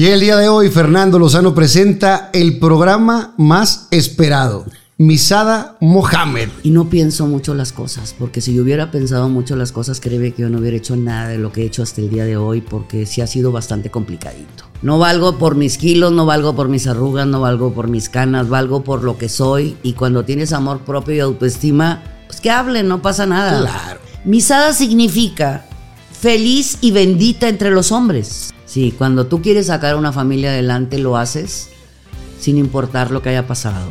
Y el día de hoy, Fernando Lozano presenta el programa más esperado, Misada Mohamed. Y no pienso mucho las cosas, porque si yo hubiera pensado mucho las cosas, créeme que yo no hubiera hecho nada de lo que he hecho hasta el día de hoy, porque sí ha sido bastante complicadito. No valgo por mis kilos, no valgo por mis arrugas, no valgo por mis canas, valgo por lo que soy. Y cuando tienes amor propio y autoestima, pues que hablen, no pasa nada. Claro. Misada significa feliz y bendita entre los hombres. Sí, cuando tú quieres sacar una familia adelante, lo haces sin importar lo que haya pasado.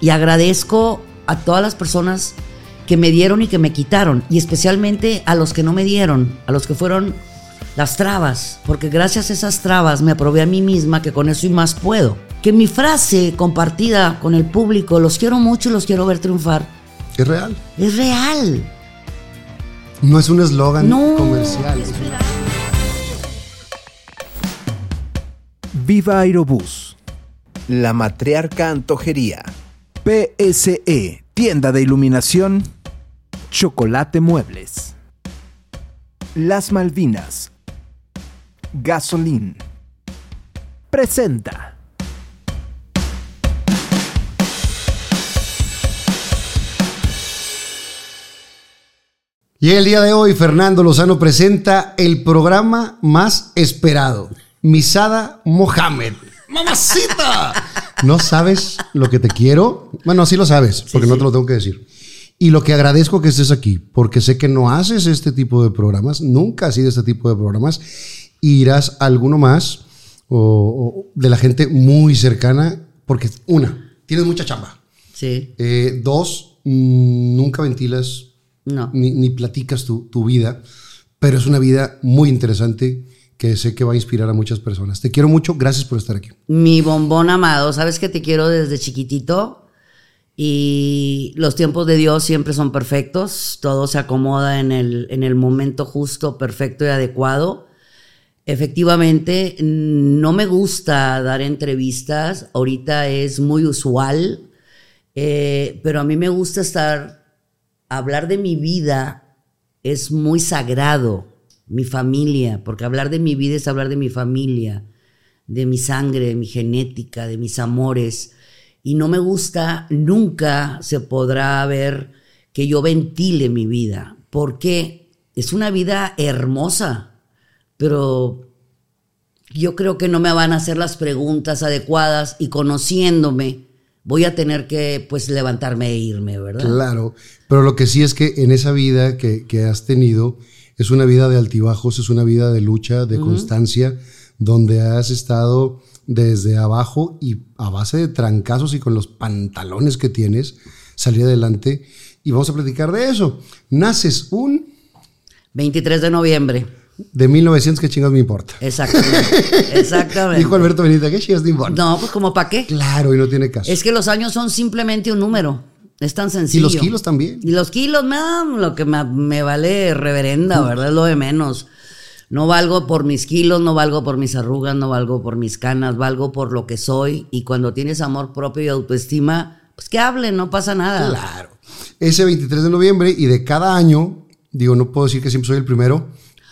Y agradezco a todas las personas que me dieron y que me quitaron, y especialmente a los que no me dieron, a los que fueron las trabas, porque gracias a esas trabas me aprobé a mí misma que con eso y más puedo. Que mi frase compartida con el público, los quiero mucho y los quiero ver triunfar, Es real. es real. No es un eslogan No. comercial. Viva Aerobús. La Matriarca Antojería. PSE, tienda de iluminación. Chocolate Muebles. Las Malvinas. Gasolín. Presenta. Y el día de hoy, Fernando Lozano presenta el programa más esperado, Misada Mohamed. ¡Mamacita! ¿No sabes lo que te quiero? Bueno, sí lo sabes, porque no te lo tengo que decir. Y lo que agradezco que estés aquí, porque sé que no haces este tipo de programas, nunca has sido este tipo de programas, y irás a alguno más o, o de la gente muy cercana, porque una, tienes mucha chamba. Sí, Eh, dos, mm, nunca ventilas no. ni, ni platicas tu, tu vida, pero es una vida muy interesante que sé que va a inspirar a muchas personas. Te quiero mucho, gracias por estar aquí. Mi bombón amado, sabes que te quiero desde chiquitito y los tiempos de Dios siempre son perfectos, todo se acomoda en el, en el momento justo, perfecto y adecuado. Efectivamente, no me gusta dar entrevistas, ahorita es muy usual, eh, pero a mí me gusta estar, hablar de mi vida es muy sagrado, mi familia, porque hablar de mi vida es hablar de mi familia, de mi sangre, de mi genética, de mis amores. Y no me gusta, nunca se podrá ver que yo ventile mi vida, porque es una vida hermosa, pero yo creo que no me van a hacer las preguntas adecuadas y conociéndome voy a tener que pues levantarme e irme, ¿verdad? Claro, pero lo que sí es que en esa vida que, que has tenido es una vida de altibajos, es una vida de lucha, de constancia, donde has estado desde abajo y a base de trancazos y con los pantalones que tienes, salir adelante. Y vamos a platicar de eso. Naces un 23 de noviembre. de 1900, ¿qué chingados me importa? Exactamente. Exactamente. Dijo Alberto Benítez, ¿qué chingados te importa? No, pues como para qué. Claro, y no tiene caso. Es que los años son simplemente un número. Es tan y sencillo. los kilos también. Y los kilos, no, lo que me, me vale reverenda, ¿verdad? Es lo de menos. No valgo por mis kilos, no valgo por mis arrugas, no valgo por mis canas, valgo por lo que soy. Y cuando tienes amor propio y autoestima, pues que hablen, no pasa nada. Claro. Ese 23 de noviembre y de cada año, digo, no puedo decir que siempre soy el primero,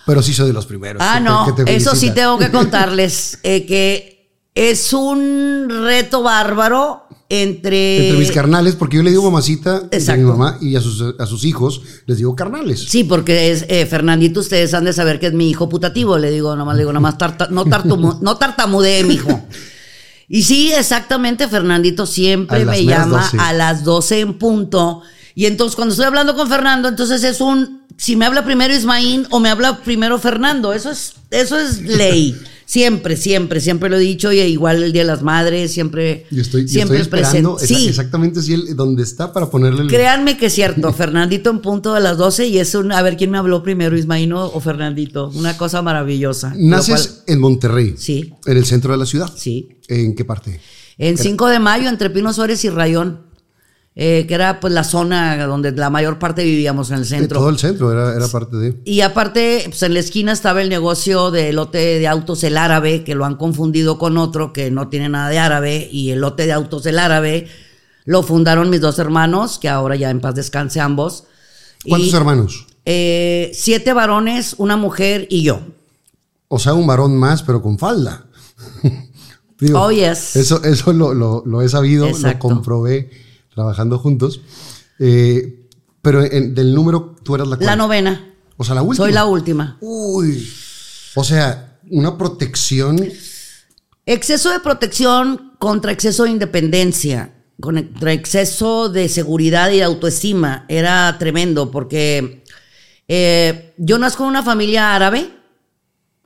pero sí soy de los primeros. Ah, no, eso sí tengo que contarles eh, que es un reto bárbaro entre... Entre mis carnales, porque yo le digo mamacita de mi mamá y a sus, a sus hijos les digo carnales. Sí, porque es eh, Fernandito, ustedes han de saber que es mi hijo putativo. Le digo, nomás le digo, nomás tarta- no, tartumu- no tartamudee, mi hijo. Y sí, exactamente, Fernandito siempre A me llama 12. a las 12 en punto. Y entonces, cuando estoy hablando con Fernando, entonces es un. Si me habla primero Ismaín o me habla primero Fernando. Eso es, eso es ley. Siempre, siempre, siempre lo he dicho. Y igual el Día de las Madres, siempre. Y estoy, siempre estoy esperando presente. Sí, exactamente si él, donde está para ponerle el... Créanme que es cierto, Fernandito en punto de las 12 y es un, a ver quién me habló primero, Ismaíno o Fernandito, una cosa maravillosa. Lo Naces cual- en Monterrey, sí, en el centro de la ciudad. sí. ¿En qué parte? En 5 de mayo, entre Pino Suárez y Rayón, eh, que era pues la zona donde la mayor parte vivíamos en el centro. todo el centro, era, era parte de... Y aparte, pues en la esquina estaba el negocio de lote de autos El Árabe, que lo han confundido con otro que no tiene nada de árabe, y el lote de autos El Árabe lo fundaron mis dos hermanos, que ahora ya en paz descanse ambos. ¿Cuántos Y, hermanos? eh, siete varones, una mujer y yo. O sea, un varón más, pero con falda. Digo, Oh, yes. Eso, eso lo, lo- lo he sabido, lo comprobé trabajando juntos. Eh, pero en- del número, tú eras la La cuarta. novena. O sea, la última. Soy la última. Uy. O sea, una protección. Exceso de protección contra exceso de independencia, contra exceso de seguridad y de autoestima. Era tremendo porque eh, yo nazco en una familia árabe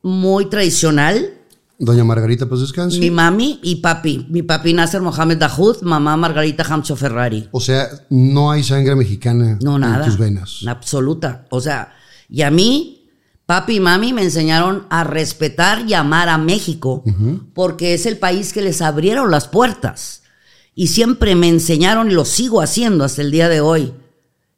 muy tradicional. Doña Margarita, pues descanse. Mi mami y papi. Mi papi Nasser Mohamed Dahoud, mamá Margarita Hamcho Ferrari. O sea, no hay sangre mexicana No, nada. en tus venas. Absoluta. O sea, y a mí, papi y mami me enseñaron a respetar y amar a México, porque es el país que les abrieron las puertas. Y siempre me enseñaron, y lo sigo haciendo hasta el día de hoy.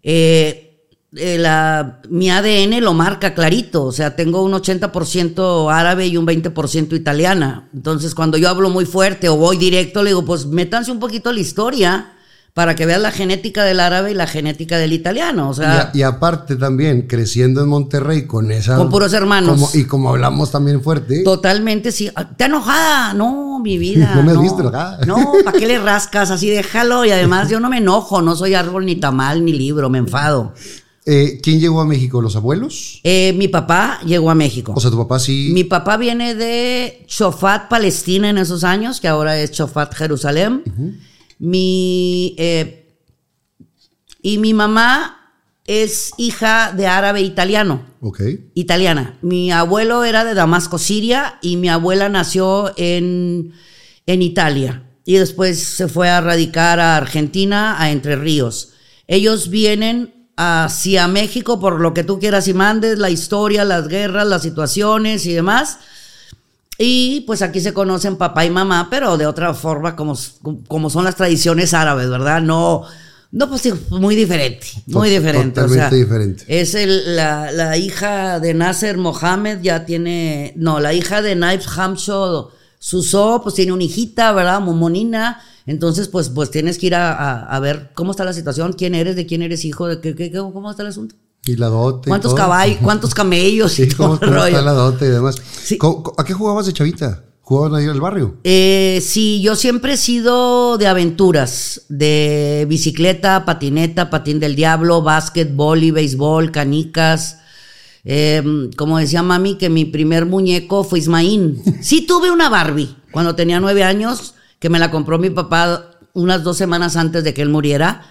Eh, eh, la- mi ADN lo marca clarito, o sea, tengo un 80% árabe y un 20% italiana. Entonces, cuando yo hablo muy fuerte o voy directo, le digo, pues métanse un poquito la historia para que vean la genética del árabe y la genética del italiano. O Y, sea, a- y aparte también, creciendo en Monterrey con esa... Con puros hermanos. como- y como hablamos también fuerte. totalmente sí. Ah, ¿Te enojada? No, mi vida. No me has visto enojada. No, ¿para qué le rascas? Así déjalo. Y además, yo no me enojo, no soy árbol ni tamal ni libro, me enfado. Eh, ¿Quién llegó a México? ¿Los abuelos? Eh, mi papá llegó a México. O sea, tu papá sí... Mi papá viene de Chofat, Palestina en esos años, que ahora es Chofat, Jerusalén. Mi, eh, y mi mamá es hija de árabe italiano, Ok. italiana. Mi abuelo era de Damasco, Siria, y mi abuela nació en, en Italia. Y después se fue a radicar a Argentina, a Entre Ríos. Ellos vienen hacia México por lo que tú quieras y mandes, la historia, las guerras, las situaciones y demás. Y pues aquí se conocen papá y mamá, pero de otra forma, como, como son las tradiciones árabes, ¿verdad? No, no pues muy diferente, muy diferente. o totalmente sea, diferente. Es el- la, la hija de Nasser Mohamed, ya tiene, no, la hija de Naib Hamsho Suso, pues tiene una hijita, ¿verdad? Momonina. Entonces, pues, pues tienes que ir a, a- a ver cómo está la situación, quién eres, de quién eres hijo, de qué, qué- cómo está el asunto. Y la dote. y ¿Cuántos caballos, cuántos camellos y Sí, ¿cómo, todo el cómo está la dote y demás? Sí. ¿Cómo- cómo- ¿A qué jugabas de chavita? ¿Jugaban ahí en el barrio? Eh, sí, yo siempre he sido de aventuras, de bicicleta, patineta, patín del diablo, básquet, y béisbol, canicas. Eh, como decía mami, que mi primer muñeco fue Ismaín. Sí tuve una Barbie cuando tenía nueve años, que me la compró mi papá unas dos semanas antes de que él muriera.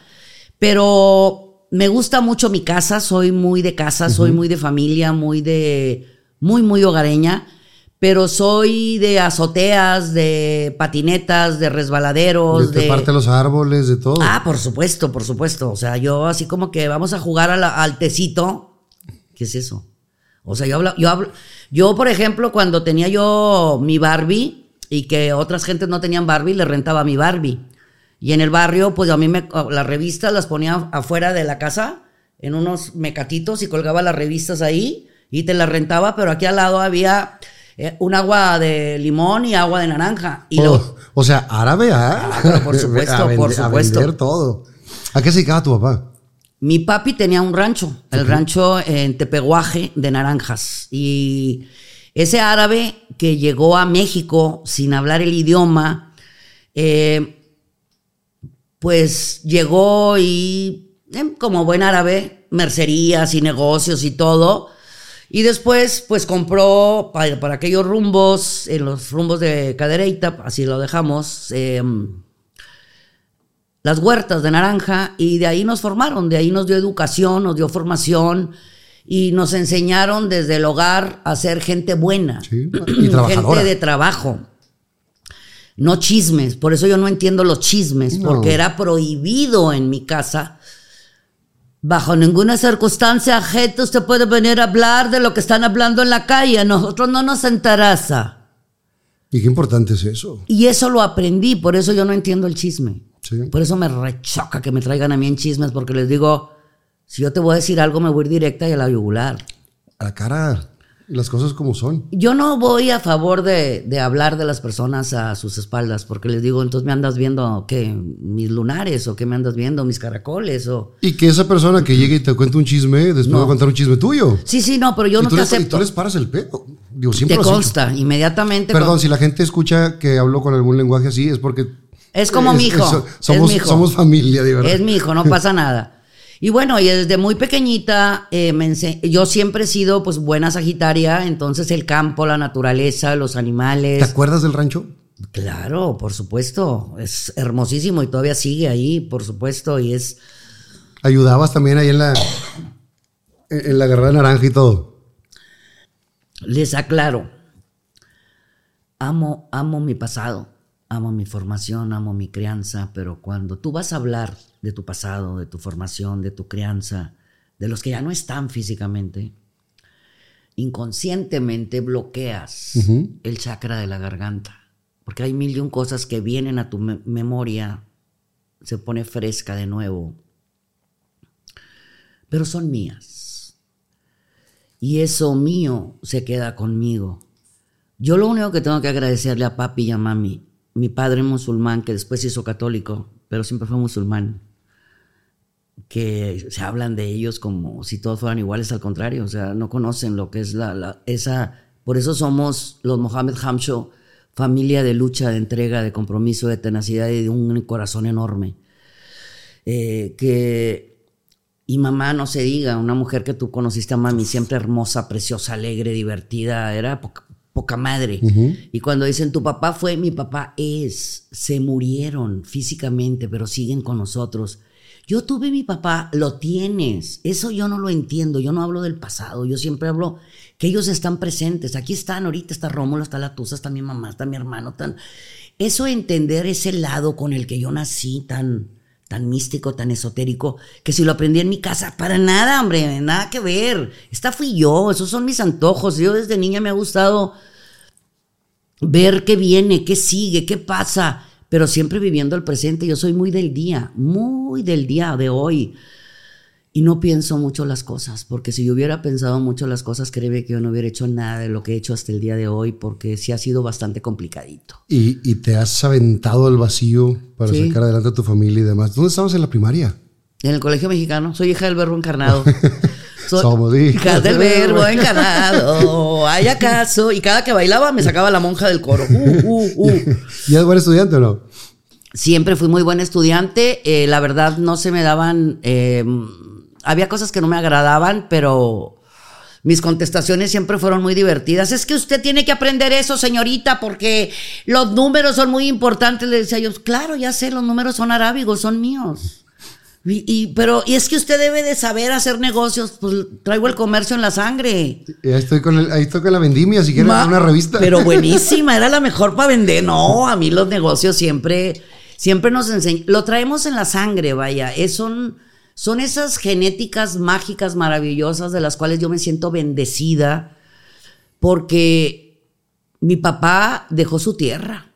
Pero me gusta mucho mi casa, soy muy de casa, soy muy de familia, muy de, muy, muy hogareña. Pero soy de azoteas, de patinetas, de resbaladeros, De de... parte de los árboles, de todo. Ah, por supuesto, por supuesto. O sea, yo así como que vamos a jugar a la- al tecito. ¿Qué es eso? O sea, yo hablo, yo hablo, yo por ejemplo, cuando tenía yo mi Barbie y que otras gentes no tenían Barbie, le rentaba mi Barbie. Y en el barrio, pues a mí me, las revistas las ponía afuera de la casa, en unos mecatitos y colgaba las revistas ahí y te las rentaba, pero aquí al lado había eh, un agua de limón y agua de naranja. Y Oh, lo, o sea, árabe, ¿ah? Ah, por supuesto, A por vende- a supuesto. vender todo. ¿A qué se dedicaba tu papá? Mi papi tenía un rancho, el rancho en Tepeguaje de naranjas. Y ese árabe que llegó a México sin hablar el idioma, eh, pues llegó y, eh, como buen árabe, mercerías y negocios y todo. Y después, pues compró para, aquellos rumbos, en los rumbos de Cadereyta, así lo dejamos, eh, las huertas de naranja y de ahí nos formaron, de ahí nos dio educación, nos dio formación y nos enseñaron desde el hogar a ser gente buena, Sí, y gente de trabajo. No chismes, por eso yo no entiendo los chismes, No. porque era prohibido en mi casa. Bajo ninguna circunstancia, gente, usted puede venir a hablar de lo que están hablando en la calle. Nosotros no nos interesa. ¿Y qué importante es eso? Y eso lo aprendí, por eso yo no entiendo el chisme. Sí. Por eso me rechoca que me traigan a mí en chismes, porque les digo, si yo te voy a decir algo, me voy a ir directa y a la yugular. A la cara, las cosas como son. Yo no voy a favor de, de hablar de las personas a sus espaldas, porque les digo, entonces me andas viendo, ¿qué? Mis lunares, o qué me andas viendo, mis caracoles, o... Y que esa persona que llegue y te cuente un chisme, después va a contar un chisme tuyo. Sí, sí, no, pero yo no te les, y acepto. tú les paras el. Digo, siempre Te consta, inmediatamente. Perdón, con- si la gente escucha que hablo con algún lenguaje así, es porque. Es como mi hijo. es somos, mi hijo. somos familia, de verdad. Es mi hijo, no pasa nada. Y bueno, y desde muy pequeñita, eh, me yo siempre he sido pues buena sagitaria, entonces el campo, la naturaleza, los ¿Te animales. acuerdas del rancho? Claro, por supuesto, es hermosísimo y todavía sigue ahí, por supuesto, y es... Ayudabas también ahí en la. En la guerra naranja y todo. Les aclaro, amo, amo mi pasado, amo mi formación, amo mi crianza, pero cuando tú vas a hablar de tu pasado, de tu formación, de tu crianza, de los que ya no están físicamente, inconscientemente bloqueas el chakra de la garganta, porque hay mil y un cosas que vienen a tu me- memoria, se pone fresca de nuevo, pero son mías. Y eso mío se queda conmigo. Yo lo único que tengo que agradecerle a papi y a mami, mi padre musulmán, que después hizo católico, pero siempre fue musulmán, que se hablan de ellos como si todos fueran iguales, al contrario, o sea, no conocen lo que es la, esa, por eso somos los Mohammed Hamsho, familia de lucha, de entrega, de compromiso, de tenacidad y de un corazón enorme. Eh, que y mamá, no se diga, una mujer que tú conociste a mami, siempre hermosa, preciosa, alegre, divertida, era poca, madre. Y cuando dicen tu papá fue, mi papá es, se murieron físicamente, pero siguen con nosotros. Yo tuve mi papá, lo tienes. Eso yo no lo entiendo. Yo no hablo del pasado. Yo siempre hablo que ellos están presentes. Aquí están, ahorita está Rómulo, está la Tusa, está mi mamá, está mi hermano. Tan... Eso entender ese lado con el que yo nací, tan, tan místico, tan esotérico, que si lo aprendí en mi casa, para nada, hombre, nada que ver. Esta fui yo, esos son mis antojos. Yo desde niña me ha gustado ver qué viene, qué sigue, qué pasa, pero siempre viviendo el presente. Yo soy muy del día, muy del día de hoy. Y no pienso mucho las cosas, porque si yo hubiera pensado mucho las cosas, créeme que yo no hubiera hecho nada de lo que he hecho hasta el día de hoy, porque sí ha sido bastante complicadito. Y, y te has aventado al vacío para Sí. sacar adelante a tu familia y demás. ¿Dónde estabas en la primaria? En el colegio mexicano, soy hija del verbo encarnado. Soy Somos hijas del verbo encarnado. ¿Hay acaso? Y cada que bailaba me sacaba la monja del coro. Uh, uh, uh. ¿Y eres buen estudiante o no? Siempre fui muy buen estudiante. eh, la verdad no se me daban. eh, había cosas que no me agradaban, pero mis contestaciones siempre fueron muy divertidas. Es que usted tiene que aprender eso, señorita, porque los números son muy importantes. Le decía yo, claro, ya sé, los números son arábigos, son míos. Y, y- pero, y es que usted debe de saber hacer negocios. Pues traigo el comercio en la sangre. Estoy con, el- ahí estoy con la vendimia, si quieres una revista. Pero buenísima, era la mejor para vender. No, a mí los negocios siempre, siempre nos enseñan. Lo traemos en la sangre, vaya. Es, son, son esas genéticas mágicas maravillosas de las cuales yo me siento bendecida porque mi papá dejó su tierra.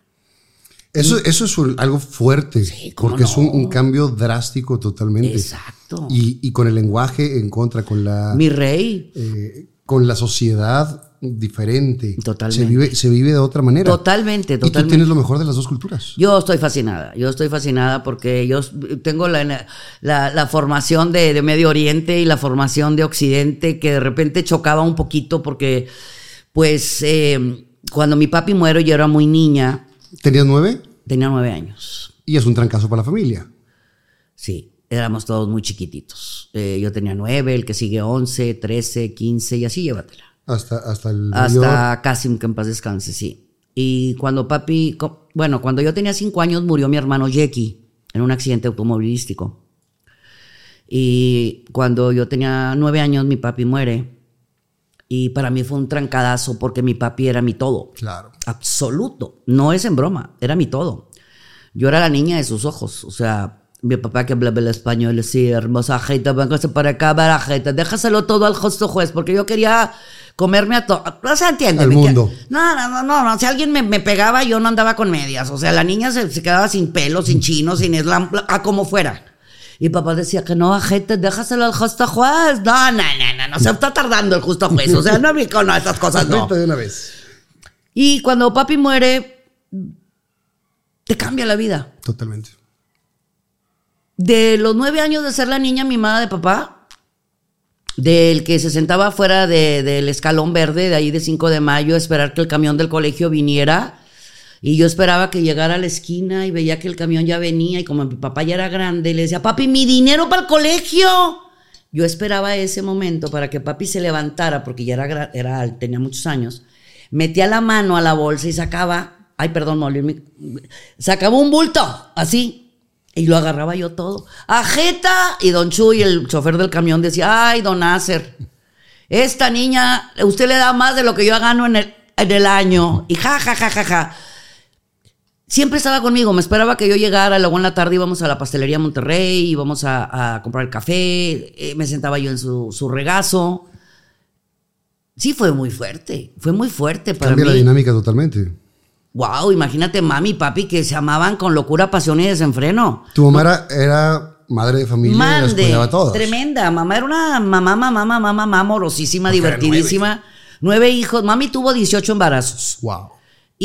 Eso, eso es un- algo fuerte, ¿cómo porque es un, cambio drástico totalmente. Exacto. Y, y con el lenguaje en contra, con la, Mi rey. eh, con la sociedad diferente. Totalmente. Se vive, se vive de otra manera. Totalmente, Y tú totalmente. tienes lo mejor de las dos culturas. Yo estoy fascinada, yo estoy fascinada porque yo tengo la, la- la formación de, de Medio Oriente y la formación de Occidente que de repente chocaba un poquito porque, pues, eh, cuando mi papi muere yo era muy niña, Tenías nueve tenía nueve años, y es un trancazo para la familia. sí, éramos todos muy chiquititos. Eh, yo tenía nueve, el que sigue once, trece, quince y así llévatela. Hasta, hasta el. Hasta Casim, que en paz descanse, sí. Y cuando papi, bueno, cuando yo tenía cinco años murió mi hermano Jackie en un accidente automovilístico. Y cuando yo tenía nueve años mi papi muere. Y para mí fue un trancadazo porque mi papi era mi todo. Claro. Absoluto. No es en broma, era mi todo. Yo era la niña de sus ojos. O sea, mi papá que hablaba el español decía, hermosa jeta, véngase para acá, barajeta, déjaselo todo al justo juez, porque yo quería comerme a todo. O sea, entiéndeme. Al mundo. no, no, no, no, no. Si alguien me, me pegaba, yo no andaba con medias. O sea, la niña se, se quedaba sin pelo, sin chino, sin islam, a como fuera. Y papá decía que no, gente, déjaselo al justo juez. No, no, no, no, no, se está tardando el justo juez. O sea, no me con estas cosas, no. De una vez. Y cuando papi muere, te cambia la vida. Totalmente. De los nueve años de ser la niña mimada de papá, del que se sentaba fuera de- del escalón verde, de ahí de 5 de mayo, a esperar que el camión del colegio viniera. Y yo esperaba que llegara a la esquina y veía que el camión ya venía. Y como mi papá ya era grande, le decía, papi, mi dinero para el colegio. Yo esperaba ese momento para que papi se levantara, porque ya era, era tenía muchos años. Metía la mano a la bolsa y sacaba, ay, perdón, me sacaba un bulto, así. Y lo agarraba yo todo. ¡Ajeta! Y don Chuy, el chofer del camión, decía, ay, don Acer, esta niña, usted le da más de lo que yo gano en el, en el año. Y ja, ja, ja, ja, ja. Siempre estaba conmigo, me esperaba que yo llegara, luego en la tarde íbamos a la pastelería Monterrey, íbamos a, a comprar el café, eh, me sentaba yo en su, su regazo. Sí, fue muy fuerte, fue muy fuerte para Cambia la dinámica totalmente. Wow, imagínate mami y papi que se amaban con locura, pasión y desenfreno. Tu mamá era, era madre de familia y las Mande, cuidaba a todas. tremenda. Mamá era una mamá, mamá, mamá, mamá, amorosísima, divertidísima. Nueve. hijos. Mami tuvo 18 embarazos. Wow.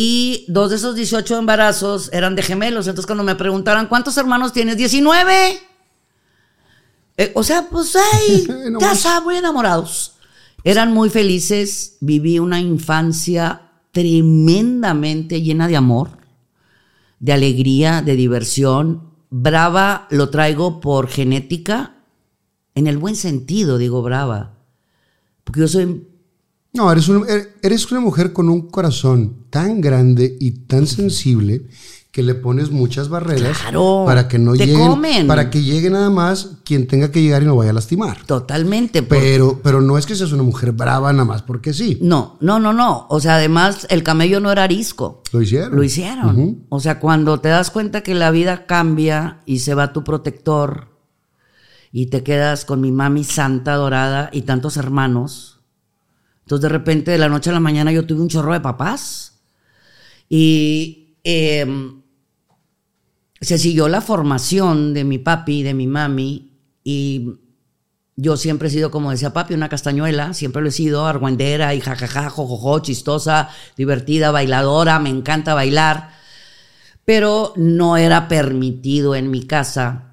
Y dos de esos 18 embarazos eran de gemelos. Entonces, cuando me preguntaran, ¿cuántos hermanos tienes? 19. Eh, o sea, pues, ay, No ya saben, muy enamorados. Eran muy felices. Viví una infancia tremendamente llena de amor, de alegría, de diversión. Brava lo traigo por genética, en el buen sentido, digo brava. Porque yo soy No, eres, un- er- eres una mujer con un corazón tan grande y tan sensible que le pones muchas barreras Claro, para que no te lleguen, comen. para que llegue nada más quien tenga que llegar y no vaya a lastimar. totalmente. Pero, pero no es que seas una mujer brava nada más porque sí. No, no, no, no. O sea, además, el camello no era arisco. Lo hicieron. Lo hicieron. O sea, cuando te das cuenta que la vida cambia y se va tu protector y te quedas con mi mami santa dorada y tantos hermanos. Entonces, de repente, de la noche a la mañana, yo tuve un chorro de papás. Y em, se siguió la formación de mi papi y de mi mami. Y yo siempre he sido, como decía papi, una castañuela, siempre lo he sido, argüendera y jajaja, jojojo, chistosa, divertida, bailadora, me encanta bailar, pero no era permitido en mi casa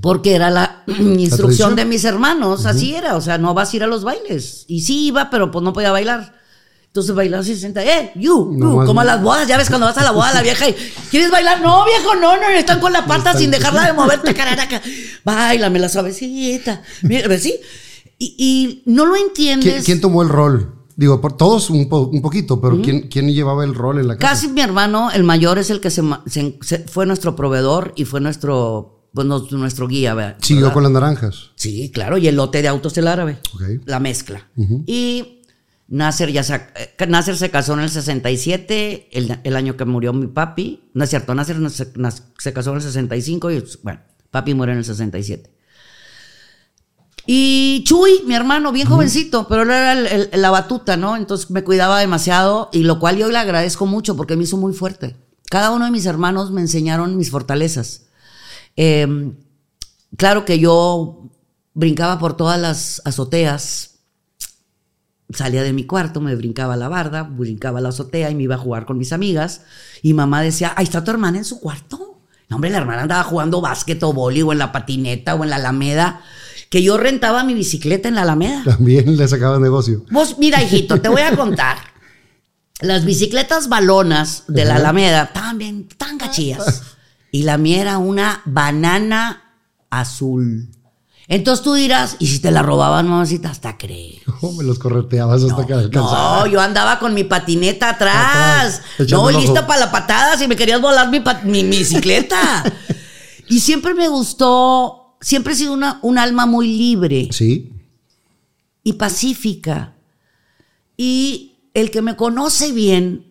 porque era la instrucción tradición? de mis hermanos, así era, o sea, no vas a ir a los bailes. Y sí iba, pero pues no podía bailar. Entonces bailaba así, se senta, eh, you, No you, como a las bodas, ya ves cuando vas a la boda la vieja y ¿quieres bailar? No, viejo, no, no, están con la pata sin dejarla de moverte, cararaca. Báilame la suavecita. Mira, sí. Y, y no lo entiendes. ¿Quién, quién tomó el rol? Digo, por todos un, po- un poquito, pero ¿quién, ¿quién llevaba el rol en la casa? Casi mi hermano, el mayor, es el que se, ma- se- se- fue nuestro proveedor y fue nuestro, pues, nuestro guía. ¿verdad? Siguió con las naranjas. Sí, claro, y el lote de autos del árabe. La mezcla. Y Nasser ya se, eh, Nasser se casó en el 67, el, el año que murió mi papi. No es cierto, Nasser se, casó en el 65 y, bueno, papi murió en el 67. Y Chuy, mi hermano, bien jovencito, pero él era el- el- la batuta, ¿no? Entonces me cuidaba demasiado y lo cual yo le agradezco mucho porque me hizo muy fuerte. Cada uno de mis hermanos me enseñaron mis fortalezas. Eh, claro que yo brincaba por todas las azoteas, salía de mi cuarto, me brincaba la barda, brincaba la azotea y me iba a jugar con mis amigas. Y mamá decía, ahí está tu hermana en su cuarto. No, hombre, la hermana andaba jugando básquet o boli o en la patineta o en la alameda, que yo rentaba mi bicicleta en la alameda. También le sacaba negocio. Vos, mira, hijito, te voy a contar. Las bicicletas balonas de la. Alameda estaban bien, tan gachillas. Y la mía era una banana azul. Entonces tú dirás, ¿y si te la robaban, mamacita? Hasta creo. Oh, me los correteabas hasta que alcanzaba. No, yo andaba con mi patineta atrás. Atrás, no, lista ojo. para la patada si me querías volar mi, pa- mi- mi bicicleta. y siempre me gustó, siempre he sido una, un alma muy libre Sí. y pacífica. Y el que me conoce bien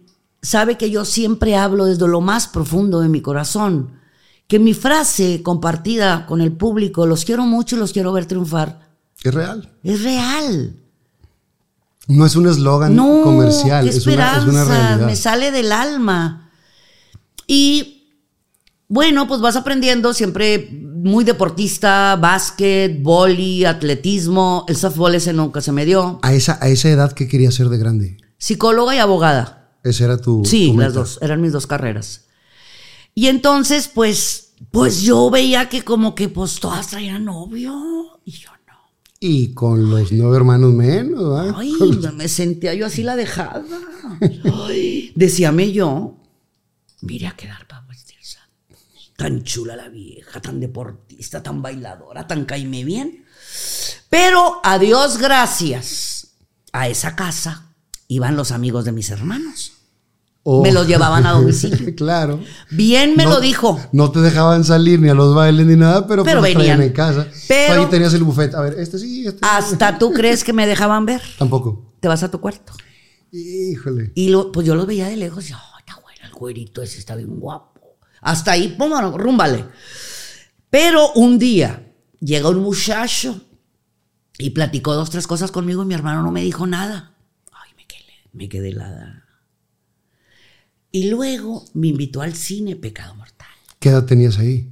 sabe que yo siempre hablo desde lo más profundo de mi corazón. Que mi frase compartida con el público, los quiero mucho y los quiero ver triunfar, Es real. es real. No es un eslogan No, comercial, es una, es una realidad. me sale del alma. Y bueno, pues vas aprendiendo siempre muy deportista, básquet, boli, atletismo. El softball ese nunca se me dio. A esa, a esa edad, ¿qué querías ser de grande? Psicóloga y abogada. Esa era tu. Sí, tu las meta. dos, eran mis dos carreras. Y entonces, pues, pues yo veía que como que pues todas traían novio y yo no. Y con los nueve hermanos menos, ¿verdad? Ay, me sentía yo así la dejada. Ay, decíame yo, mire a quedar para vestirse. Tan chula la vieja, tan deportista, tan bailadora, tan caime bien. Pero a Dios gracias, a esa casa iban los amigos de mis hermanos. Oh. Me los llevaban a domicilio. claro. Bien me No- lo dijo. No te dejaban salir ni a los bailes ni nada, pero, Pero pues venían. en casa. Pero- Ahí tenías el buffet. A ver, este sí, este Hasta tú crees que me dejaban ver. Tampoco. Te vas a tu cuarto. Híjole. Y lo- pues yo los veía de lejos y, oh, está bueno, el güerito ese está bien guapo. Hasta ahí, pum, rúmbale. Pero un día llega un muchacho y platicó dos, tres cosas conmigo y mi hermano no me dijo nada. Ay, me quedé, me quedé helada. Y luego me invitó al cine Pecado Mortal. ¿Qué edad tenías ahí?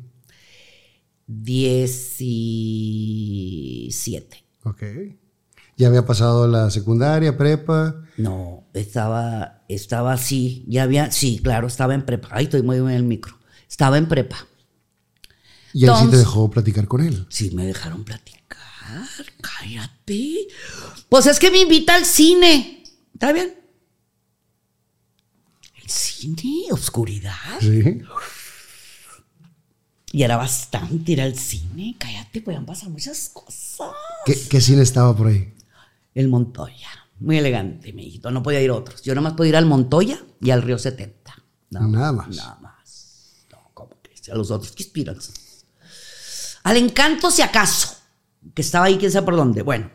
17. Ok. Ya había pasado la secundaria, prepa. No, estaba, estaba así, ya había, sí, claro, estaba en prepa. Ay, estoy muy bien en el micro. Estaba en prepa. Y él sí te dejó platicar con él. Sí, me dejaron platicar. Cállate. Pues es que me invita al cine. ¿Está bien? El cine, oscuridad. Sí. Y era bastante ir al cine. Cállate, podían pasar muchas cosas. ¿Qué, qué cine estaba por ahí? El Montoya. Muy elegante, mi hijito. No podía ir a otros. Yo nomás podía ir al Montoya y al Río 70. Nada más. Nada más. No, ¿cómo que? A los otros que inspiran. Al encanto, si acaso. Que estaba ahí, quién sabe por dónde. Bueno.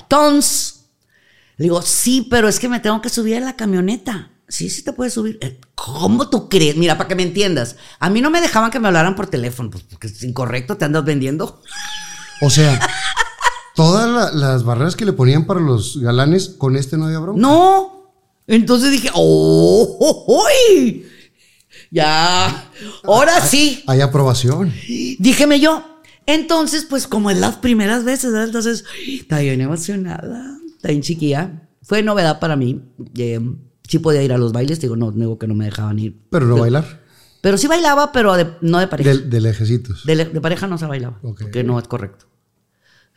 Entonces, le digo, sí, pero es que me tengo que subir a la camioneta. Sí, sí te puedes subir. Eh, ¿Cómo tú crees? Mira, para que me entiendas. A mí no me dejaban que me hablaran por teléfono, pues porque es incorrecto, te andas vendiendo. O sea, todas la- las barreras que le ponían para los galanes, con este no había broma. No. Entonces dije, ¡oh! oh, oh, uy! Ya. Ahora sí. Hay aprobación. Díjeme yo. Entonces, pues como en las primeras veces, ¿verdad? entonces, está bien emocionada, está bien chiquilla. Fue novedad para mí. Eh, sí podía ir a los bailes, digo, no, digo que no me dejaban ir. Pero no bailar. Pero sí bailaba, pero de- no de pareja. Del, del ejecitos. De, de pareja no se bailaba, Ok. porque no es correcto.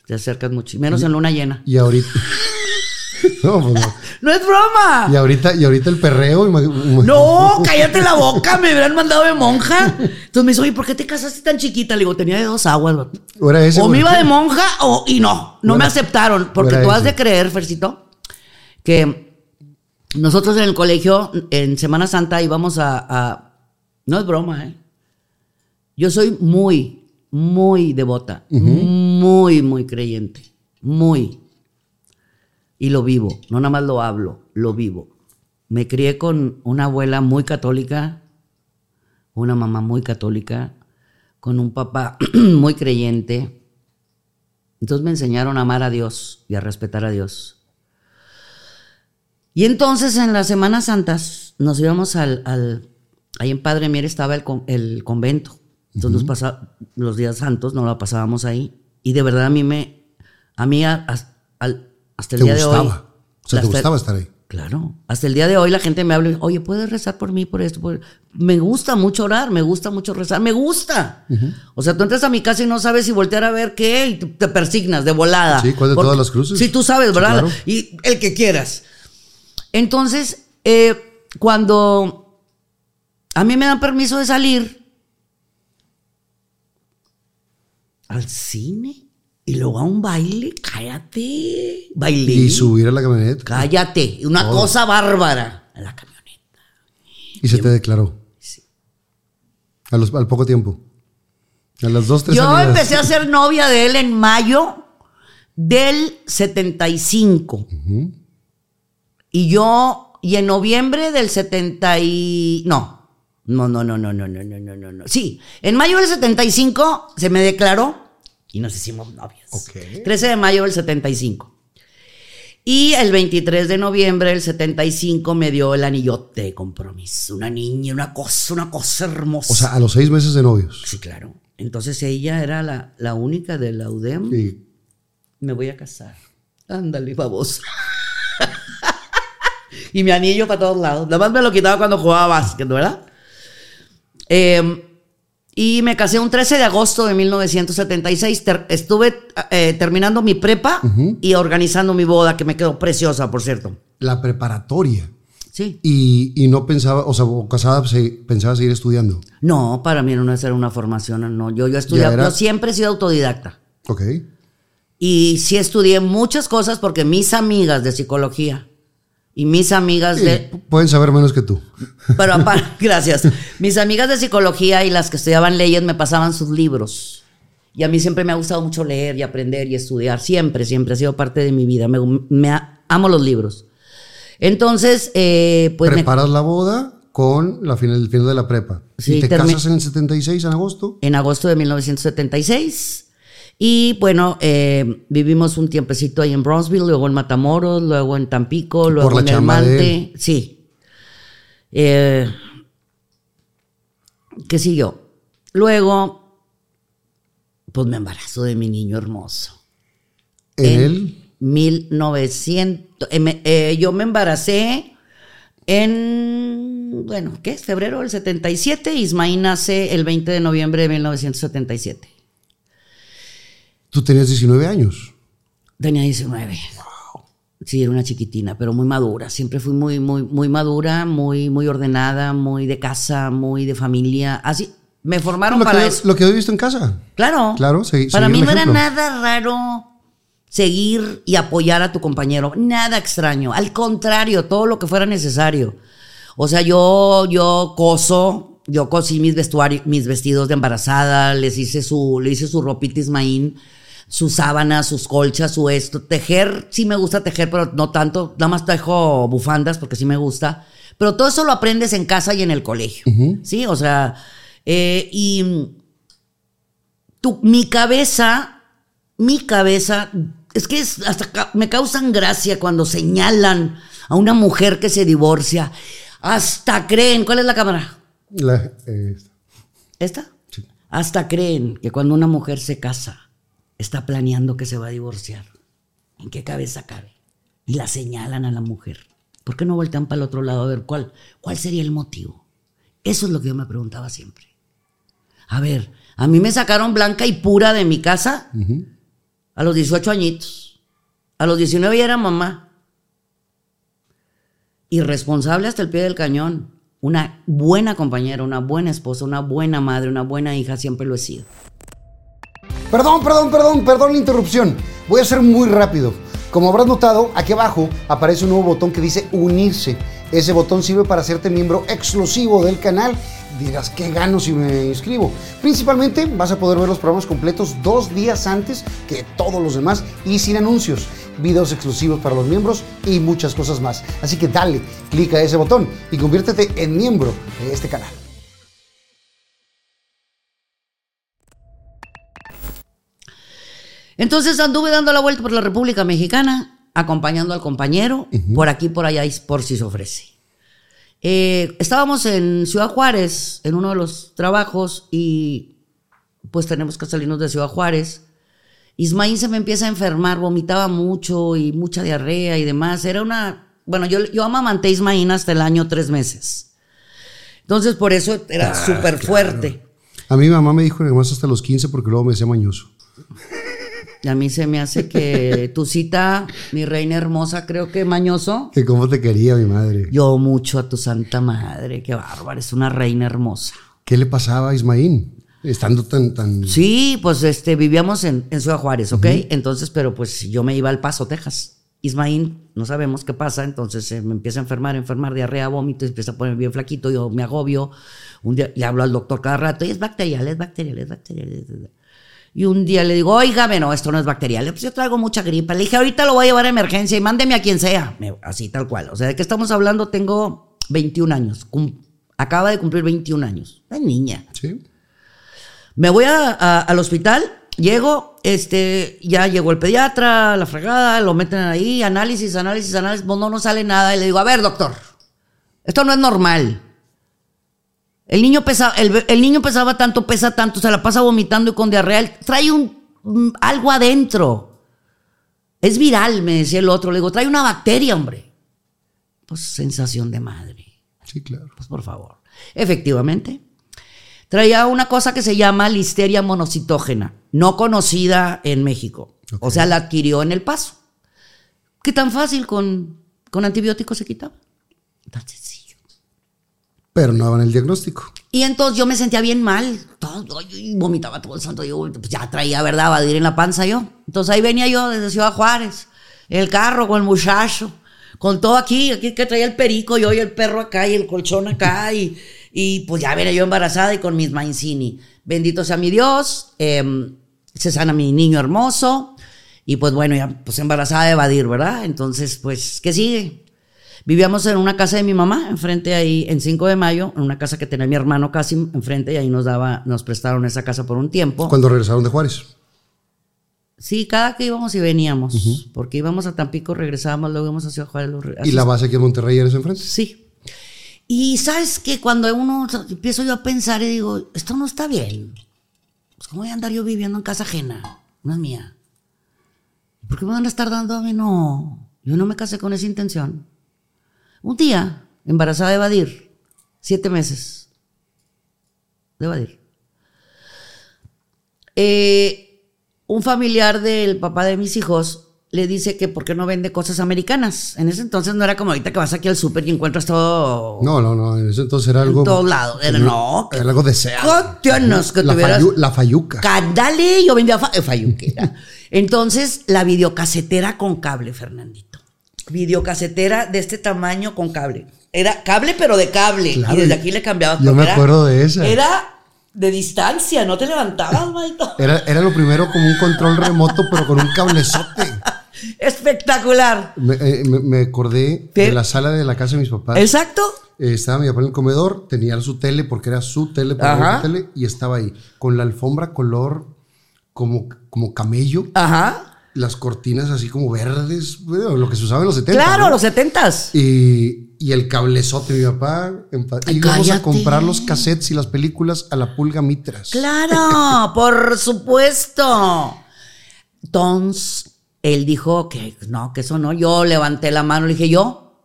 Te acercas mucho, y menos en luna llena. Y ahorita. no, pues no. ¡No es broma! Y ahorita, y ahorita el perreo. No, cállate la boca, me hubieran mandado de monja. Entonces me dice, oye, ¿por qué te casaste tan chiquita? Le digo, tenía de dos aguas. O era ese, o me iba de monja o, y no, no me aceptaron. Porque tú has de creer, Fercito, que nosotros en el colegio, en Semana Santa, íbamos a. a- no es broma, ¿eh? Yo soy muy, muy devota, muy, muy creyente, muy. Y lo vivo, no nada más lo hablo, lo vivo. Me crié con una abuela muy católica, una mamá muy católica, con un papá muy creyente. Entonces me enseñaron a amar a Dios y a respetar a Dios. Y entonces en las Semanas Santas nos íbamos al, al- ahí en Padre Mier estaba el, con- el convento. Entonces nos pasa- los días santos nos la pasábamos ahí. Y de verdad a mí me, a mí a- as- al- hasta el día de hoy. gustaba. O sea, te gustaba estar ahí. Claro. Hasta el día de hoy la gente me habla, y, oye, ¿puedes rezar por mí, por esto? por-?" Me gusta mucho orar, me gusta mucho rezar, me gusta. O sea, tú entras a mi casa y no sabes si voltear a ver qué y te persignas de volada. Sí, ¿cuál de Porque- todas las cruces? Sí, tú sabes, Sí, ¿verdad? claro. Y el que quieras. Entonces, eh, cuando a mí me dan permiso de salir al cine y luego a un baile, cállate. Bailé. Y subir a la camioneta. Cállate, una cosa bárbara. En la camioneta. Y se te declaró. A los- al poco tiempo. A las dos, tres Yo salidas. empecé a ser novia de él en mayo del 75. Y yo, y en noviembre del 70 y... No, no, no, no, no, no, no, no, no, no, no. Sí, en mayo del 75 se me declaró y nos hicimos novias. Ok. 13 de mayo del 75. Y el 23 de noviembre del 75 me dio el anillote de compromiso. Una niña, una cosa, una cosa hermosa. O sea, a los seis meses de novios. Sí, claro. Entonces ella era la, la única de la UDEM. Y Me voy a casar. Ándale, babosa. Y mi anillo para todos lados. Nada más me lo quitaba cuando jugaba básquet, ¿verdad? Eh, Y me casé un 13 de agosto de 1976. Ter- estuve eh, terminando mi prepa y organizando mi boda, que me quedó preciosa, por cierto. La preparatoria. Sí. Y, y no pensaba, o sea, casada, se- pensaba seguir estudiando. No, para mí no ser una formación, no. Yo, yo estudié, era- yo siempre he sido autodidacta. Ok. Y sí estudié muchas cosas porque mis amigas de psicología y mis amigas Sí, de... pueden saber menos que tú. Pero aparte, gracias. Mis amigas de psicología y las que estudiaban leyes me pasaban sus libros. Y a mí siempre me ha gustado mucho leer y aprender y estudiar. Siempre, siempre ha sido parte de mi vida. Me, amo los libros. Entonces, eh, pues me- Preparas la boda con la final, el final de la prepa. Sí, y te termi- casas en el 76, en agosto. en agosto de 1976. Y bueno, eh, vivimos un tiempecito ahí en Bronzeville, luego en Matamoros, luego en Tampico, luego la en. Sí. Eh, ¿Qué siguió? Luego, pues me embarazo de mi niño hermoso. En el. 1900. eh, yo me embaracé en. Bueno, ¿qué es? Febrero del 77. Ismaín nace el 20 de noviembre de 1977. Tú tenías 19 años. Tenía 19. Sí, era una chiquitina, pero muy madura. Siempre fui muy, muy, muy madura, muy, muy ordenada, muy de casa, muy de familia. Así, me formaron Lo para que, eso. lo que he visto en casa. Claro. Claro, Para mí no era nada raro seguir y apoyar a tu compañero. Nada extraño. Al contrario, todo lo que fuera necesario. O sea, yo, yo coso, yo cosí mis vestuarios, mis vestidos de embarazada, les hice su, le hice su ropita Ismaín, sus sábanas, sus colchas, su esto. Tejer, sí me gusta tejer, pero no tanto. Nada más tejo bufandas porque sí me gusta. Pero todo eso lo aprendes en casa y en el colegio. Sí, o sea, eh, y tu- mi cabeza, mi cabeza, es que es- hasta ca- me causan gracia cuando señalan a una mujer que se divorcia. Hasta creen, ¿cuál es la cámara? La- eh, ¿Esta? Hasta creen que cuando una mujer se casa, está planeando que se va a divorciar. ¿En qué cabeza cabe? Y la señalan a la mujer. ¿Por qué no voltean para el otro lado a ver cuál, cuál sería el motivo? Eso es lo que yo me preguntaba siempre. A ver, a mí me sacaron blanca y pura de mi casa a los 18 añitos. A los 19 ya era mamá. Irresponsable hasta el pie del cañón. Una buena compañera, una buena esposa, una buena madre, una buena hija, siempre lo he sido. Perdón, perdón, perdón, perdón la interrupción. Voy a ser muy rápido. Como habrás notado, aquí abajo aparece un nuevo botón que dice unirse. Ese botón sirve para hacerte miembro exclusivo del canal. Dirás, ¿qué gano si me inscribo? Principalmente vas a poder ver los programas completos dos días antes que todos los demás y sin anuncios, videos exclusivos para los miembros y muchas cosas más. Así que dale, clica ese botón y conviértete en miembro de este canal. Entonces anduve dando la vuelta por la República Mexicana, acompañando al compañero, por aquí, por allá, y por si se ofrece. Eh, estábamos en Ciudad Juárez, en uno de los trabajos, y pues tenemos que salirnos de Ciudad Juárez. Ismaín se me empieza a enfermar, vomitaba mucho y mucha diarrea y demás. Era una. Bueno, yo, yo amamanté a Ismaín hasta el año tres meses. Entonces, por eso era súper fuerte. A mi mamá me dijo que más hasta los 15 porque luego me decía mañoso. Y a mí se me hace que tu cita, mi reina hermosa, creo que mañoso. Que cómo te quería mi madre. Yo mucho a tu santa madre, qué bárbara, es una reina hermosa. ¿Qué le pasaba a Ismaín? Estando tan, tan... Sí, pues este, vivíamos en, en Ciudad Juárez, ¿ok? Entonces, pero pues yo me iba al Paso, Texas. Ismaín, no sabemos qué pasa, entonces eh, me empieza a enfermar, enfermar, diarrea, vómito, empieza a poner bien flaquito, yo me agobio. Un día le hablo al doctor cada rato, y es bacterial, es bacterial, es bacterial. es bacterial". Y un día le digo, oiga, no, esto no es bacterial, pues yo traigo mucha gripa. Le dije, ahorita lo voy a llevar a emergencia y mándeme a quien sea. Así tal cual. O sea, ¿de qué estamos hablando? Tengo 21 años. Cum- acaba de cumplir 21 años. Es niña. ¿Sí? Me voy a- a- al hospital, llego, este, ya llegó el pediatra, la fregada, lo meten ahí, análisis, análisis, análisis, no, no sale nada. Y le digo, a ver, doctor, esto no es normal. El niño, pesa, el, el niño pesaba tanto, pesa tanto, se la pasa vomitando y con diarrea. Trae un, mm, algo adentro. Es viral, me decía el otro. Le digo, trae una bacteria, hombre. Pues sensación de madre. Sí, claro. Pues por favor. Efectivamente. Traía una cosa que se llama listeria monocitógena, no conocida en México. O sea, la adquirió en el paso. ¿Qué tan fácil con, con antibióticos se quitaba? Sencillo. Pero no daban el diagnóstico. Y entonces yo me sentía bien mal. Todo, y vomitaba todo el santo día. Pues ya traía, ¿verdad? Badir en la panza yo. Entonces ahí venía yo desde Ciudad Juárez. El carro con el muchacho. Con todo aquí. Aquí que traía el perico. Yo y el perro acá y el colchón acá. Y, y pues ya venía yo embarazada y con mis Mainzini. Bendito sea mi Dios. em, se sana mi niño hermoso. Y pues bueno, ya pues embarazada de Badir, ¿verdad? Entonces, pues, ¿qué sigue? Vivíamos en una casa de mi mamá, enfrente ahí, en 5 de mayo, en una casa que tenía mi hermano casi enfrente, y ahí nos daba, nos prestaron esa casa por un tiempo. Cuando regresaron de Juárez. Sí, cada que íbamos y veníamos, porque íbamos a Tampico, regresábamos, luego íbamos a Ciudad Juárez. Y la base aquí en Monterrey eres enfrente. Sí. Y sabes que cuando uno empiezo yo a pensar y digo, esto no está bien. Pues, ¿Cómo voy a andar yo viviendo en casa ajena? No es mía. ¿Por qué me van a estar dando a mí? No. Yo no me casé con esa intención. Un día, embarazada de Badir, siete meses de Badir. Eh, un familiar del papá de mis hijos le dice que por qué no vende cosas americanas. En ese entonces no era como ahorita que vas aquí al súper y encuentras todo No, no, no. En ese entonces era algo. en todos lados. Era, no, Era algo deseado. ¿Qué tienes que La, tuvieras? fayu- la fayuca. Cándale, yo vendía fa- eh, fayuquera. Entonces, la videocasetera con cable, Fernandito. Videocasetera de este tamaño con cable. Era cable, pero de cable. Claro, y desde aquí le cambiabas. yo me era- acuerdo de esa. Era de distancia, no te levantabas, maito. Era, era lo primero como un control remoto, pero con un cablezote. Espectacular. Me, eh, me- me acordé ¿Qué? de la sala de la casa de mis papás. Exacto. Eh, estaba mi papá en el comedor, tenía su tele porque era su tele para su tele y estaba ahí con la alfombra color como, como camello, Ajá. Las cortinas así como verdes, bueno, lo que se usaba en los 70. Claro, ¿no? los setentas. Y, y el cablezote, mi papá. Y íbamos a comprar los cassettes y las películas a la pulga Mitras. Claro, por supuesto. Entonces, él dijo que no, que eso no. Yo levanté la mano, le dije yo.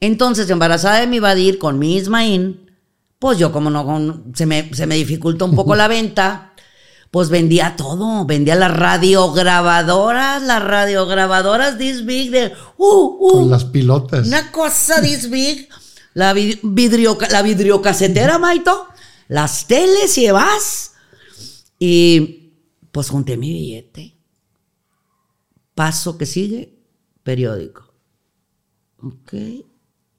Entonces, embarazada de mi Badir con mi Ismaín, pues yo como no, con- se, me, se me dificulta un poco la venta, pues vendía todo. Vendía las radiograbadoras, las radiograbadoras this big de... Uh, uh, Con las pilotas. una cosa this big. La, vid- vidrio, la vidriocasetera, Maito. Las teles y vas. Y pues junté mi billete. Paso que sigue, periódico. Ok,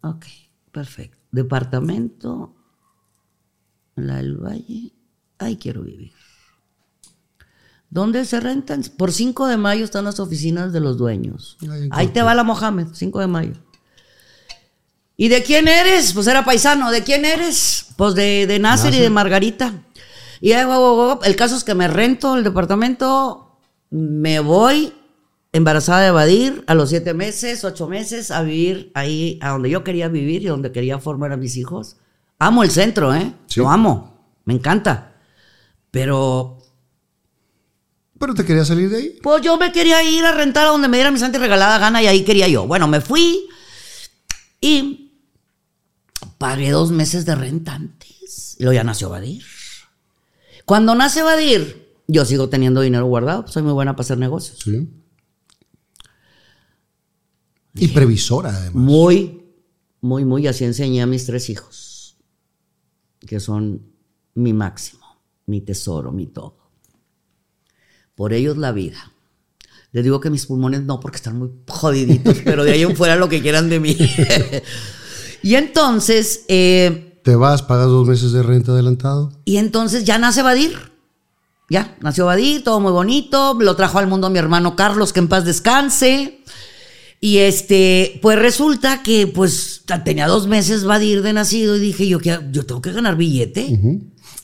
ok, perfecto. Departamento, la del Valle. Ahí quiero vivir. ¿Dónde se rentan? Por 5 de mayo están las oficinas de los dueños. Ahí en Ahí te va la Mohamed, 5 de mayo. ¿Y de quién eres? Pues era paisano. ¿De quién eres? Pues de, de Nasser y de Margarita. Y el caso es que me rento el departamento, me voy embarazada de Badir a los siete meses, ocho meses, a vivir ahí, a donde yo quería vivir y donde quería formar a mis hijos. Amo el centro, ¿eh? Sí. Lo amo, me encanta. Pero Pero te quería salir de ahí. pues yo me quería ir a rentar a donde me diera mi santa y regalada gana y ahí quería yo. Bueno, me fui y pagué dos meses de renta antes. Y luego ya nació Badir. Cuando nace Badir, yo sigo teniendo dinero guardado. Soy muy buena para hacer negocios. Sí. Y previsora, además. Muy, muy, muy. Así enseñé a mis tres hijos, que son mi máximo, mi tesoro, mi todo. Por ellos la vida. Les digo que mis pulmones no, porque están muy jodiditos, pero de ahí en fuera lo que quieran de mí. y entonces, eh, Te vas, pagas dos meses de renta adelantado. y entonces ya nace Badir. Ya, nació Badir, todo muy bonito. Lo trajo al mundo mi hermano Carlos, que en paz descanse. Y este, pues resulta que pues tenía dos meses Badir de nacido y dije yo que yo tengo que ganar billete.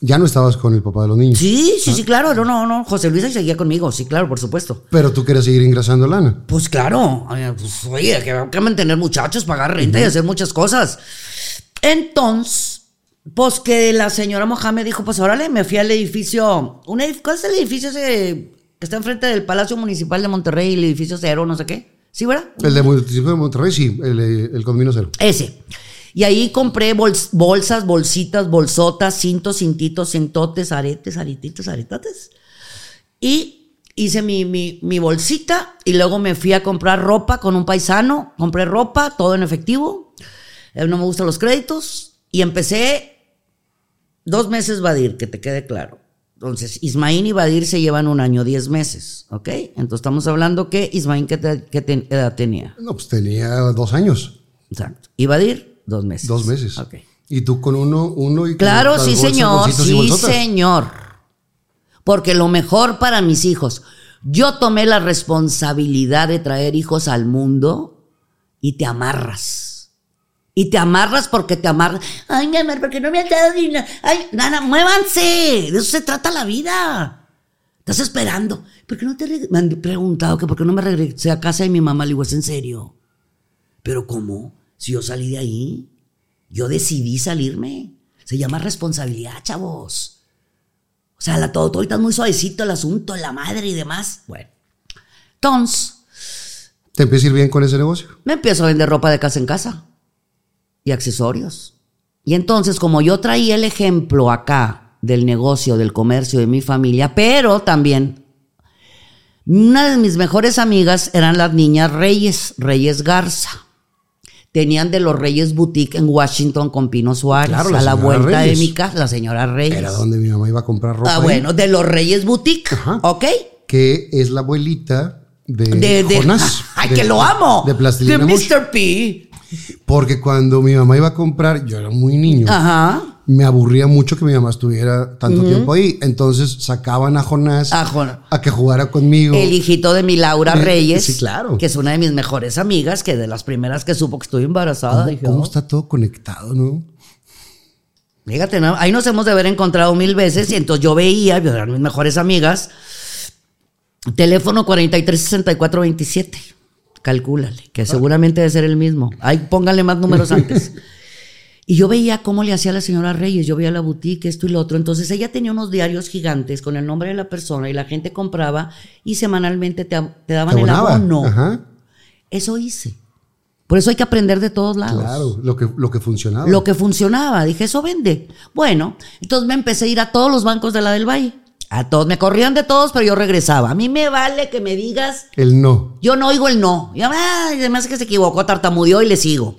Ya no estabas con el papá de los niños. Sí, sí, sí, claro, no, no, no. José Luis ahí seguía conmigo, sí, claro, por supuesto. Pero tú querías seguir ingresando lana. Pues claro, pues, oye, que hay que mantener muchachos, pagar renta y hacer muchas cosas. Entonces, pues que la señora Mohamed dijo, pues órale, me fui al edificio, un edif- ¿cuál es el edificio ese que está enfrente del Palacio Municipal de Monterrey, el edificio cero, no sé qué? ¿Sí, verdad? El de municipio de Monterrey, sí, el, el condominio cero. Ese. Y ahí compré bols- bolsas, bolsitas, bolsotas, cintos, cintitos, cintotes, aretes, aretitos, aretates. Y hice mi, mi, mi bolsita y luego me fui a comprar ropa con un paisano. Compré ropa, todo en efectivo. Eh, No me gustan los créditos. Y empecé dos meses Badir, que te quede claro. Entonces, Ismaín y Badir se llevan un año, diez meses, ¿ok? Entonces estamos hablando que Ismaín, ¿qué, te- qué te- edad tenía? No, pues tenía dos años, Exacto. Y Badir, dos meses. dos meses. Ok. Y tú con uno, uno y Claro, sí, bolsas, señor, sí, señor. Porque lo mejor para mis hijos, yo tomé la responsabilidad de traer hijos al mundo y te amarras. Y te amarras porque te amarras. Ay, mi amor, porque no me has dado dinero. Ay, nada, muévanse. De eso se trata la vida. Estás esperando. ¿Por qué no te Me han preguntado que por qué no me regresé a casa de mi mamá. Le digo, ¿es en serio? ¿Pero cómo? Si yo salí de ahí. Yo decidí salirme. Se llama responsabilidad, chavos. O sea, la, todo, todo ahorita es muy suavecito el asunto, la madre y demás. Bueno. Entonces, ¿Te empieza a ir bien con ese negocio? me empiezo a vender ropa de casa en casa y accesorios. Y entonces, como yo traía el ejemplo acá del negocio, del comercio de mi familia, pero también una de mis mejores amigas eran las niñas Reyes, Reyes Garza. Tenían de los Reyes Boutique en Washington con Pino Suárez. Claro, la a la vuelta Reyes. de mi casa, la señora Reyes. Era donde mi mamá iba a comprar ropa. Ah, ahí, bueno, de los Reyes Boutique, Ajá. ¿ok? Que es la abuelita de, De, de- Jonás. ¡Ay, que lo amo! De Plastilina De. Mr. P. Porque cuando mi mamá iba a comprar, yo era muy niño. Ajá. Me aburría mucho que mi mamá estuviera tanto tiempo ahí. Entonces sacaban a Jonás A Jon- a que jugara conmigo. El hijito de mi Laura Eh, Reyes. sí, claro. Que es una de mis mejores amigas, que de las primeras que supo que estoy embarazada. ¿Cómo, dije, cómo está todo conectado, no? Fíjate, ¿no? ahí nos hemos de haber encontrado mil veces y entonces yo veía, yo eran mis mejores amigas, teléfono 436427, calcúlale, que seguramente debe ser el mismo. Ahí póngale más números antes. Y yo veía cómo le hacía la señora Reyes, yo veía la boutique, esto y lo otro. Entonces ella tenía unos diarios gigantes con el nombre de la persona y la gente compraba y semanalmente te, te daban Te el abono. Ajá. Eso hice. Por eso hay que aprender de todos lados. Claro, lo que, lo que funcionaba. Lo que funcionaba. Dije, eso vende. Bueno, entonces me empecé a ir a todos los bancos de la del Valle. A todos, me corrían de todos, pero yo regresaba. A mí me vale que me digas, El no. yo no oigo el no. Y además que se equivocó, tartamudeó y le sigo.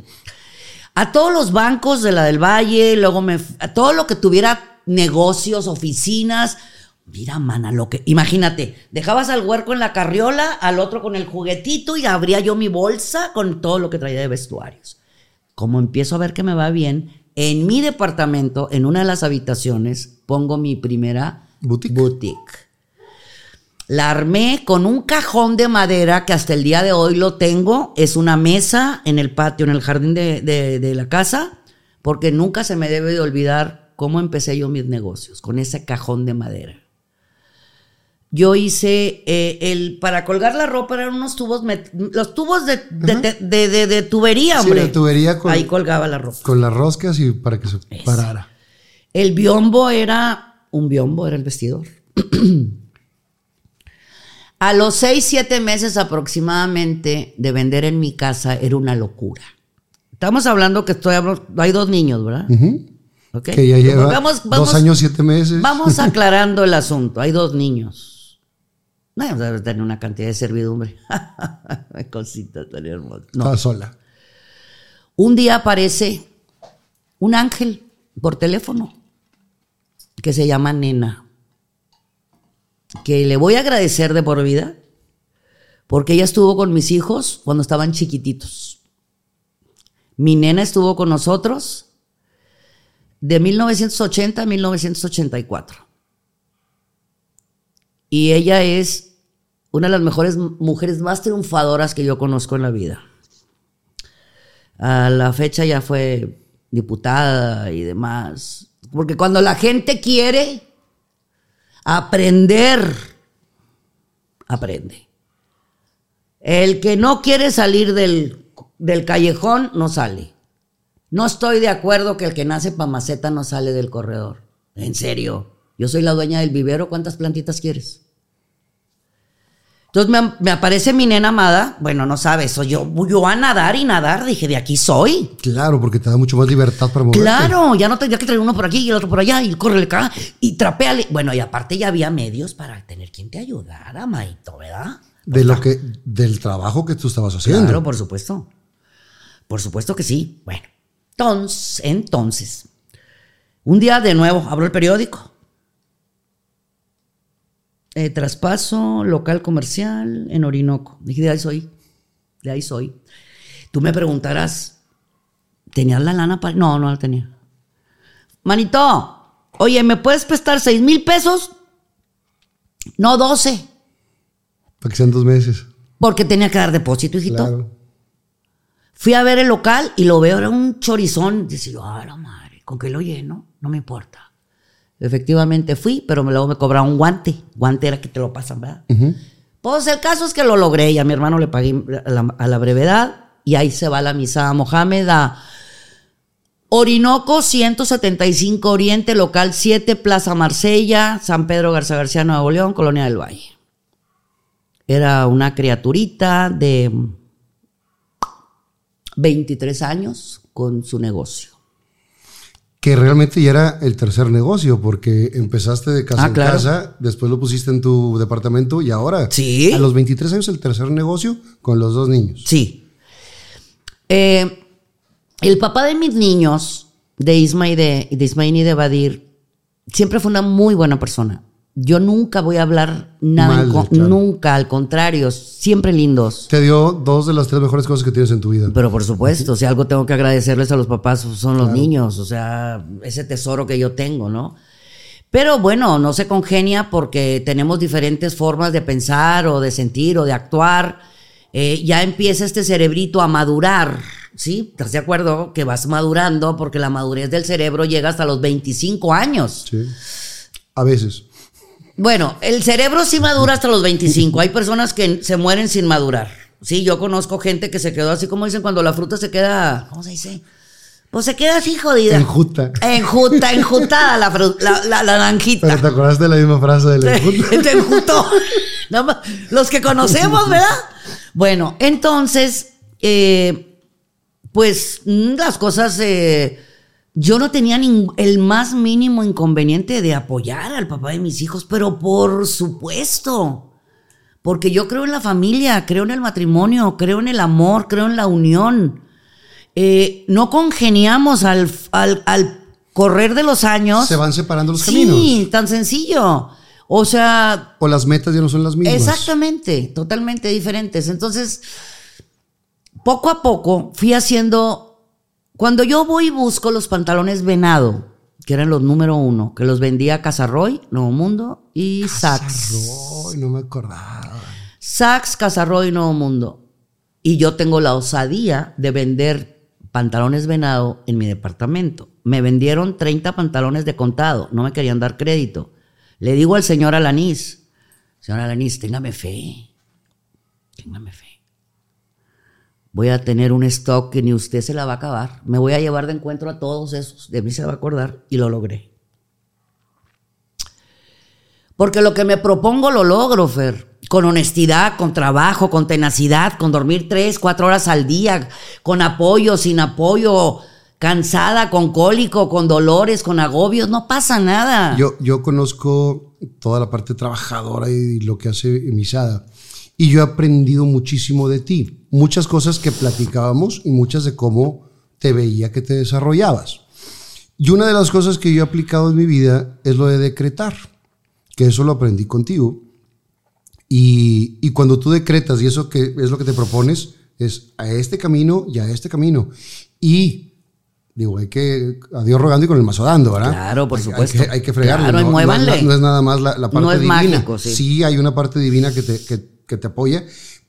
A todos los bancos de la del Valle, luego me, a todo lo que tuviera negocios, oficinas. Mira, mana, lo que, imagínate, dejabas al huerco en la carriola, al otro con el juguetito y abría yo mi bolsa con todo lo que traía de vestuarios. Como empiezo a ver que me va bien, en mi departamento, en una de las habitaciones, pongo mi primera Boutique. boutique. La armé con un cajón de madera que hasta el día de hoy lo tengo. Es una mesa en el patio, en el jardín de, de- de la casa, porque nunca se me debe de olvidar cómo empecé yo mis negocios, con ese cajón de madera. Yo hice eh, el para colgar la ropa eran unos tubos, los tubos de, de, de- de- de- de tubería, Sí, hombre. de tubería con- Ahí colgaba la ropa. Con las roscas y para que se parara. El biombo era un biombo, era el vestidor. A los seis, siete meses aproximadamente de vender en mi casa era una locura. Estamos hablando que estoy hablando, hay dos niños, ¿verdad? Ok. Que ya lleva Vamos- dos años, siete meses. Vamos aclarando el asunto. Hay dos niños. No, debe tener una cantidad de servidumbre. Cosita tan hermosa. No. Estaba sola. Un día aparece un ángel por teléfono que se llama Nena, que le voy a agradecer de por vida, porque ella estuvo con mis hijos cuando estaban chiquititos. Mi nena estuvo con nosotros de 1980 a 1984. Y ella es una de las mejores mujeres más triunfadoras que yo conozco en la vida. A la fecha ya fue diputada y demás. Porque cuando la gente quiere aprender, aprende. El que no quiere salir del, del callejón, no sale. No estoy de acuerdo que el que nace pa' maceta no sale del corredor. En serio. Yo soy la dueña del vivero. ¿Cuántas plantitas quieres? Entonces me, me aparece mi nena amada. Bueno, no sabes, soy yo, yo a nadar y nadar. Dije, de aquí soy. Claro, porque te da mucho más libertad para moverte. Claro, ya no tendría que traer uno por aquí y el otro por allá y córrele acá y trapeale. Bueno, y aparte ya había medios para tener quien te ayudara, Maito, ¿verdad? De lo que, del trabajo que tú estabas haciendo. Claro, por supuesto. Por supuesto que sí. Bueno, entonces, entonces, un día de nuevo abro el periódico. Eh, traspaso local comercial en Orinoco. Dije, de ahí soy. De ahí soy. Tú me preguntarás, ¿tenías la lana para.? No, no la tenía. Manito, oye, ¿me puedes prestar seis mil pesos? No, 12. Para que sean dos meses. Porque tenía que dar depósito, hijito. Claro. Fui a ver el local y lo veo, era un chorizón. Dice yo, ah, la madre, ¿con qué lo lleno? No me importa. Efectivamente fui, pero luego me cobraron un guante. Guante era que te lo pasan, ¿verdad? Pues el caso es que lo logré y a mi hermano le pagué a la, a la brevedad y ahí se va la misa a Mohamed a Orinoco 175 Oriente, local 7, Plaza Marsella, San Pedro Garza García, Nuevo León, Colonia del Valle. Era una criaturita de 23 años con su negocio. Que realmente ya era el tercer negocio, porque empezaste de casa Ah, en claro. casa, después lo pusiste en tu departamento y ahora, Sí. a los 23 años, el tercer negocio con los dos niños. Sí. Eh, el papá de mis niños, de Isma y de, de y de Badir, siempre fue una muy buena persona. Yo nunca voy a hablar nada, Mal, en con- claro. nunca, al contrario, siempre lindos. Te dio dos de las tres mejores cosas que tienes en tu vida. Pero por supuesto, si algo tengo que agradecerles a los papás son los niños, o sea, ese tesoro que yo tengo, ¿no? Pero bueno, no se congenia porque tenemos diferentes formas de pensar o de sentir o de actuar. Eh, ya empieza este cerebrito a madurar, ¿sí? ¿Estás de acuerdo? Que vas madurando porque la madurez del cerebro llega hasta los 25 años. Sí. A veces. Bueno, el cerebro sí madura hasta los 25. Hay personas que se mueren sin madurar. Sí, yo conozco gente que se quedó así como dicen cuando la fruta se queda, ¿cómo se dice? Pues se queda así jodida. Enjuta. Enjuta, enjutada la, la, la, la naranjita. Pero te acordaste de la misma frase del enjuta. Te enjutó. Más, Los que conocemos, ¿verdad? Bueno, entonces, eh, pues mm, las cosas, eh, yo no tenía el más mínimo inconveniente de apoyar al papá de mis hijos, pero por supuesto, porque yo creo en la familia, creo en el matrimonio, creo en el amor, creo en la unión. Eh, no congeniamos al, al- al correr de los años. Se van separando los Sí, caminos. tan sencillo. O sea, O las metas ya no son las mismas. exactamente, totalmente diferentes. Entonces, poco a poco fui haciendo. Cuando yo voy y busco los pantalones venado, que eran los número uno, que los vendía Casarroy, Nuevo Mundo y Saks. Ay, no me acordaba. Saks, Casarroy, Nuevo Mundo. Y yo tengo la osadía de vender pantalones venado en mi departamento. Me vendieron 30 pantalones de contado, no me querían dar crédito. Le digo al señor Alanís, señor Alanís, téngame fe, téngame fe. Voy a tener un stock que ni usted se la va a acabar. Me voy a llevar de encuentro a todos esos, de mí se va a acordar y lo logré. Porque lo que me propongo lo logro, Fer. Con honestidad, con trabajo, con tenacidad, con dormir tres, cuatro horas al día, con apoyo, sin apoyo, cansada, con cólico, con dolores, con agobios, no pasa nada. Yo, yo conozco toda la parte trabajadora y lo que hace Misada. Y yo he aprendido muchísimo de ti. Muchas cosas que platicábamos y muchas de cómo te veía que te desarrollabas. Y una de las cosas que yo he aplicado en mi vida es lo de decretar, que eso lo aprendí contigo. Y, y cuando tú decretas, y eso que es lo que te propones, es a este camino y a este camino. Y digo, hay que, a Dios rogando y con el mazo dando, ¿verdad? Claro, por Hay- supuesto. Hay que, hay que fregarle. Claro, y no, es, no es nada más la, la parte No es divina. mágico, sí. hay una parte divina que te, que, que te apoya,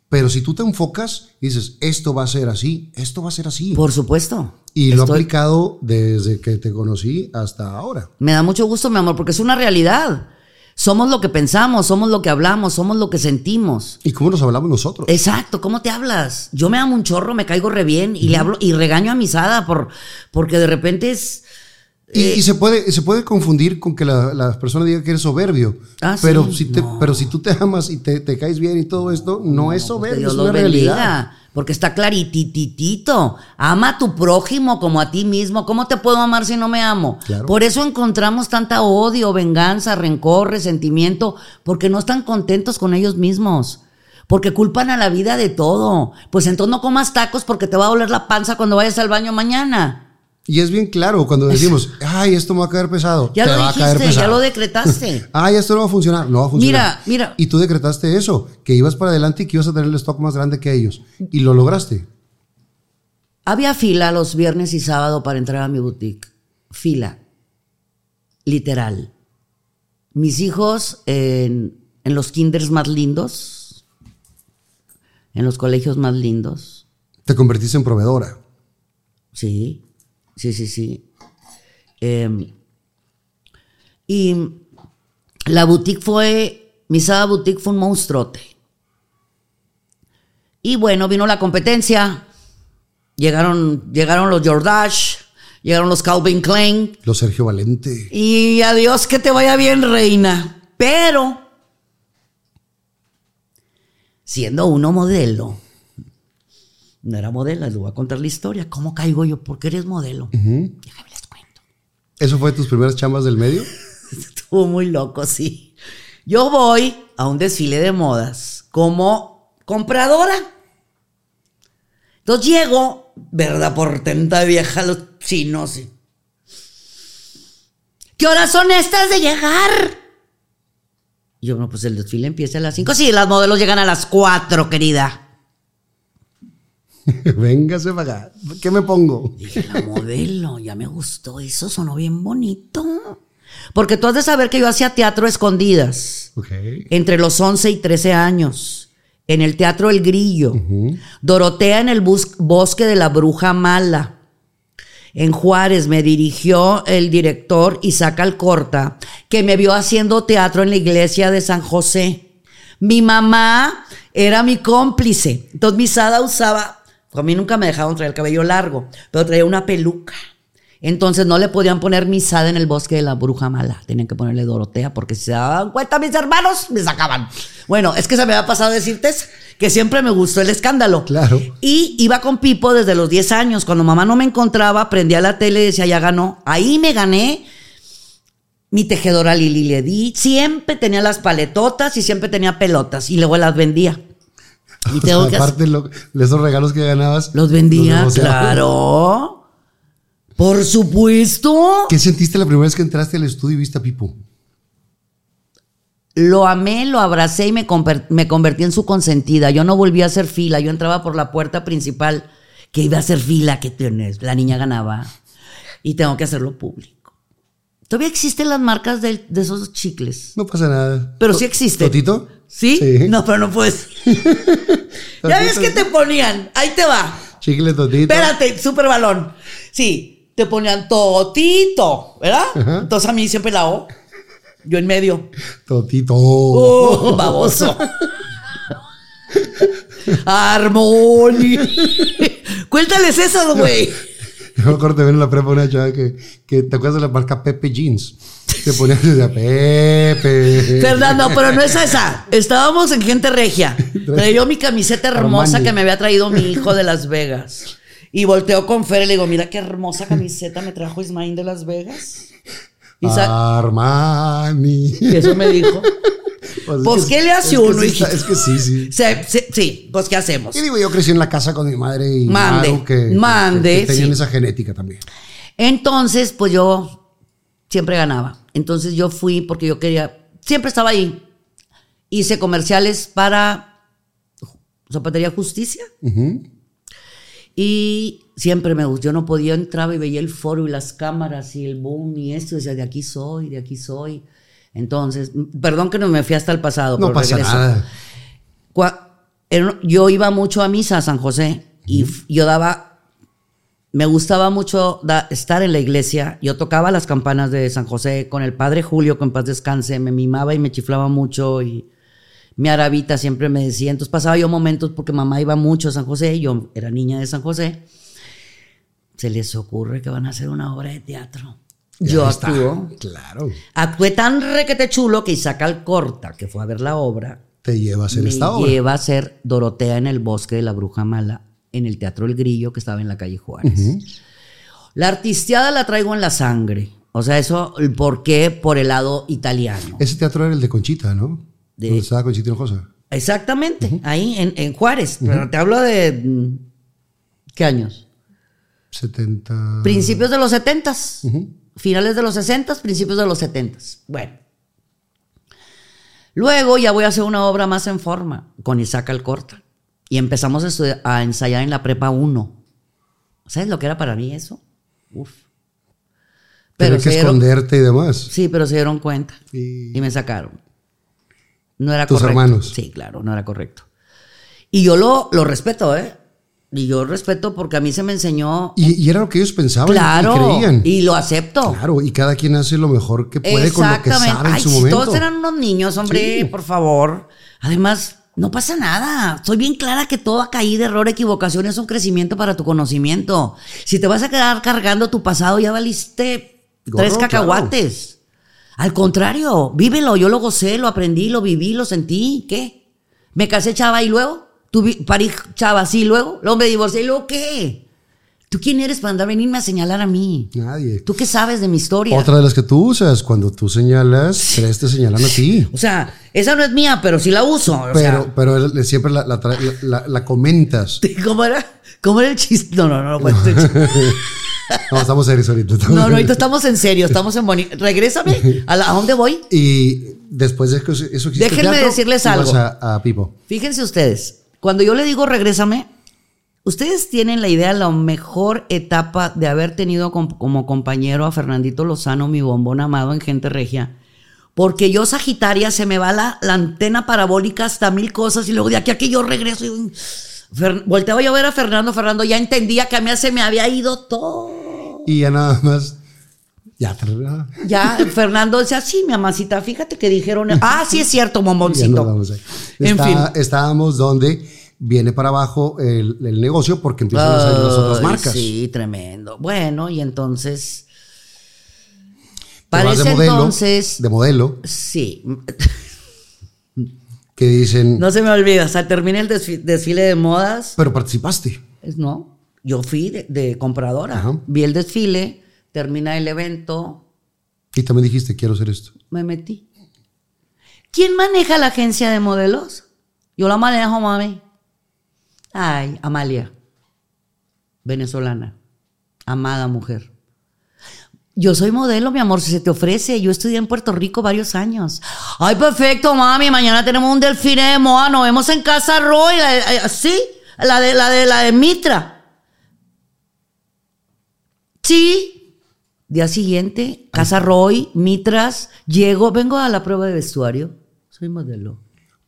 pero si tú te enfocas y dices, esto va a ser así, esto va a ser así. Por supuesto. y lo he aplicado desde que te conocí hasta ahora. Me da mucho gusto, mi amor, porque es una realidad. Somos lo que pensamos, somos lo que hablamos, somos lo que sentimos. ¿Y cómo nos hablamos nosotros? Exacto, ¿cómo te hablas? Yo me amo un chorro, me caigo re bien y le hablo y regaño a Misada por, porque de repente es. Y, Eh, y se puede se puede confundir con que la, la persona diga que eres soberbio. Ah, pero, sí, si te, no. pero si tú te amas y te, te caes bien y todo esto, no, es Que soberbio, Dios es una realidad. bendiga. Porque está claritititito. Ama a tu prójimo como a ti mismo. ¿Cómo te puedo amar si no me amo? Claro. Por eso encontramos tanta odio, venganza, rencor, resentimiento, porque no están contentos con ellos mismos. Porque culpan a la vida de todo. Pues entonces no comas tacos porque te va a doler la panza cuando vayas al baño mañana. Y es bien claro cuando decimos, ay, esto me va a caer pesado. Ya te lo va a caer dijiste, ya pesado. lo decretaste. Ay, esto no va a funcionar. No va a funcionar. Mira, mira. Y tú decretaste eso, que ibas para adelante y que ibas a tener el stock más grande que ellos. Y lo lograste. Había fila los viernes y sábado para entrar a mi boutique. Fila. Literal. Mis hijos en, en los kinders más lindos, en los colegios más lindos. Te convertiste en proveedora. Sí, sí, sí, sí. Em, y la boutique fue, mi Sada Boutique fue un monstruote. Y bueno, vino la competencia. Llegaron, llegaron los Jordache, llegaron los Calvin Klein. Lo Sergio Valente. Y adiós, que te vaya bien, reina. Pero, siendo uno modelo, no era modelo, les voy a contar la historia. ¿Cómo caigo yo? ¿Por qué eres modelo? Déjame les cuento. ¿Eso fue tus primeras chambas del medio? Estuvo muy loco, sí. Yo voy a un desfile de modas como compradora. Entonces llego, ¿verdad? Portenta vieja, los chinos. y, ¿Qué horas son estas de llegar? Y yo, no, pues el desfile empieza a las 5. Sí, las modelos llegan a las 4, querida. Véngase para acá. ¿Qué me pongo? Dije, la modelo, ya me gustó. Eso sonó bien bonito. Porque tú has de saber que yo hacía teatro a escondidas. Entre los 11 y 13 años, en el Teatro El Grillo, Dorotea en el Bosque de la Bruja Mala. En Juárez me dirigió el director Isaac Alcorta, que me vio haciendo teatro en la iglesia de San José. Mi mamá era mi cómplice. Entonces mi Sada usaba, a mí nunca me dejaban traer el cabello largo, pero traía una peluca. Entonces no le podían poner misada en el bosque de la bruja mala. Tenían que ponerle Dorotea porque si se daban cuenta mis hermanos, me sacaban. Bueno, es que se me había pasado decirte que siempre me gustó el escándalo. Claro. Y iba con Pipo desde los 10 años. Cuando mamá no me encontraba, prendía la tele y decía, ya ganó. Ahí me gané mi tejedora Lili le di. Siempre tenía las paletotas y siempre tenía pelotas y luego las vendía. Y tengo sea, que aparte lo- de esos regalos que ganabas. los vendía, claro. Por supuesto. ¿Qué sentiste la primera vez que entraste al estudio y viste a Pipo? Lo amé, lo abracé y me, me convertí en su consentida. Yo no volví a hacer fila, yo entraba por la puerta principal, que iba a hacer fila, que tienes, la niña ganaba. Y tengo que hacerlo público. Todavía existen las marcas del- de, esos chicles. No pasa nada. Pero sí existe. ¿Totito? ¿Sí? Sí. No, pero no puedes. ya ves que te ponían. Ahí te va. Chicle Totito. Espérate, super balón. Sí, te ponían totito, ¿verdad? Ajá. Entonces a mí siempre la O. Yo en medio. Totito. Oh, baboso. Armoni. Cuéntales esas, güey. Yo me acuerdo de ver en la prepa una chava que, que te acuerdas de la marca Pepe Jeans. Te ponías de Pepe. Fernando, pero no es esa. Estábamos en gente regia. Traía mi camiseta hermosa Armani. que me había traído mi hijo de Las Vegas. Y volteo con Fer y le digo, mira qué hermosa camiseta me trajo Ismaín de Las Vegas. Y Armani. y eso me dijo. Pues, Pues, es ¿qué le hace es que uno, sí está- hijito? Es que sí, sí. Se- se- sí, pues ¿qué hacemos? Y digo, yo crecí en la casa con mi madre y Mande, que, que- mande, que tenían sí. esa genética también. Entonces, pues yo siempre ganaba. Entonces yo fui porque yo quería, siempre estaba ahí. Hice comerciales para Zapatería Justicia. Y siempre me gustó. Yo no podía entrar y veía el foro y las cámaras y el boom y esto. Decía, de aquí soy, de aquí soy. Entonces, perdón que no me fui hasta el pasado. No pero pasa regreso. nada. Yo iba mucho a misa a San José y yo daba, me gustaba mucho da- estar en la iglesia. Yo tocaba las campanas de San José con el padre Julio, en paz descanse, me mimaba y me chiflaba mucho y mi arabita siempre me decía. Entonces pasaba yo momentos porque mamá iba mucho a San José y yo era niña de San José. Se les ocurre que van a hacer una obra de teatro. Ya Yo está. actúo. Claro. Actué tan requete chulo que Isaac Alcorta, que fue a ver la obra, Te lleva a hacer me esta obra. lleva a ser Dorotea en el bosque de la bruja mala en el Teatro El Grillo que estaba en la calle Juárez. La artisteada la traigo en la sangre. O sea, eso, ¿por qué? Por el lado italiano. Ese teatro era el de Conchita, ¿no? De- Donde estaba Conchita Hinojosa. Exactamente, ahí en, en Juárez. Pero te hablo de. ¿Qué años? 70. Principios de los 70 Finales de los 60 principios de los 70 Bueno. Luego ya voy a hacer una obra más en forma con Isaac Alcorta. Y empezamos a, estudiar- a ensayar en la prepa 1. ¿Sabes lo que era para mí eso? Uf. Tener que se dieron- esconderte y demás. Sí, pero se dieron cuenta. Y- Y me sacaron. No era Tus correcto. hermanos. Sí, claro, no era correcto. Y yo lo, lo respeto, ¿eh? Y yo respeto porque a mí se me enseñó. Y, y era lo que ellos pensaban claro. y creían. Y lo acepto. Claro, y cada quien hace lo mejor que puede con lo que sabe en Ay, su si momento. todos eran unos niños, hombre, Sí. por favor. Además, no pasa nada. Soy bien clara que toda caída, error, equivocación es un crecimiento para tu conocimiento. Si te vas a quedar cargando tu pasado, ya valiste Gorro, tres cacahuates. Al contrario, vívelo. Yo lo gocé, lo aprendí, lo viví, lo sentí. ¿Qué? Me casé chava y luego. Tú parí chava, sí, luego. Luego me divorcié y luego ¿qué? ¿Tú quién eres para andar a venirme a señalar a mí? Nadie. ¿Tú qué sabes de mi historia? Otra de las que tú usas, cuando tú señalas, tres te señalan a ti. O sea, esa no es mía, pero sí la uso. O Pero, pero él- siempre la, la la- la- la comentas. sea, ¿cómo era? ¿Cómo era el chiste? No, no, no, no, cuento. No, estamos serios ahorita. no, no, ahorita estamos en serio, estamos en bonito. Regrésame, ¿a, la- ¿a dónde voy? Y después de que eso existe. Déjenme teatro, decirles algo. A, a Pipo. Fíjense ustedes, cuando yo le digo regrésame, ustedes tienen la idea, la mejor etapa de haber tenido com- como compañero a Fernandito Lozano, mi bombón amado en Gente Regia. Porque yo, Sagitaria, se me va la, antena parabólica hasta mil cosas y luego de aquí a que yo regreso. y- volteaba yo a ver a Fernando, Fernando ya entendía que a mí se me había ido todo. Y ya nada más. Ya Ya, Fernando decía, sí, mi amacita, fíjate que dijeron, ah, sí es cierto, ahí. En fin. Estábamos donde viene para abajo el, el negocio porque empiezan a salir las otras marcas. Sí, tremendo. Bueno, y entonces. Ese de modelo, entonces. de modelo, Sí. que dicen, No se me olvida. O sea, terminé el desfi- desfile de modas. pero participaste. No. Yo fui de, de compradora. Ajá. Vi el desfile, termina el evento, Y también dijiste, quiero hacer esto. me metí. ¿Quién maneja la agencia de modelos? Yo la manejo, mami. Ay, Amalia. Venezolana. Amada mujer. Yo soy modelo, mi amor, si se te ofrece. Yo estudié en Puerto Rico varios años. Ay, perfecto, mami. Mañana tenemos un delfine de moda. Nos vemos en Casa Roy. La eh, ¿Sí? La de, la de, la de Mitra. Sí. Día siguiente, Casa Roy, Mitras. Llego, vengo a la prueba de vestuario. Soy modelo.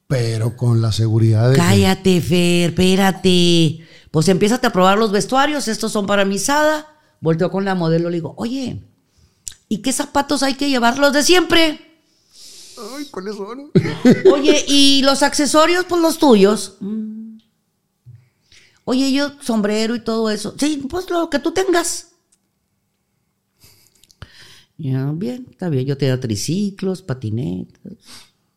Pero con la seguridad de que- Cállate, Fer, espérate. Pues empiezas a probar los vestuarios, estos son para misada. Volteo con la modelo, le digo, oye, ¿y qué zapatos hay que llevar? Los de siempre. Ay, ¿cuáles son? Oye, ¿y los accesorios? Pues los tuyos. Mm. Oye, yo sombrero y todo eso. Sí, pues lo que tú tengas. Ya, bien, está bien. Yo tenía triciclos, patinetas,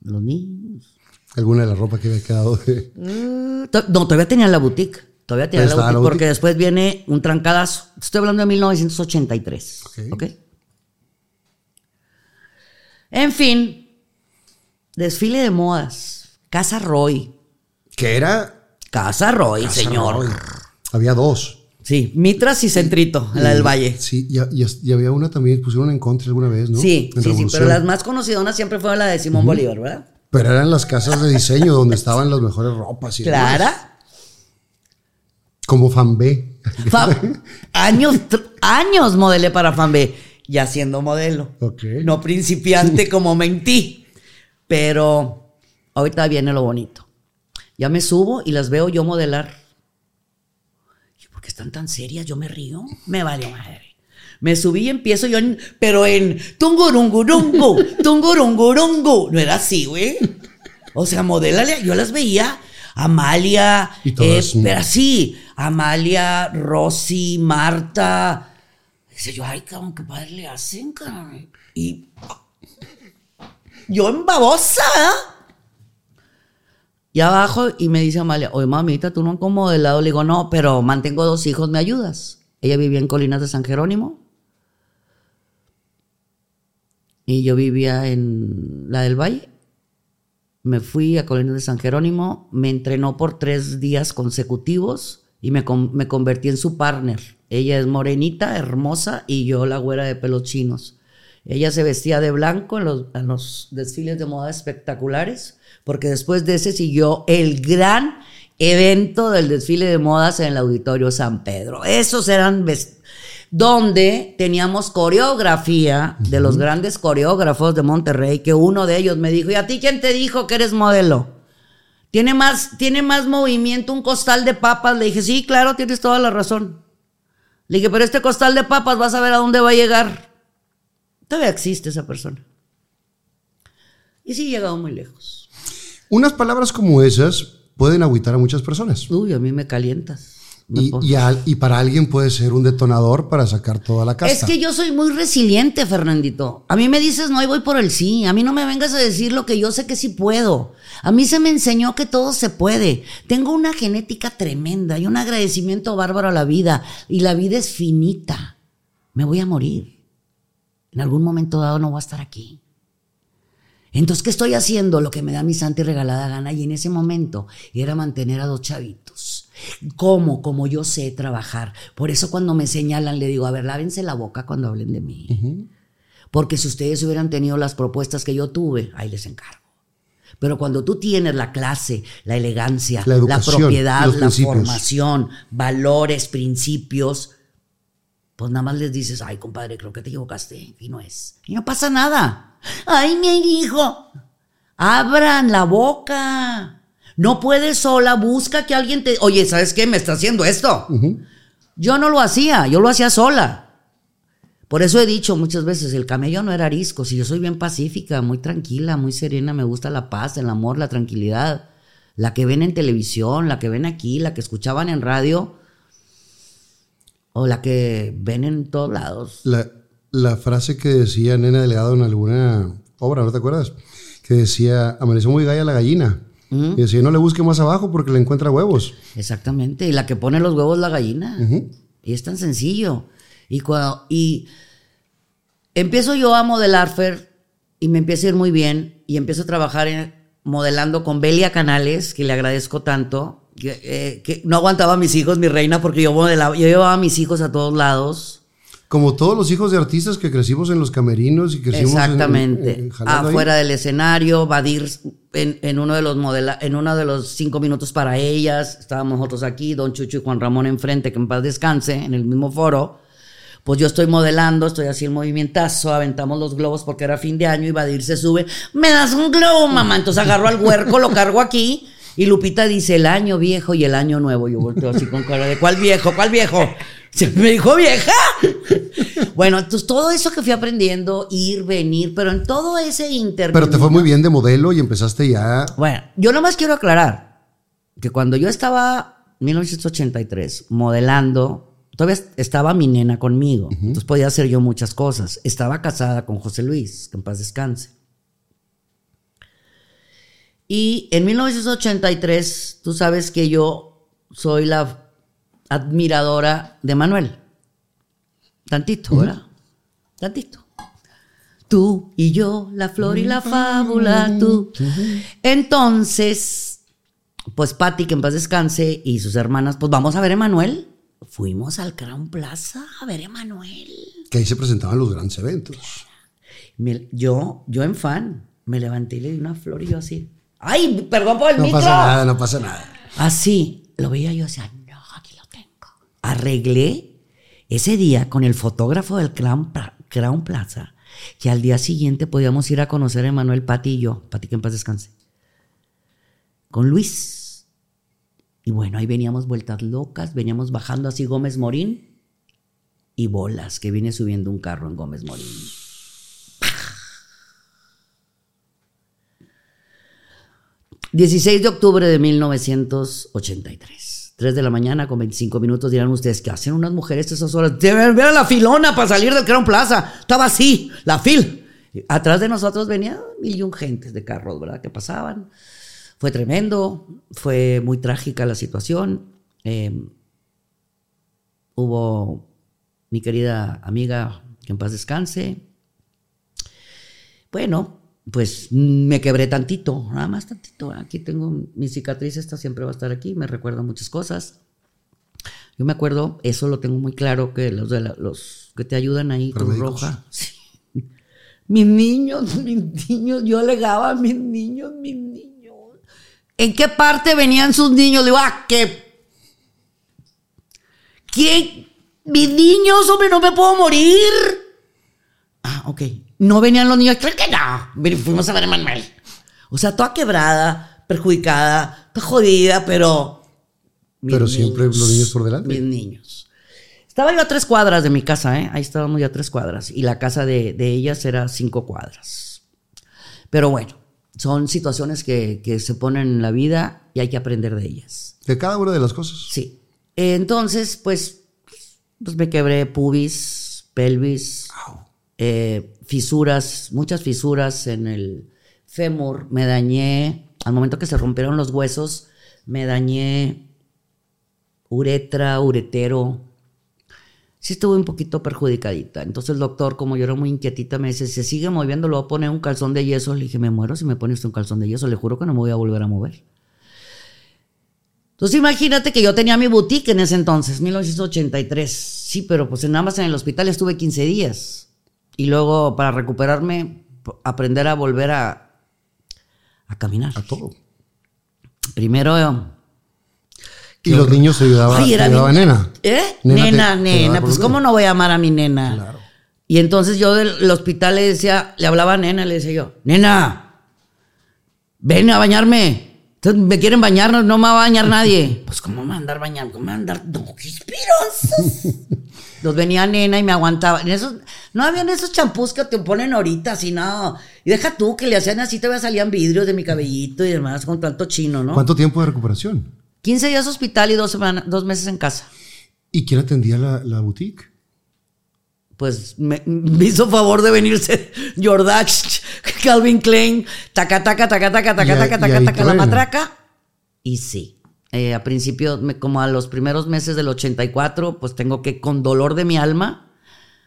los niños. Alguna de la ropa que había quedado de... Mm, to- No, todavía tenía la boutique. Todavía tenía la boutique, la porque después viene un trancadazo. Estoy hablando de 1983. Ok. ¿ok? En fin, desfile de modas. Casa Roy. Que era... Casa Roy, señor. Roy. Había dos. Sí, Mitras y Centrito, la del Valle. Sí, y, y- y había una también, pusieron en contra alguna vez, ¿no? Sí, En sí, sí, pero las más conocidonas siempre fueron la de Simón Bolívar, ¿verdad? Pero eran las casas de diseño donde estaban las mejores ropas. Y demás. Clara. Como Fan B. Fa- años, años modelé para Fanbe, ya siendo modelo. Ok. No principiante como mentí. Pero ahorita viene lo bonito. Ya me subo y las veo yo modelar. ¿Y por qué están tan serias? Yo me río. Me vale madre. Me subí y empiezo yo, en- pero en tungurungurungu, tungurungurungu. No era así, güey. O sea, modélale. Yo las veía. Amalia, eh, pero así, Amalia, Rosy, Marta, Dice yo, ay, cabrón, qué padre le hacen, cabrón. Y yo en babosa, ¿verdad? Y abajo, y me dice Amalia, oye, mamita, tú no como lado. Le digo, no, pero mantengo dos hijos, ¿me ayudas? Ella vivía en Colinas de San Jerónimo. Y yo vivía en la del Valle. Me fui a Colinas de San Jerónimo, me entrenó por tres días consecutivos y me, me convertí en su partner. Ella es morenita, hermosa, y yo la güera de pelos chinos. Ella se vestía de blanco en los, en los desfiles de moda espectaculares, porque después de ese siguió el gran evento del desfile de modas en el Auditorio San Pedro. Esos eran donde teníamos coreografía de los grandes coreógrafos de Monterrey, que uno de ellos me dijo, ¿y a ti quién te dijo que eres modelo? Tiene más, tiene más movimiento un costal de papas. Le dije, sí, claro, tienes toda la razón. Le dije, pero este costal de papas vas a ver a dónde va a llegar. Todavía existe esa persona. Y sí, he llegado muy lejos. Unas palabras como esas pueden agüitar a muchas personas. Uy, a mí me calientas. Me Y, y para alguien puede ser un detonador para sacar toda la casta. Es que yo soy muy resiliente, Fernandito. A mí me dices no y voy por el sí. A mí no me vengas a decir lo que yo sé que sí puedo. A mí se me enseñó que todo se puede. Tengo una genética tremenda y un agradecimiento bárbaro a la vida. Y la vida es finita. Me voy a morir. En algún momento dado no voy a estar aquí. Entonces, ¿qué estoy haciendo? Lo que me da mi santa y regalada gana. Y en ese momento era mantener a dos chavitos. ¿Cómo? Como yo sé trabajar. Por eso cuando me señalan le digo, a ver, lávense la boca cuando hablen de mí. Porque si ustedes hubieran tenido las propuestas que yo tuve, ahí les encargo. Pero cuando tú tienes la clase, la elegancia, La la, propiedad, la formación, valores, principios, pues nada más les dices, ay, compadre, creo que te equivocaste. Y no es. Y no pasa nada. Ay, mi hijo. Abran la boca. No puedes sola, busca que alguien te... Oye, ¿sabes qué? Me está haciendo esto. Yo no lo hacía, yo lo hacía sola. Por eso he dicho muchas veces, el camello no era arisco, si yo soy bien pacífica, muy tranquila, muy serena, me gusta la paz, el amor, la tranquilidad. La que ven en televisión, la que ven aquí, la que escuchaban en radio, o la que ven en todos lados. La, la frase que decía Nena Delegado en alguna obra, ¿no te acuerdas? Que decía, amaneció muy galla la gallina. Y decía, no le busque más abajo porque le encuentra huevos. Exactamente, y la que pone los huevos la gallina. Y es tan sencillo. Y, cuando, y empiezo yo a modelar, Fer, y me empieza a ir muy bien, y empiezo a trabajar en- modelando con Belia Canales, que le agradezco tanto, que, eh, que no aguantaba a mis hijos, mi reina, porque yo modelaba, yo llevaba a mis hijos a todos lados. Como todos los hijos de artistas que crecimos en los camerinos y crecimos en- Exactamente. en- en- ahí. Afuera del escenario, Badir en, en uno de los modela en uno de los cinco minutos para ellas. Estábamos nosotros aquí, Don Chucho y Juan Ramón enfrente, que en paz descanse, en el mismo foro. Pues yo estoy modelando, estoy así el movimientazo, aventamos los globos porque era fin de año y Badir se sube. ¿Me das un globo, mamá? Entonces agarro al huerco, lo cargo aquí. Y Lupita dice el año viejo y el año nuevo. Yo volteo así con cara de ¿cuál viejo? ¿Cuál viejo? Se me dijo vieja. Bueno, entonces todo eso que fui aprendiendo, ir, venir, pero en todo ese inter. Pero te fue muy bien de modelo y empezaste ya. Bueno, yo nomás quiero aclarar que cuando yo estaba en 1983 modelando, todavía estaba mi nena conmigo. Entonces podía hacer yo muchas cosas. Estaba casada con José Luis, que en paz descanse. Y en 1983, tú sabes que yo soy la admiradora de Manuel. Tantito, ¿verdad? Tantito. Tú y yo, la flor y la fábula, tú. Entonces, pues Patti, que en paz descanse, y sus hermanas, pues vamos a ver a Emanuel. Fuimos al Crown Plaza a ver a Emanuel. Que ahí se presentaban los grandes eventos. Yo, yo en fan, me levanté y le di una flor y yo así. ¡Ay, perdón por el No micro! pasa nada, no pasa nada. Así, lo veía yo así, no, aquí lo tengo. Arreglé ese día con el fotógrafo del Crown Plaza, que al día siguiente podíamos ir a conocer a Emanuel Pati y yo, Pati que en paz descanse, con Luis. Y bueno, ahí veníamos vueltas locas, veníamos bajando así Gómez Morín y bolas, que viene subiendo un carro en Gómez Morín. 16 de octubre de 1983. 3 de la mañana con 25 minutos dirán ustedes, ¿qué hacen unas mujeres esas horas? Deben ver la filona para salir del Crown Plaza. Estaba así, la fil. Atrás de nosotros venían mil y un gentes de carros, ¿verdad? Que pasaban. Fue tremendo, fue muy trágica la situación. Eh, hubo mi querida amiga, que en paz descanse. Bueno, pues me quebré tantito, nada más tantito. Aquí tengo mi cicatriz, esta siempre va a estar aquí, me recuerda muchas cosas. Yo me acuerdo, eso lo tengo muy claro, que los, de la- los que te ayudan ahí, Cruz. Roja. Sí. Mis niños, mis niños, yo alegaba a mis niños, mis niños. ¿En qué parte venían sus niños? Le digo, ah, que. ¿Quién? Mis niños, hombre, no me puedo morir. Ah, ok. No venían los niños. Creo que no. Fuimos a ver a Manuel. O sea, toda quebrada, perjudicada, toda jodida, pero. Pero siempre los niños por delante. Mis niños. Estaba yo a tres cuadras de mi casa, ¿eh? Ahí estábamos ya a tres cuadras. Y la casa de, de ellas era cinco cuadras. Pero bueno, son situaciones que, que se ponen en la vida y hay que aprender de ellas. De cada una de las cosas. Sí. Entonces, pues, pues me quebré pubis, pelvis, eh, fisuras, muchas fisuras en el fémur. Me dañé, al momento que se rompieron los huesos, me dañé uretra, uretero. Sí estuve un poquito perjudicadita. Entonces el doctor, como yo era muy inquietita, me dice, si sigue moviendo, le voy a poner un calzón de yeso. Le dije, me muero si me pones un calzón de yeso. Le juro que no me voy a volver a mover. Entonces imagínate que yo tenía mi boutique en ese entonces, 1983. Sí, pero pues nada más en el hospital estuve 15 días. Y luego para recuperarme, aprender a volver a, a caminar. A todo. Primero... eh, Y los niños se ayudaban, Ay, era ayudaba bien- nena. ¿Eh? Nena Nena, te nena. Pues, ¿cómo no voy a amar a mi nena? Claro. Y entonces yo del hospital le decía, le hablaba a nena, le decía yo, nena, ven a bañarme. Entonces, me quieren bañar, no, no me va a bañar nadie. Pues, ¿cómo me va a andar bañando? ¿Cómo me va a andar? No, qué. Los venía nena y me aguantaba. En esos, no habían esos champús que te ponen ahorita, así, no. Y deja tú que le hacían así, todavía salían vidrios de mi cabellito y demás, con tanto chino, ¿no? ¿Cuánto tiempo de recuperación? 15 días hospital y dos, semanas, dos meses en casa. ¿Y quién atendía la, la boutique? pues me, me hizo favor de venirse Jordach, Calvin Klein, taca, taca, taca, taca, taca, taca, y taca, ahí taca, la matraca. Y sí, eh, a principio, me- como a los primeros meses del 84, pues tengo que, con dolor de mi alma,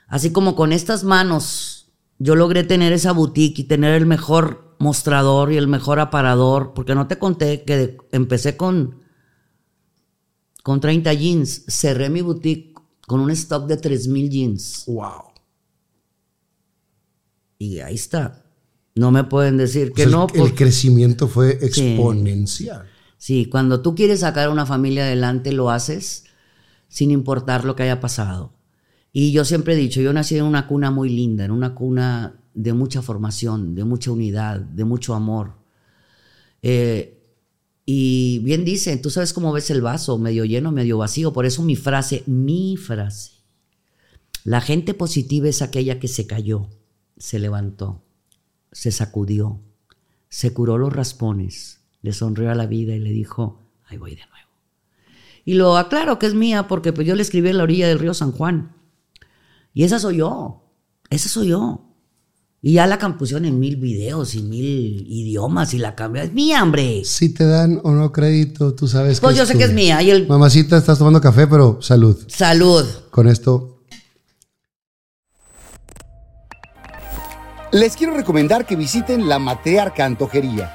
así como con estas manos, yo logré tener esa boutique y tener el mejor mostrador y el mejor aparador, porque no te conté que de- empecé con, con 30 jeans, cerré mi boutique con un stock de 3000 jeans. ¡Wow! Y ahí está. No me pueden decir que O sea, no. el, el crecimiento fue exponencial. Sí, cuando tú quieres sacar una familia adelante, lo haces sin importar lo que haya pasado. Y yo siempre he dicho, yo nací en una cuna muy linda, en una cuna de mucha formación, de mucha unidad, de mucho amor. Eh, y bien dicen, tú sabes cómo ves el vaso, medio lleno, medio vacío. Por eso mi frase, mi frase. La gente positiva es aquella que se cayó, se levantó, se sacudió, se curó los raspones, le sonrió a la vida y le dijo, ahí voy de nuevo. Y lo aclaro que es mía porque pues, yo le escribí en la orilla del río San Juan. Y esa soy yo, esa soy yo. Y ya la compusieron en mil videos y mil idiomas y la cambia. Es mía, hombre. Si te dan o no crédito, tú sabes que Pues yo sé que es mía. Y el Mamacita, estás tomando café, pero salud. salud. Con esto Les quiero recomendar que visiten la Matriarca Antojería.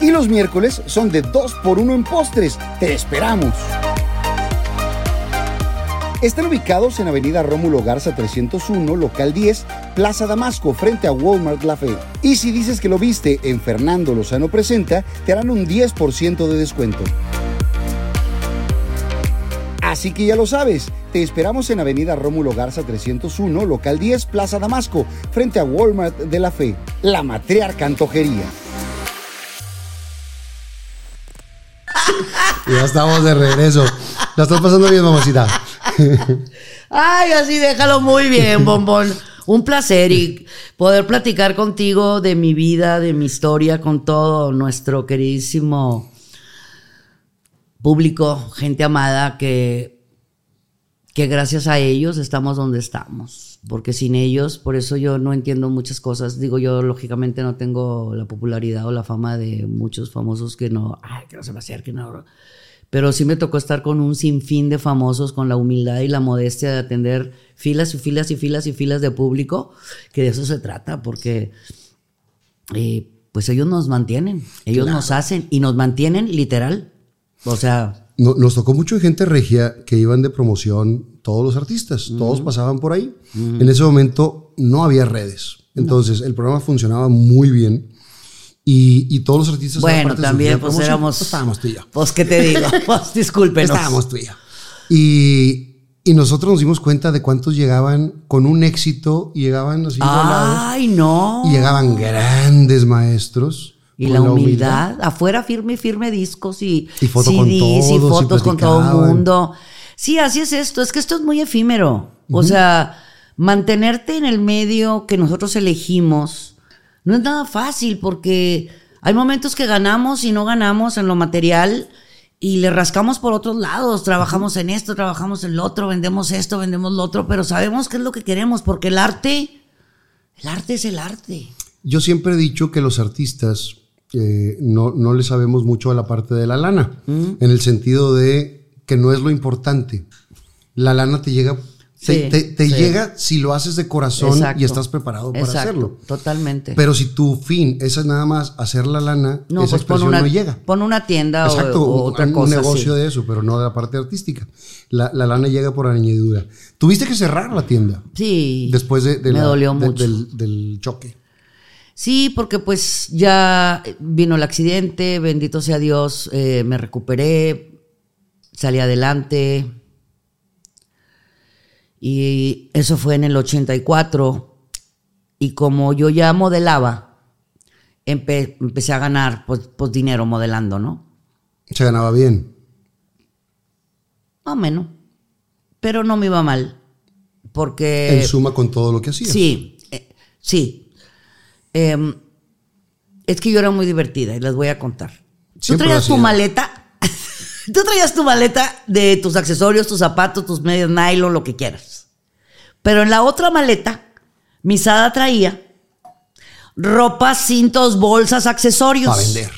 Y los miércoles son de 2 por 1 en postres. Te esperamos. Están ubicados en Avenida Rómulo Garza 301, local 10, Plaza Damasco, frente a Walmart La Fe. Y si dices que lo viste en Fernando Lozano Presenta, te harán un 10% de descuento. Así que ya lo sabes, te esperamos en Avenida Rómulo Garza 301, local 10, Plaza Damasco, frente a Walmart de la Fe, la matriarca antojería. Ya estamos de regreso. La estás pasando bien, mamacita. Ay, así déjalo muy bien, bombón. Un placer y poder platicar contigo de mi vida, de mi historia, con todo nuestro queridísimo público, gente amada, que, que gracias a ellos estamos donde estamos. Porque sin ellos, por eso yo no entiendo muchas cosas. Digo, yo lógicamente no tengo la popularidad o la fama de muchos famosos que no, ay, que no se me acerquen ahora. Pero sí me tocó estar con un sinfín de famosos, con la humildad y la modestia de atender filas y filas y filas y filas de público, que de eso se trata, porque eh, pues ellos nos mantienen, ellos nos hacen y nos mantienen literal. O sea, No- Nos tocó mucho gente regia que iban de promoción, todos los artistas, todos pasaban por ahí. En ese momento no había redes. Entonces el programa funcionaba muy bien. Y, y todos los artistas. bueno, de también de pues promoción, éramos... pues, estábamos tú y yo. Pues qué te digo, pues discúlpenos. Estábamos tú y yo. Y, y nosotros nos dimos cuenta de cuántos llegaban con un éxito y llegaban así volados. Ay, no. Y llegaban grandes maestros. Y la humildad, afuera firme, firme discos y, Y foto CDs y todos, y fotos con todo el mundo. Sí, así es esto, es que esto es muy efímero. O sea, mantenerte en el medio que nosotros elegimos no es nada fácil porque hay momentos que ganamos y no ganamos en lo material y le rascamos por otros lados, trabajamos en esto, trabajamos en lo otro, vendemos esto, vendemos lo otro, pero sabemos qué es lo que queremos porque el arte, el arte es el arte. Yo siempre he dicho que los artistas eh, no, no le sabemos mucho a la parte de la lana, en el sentido de que no es lo importante. La lana te llega, te, Sí, te- te sí. llega si lo haces de corazón Exacto. y estás preparado para Exacto, hacerlo. Totalmente. Pero si tu fin es nada más hacer la lana, no, esa pues expresión una, no llega. pon una tienda o- Exacto, o, otra un, cosa. negocio de eso, pero no de la parte artística. La, la lana llega por añadidura. Tuviste que cerrar la tienda Sí. después de, de me la- dolió de- mucho. del, del choque. Sí, porque pues ya vino el accidente, bendito sea Dios, eh, me recuperé, salí adelante. Y eso fue en el 84. Y como yo ya modelaba, empe- empecé a ganar pues, pues, dinero modelando, ¿no? Se ganaba bien. Más o menos. Pero no me iba mal. Porque... en suma con todo lo que hacías. Sí, eh, sí. Em, es que yo era muy divertida y les voy a contar. Tú traías tu maleta, tú traías tu maleta de tus accesorios, tus zapatos, tus medias nylon, lo que quieras. Pero en la otra maleta, Misada traía ropa, cintos, bolsas, accesorios. Para vender.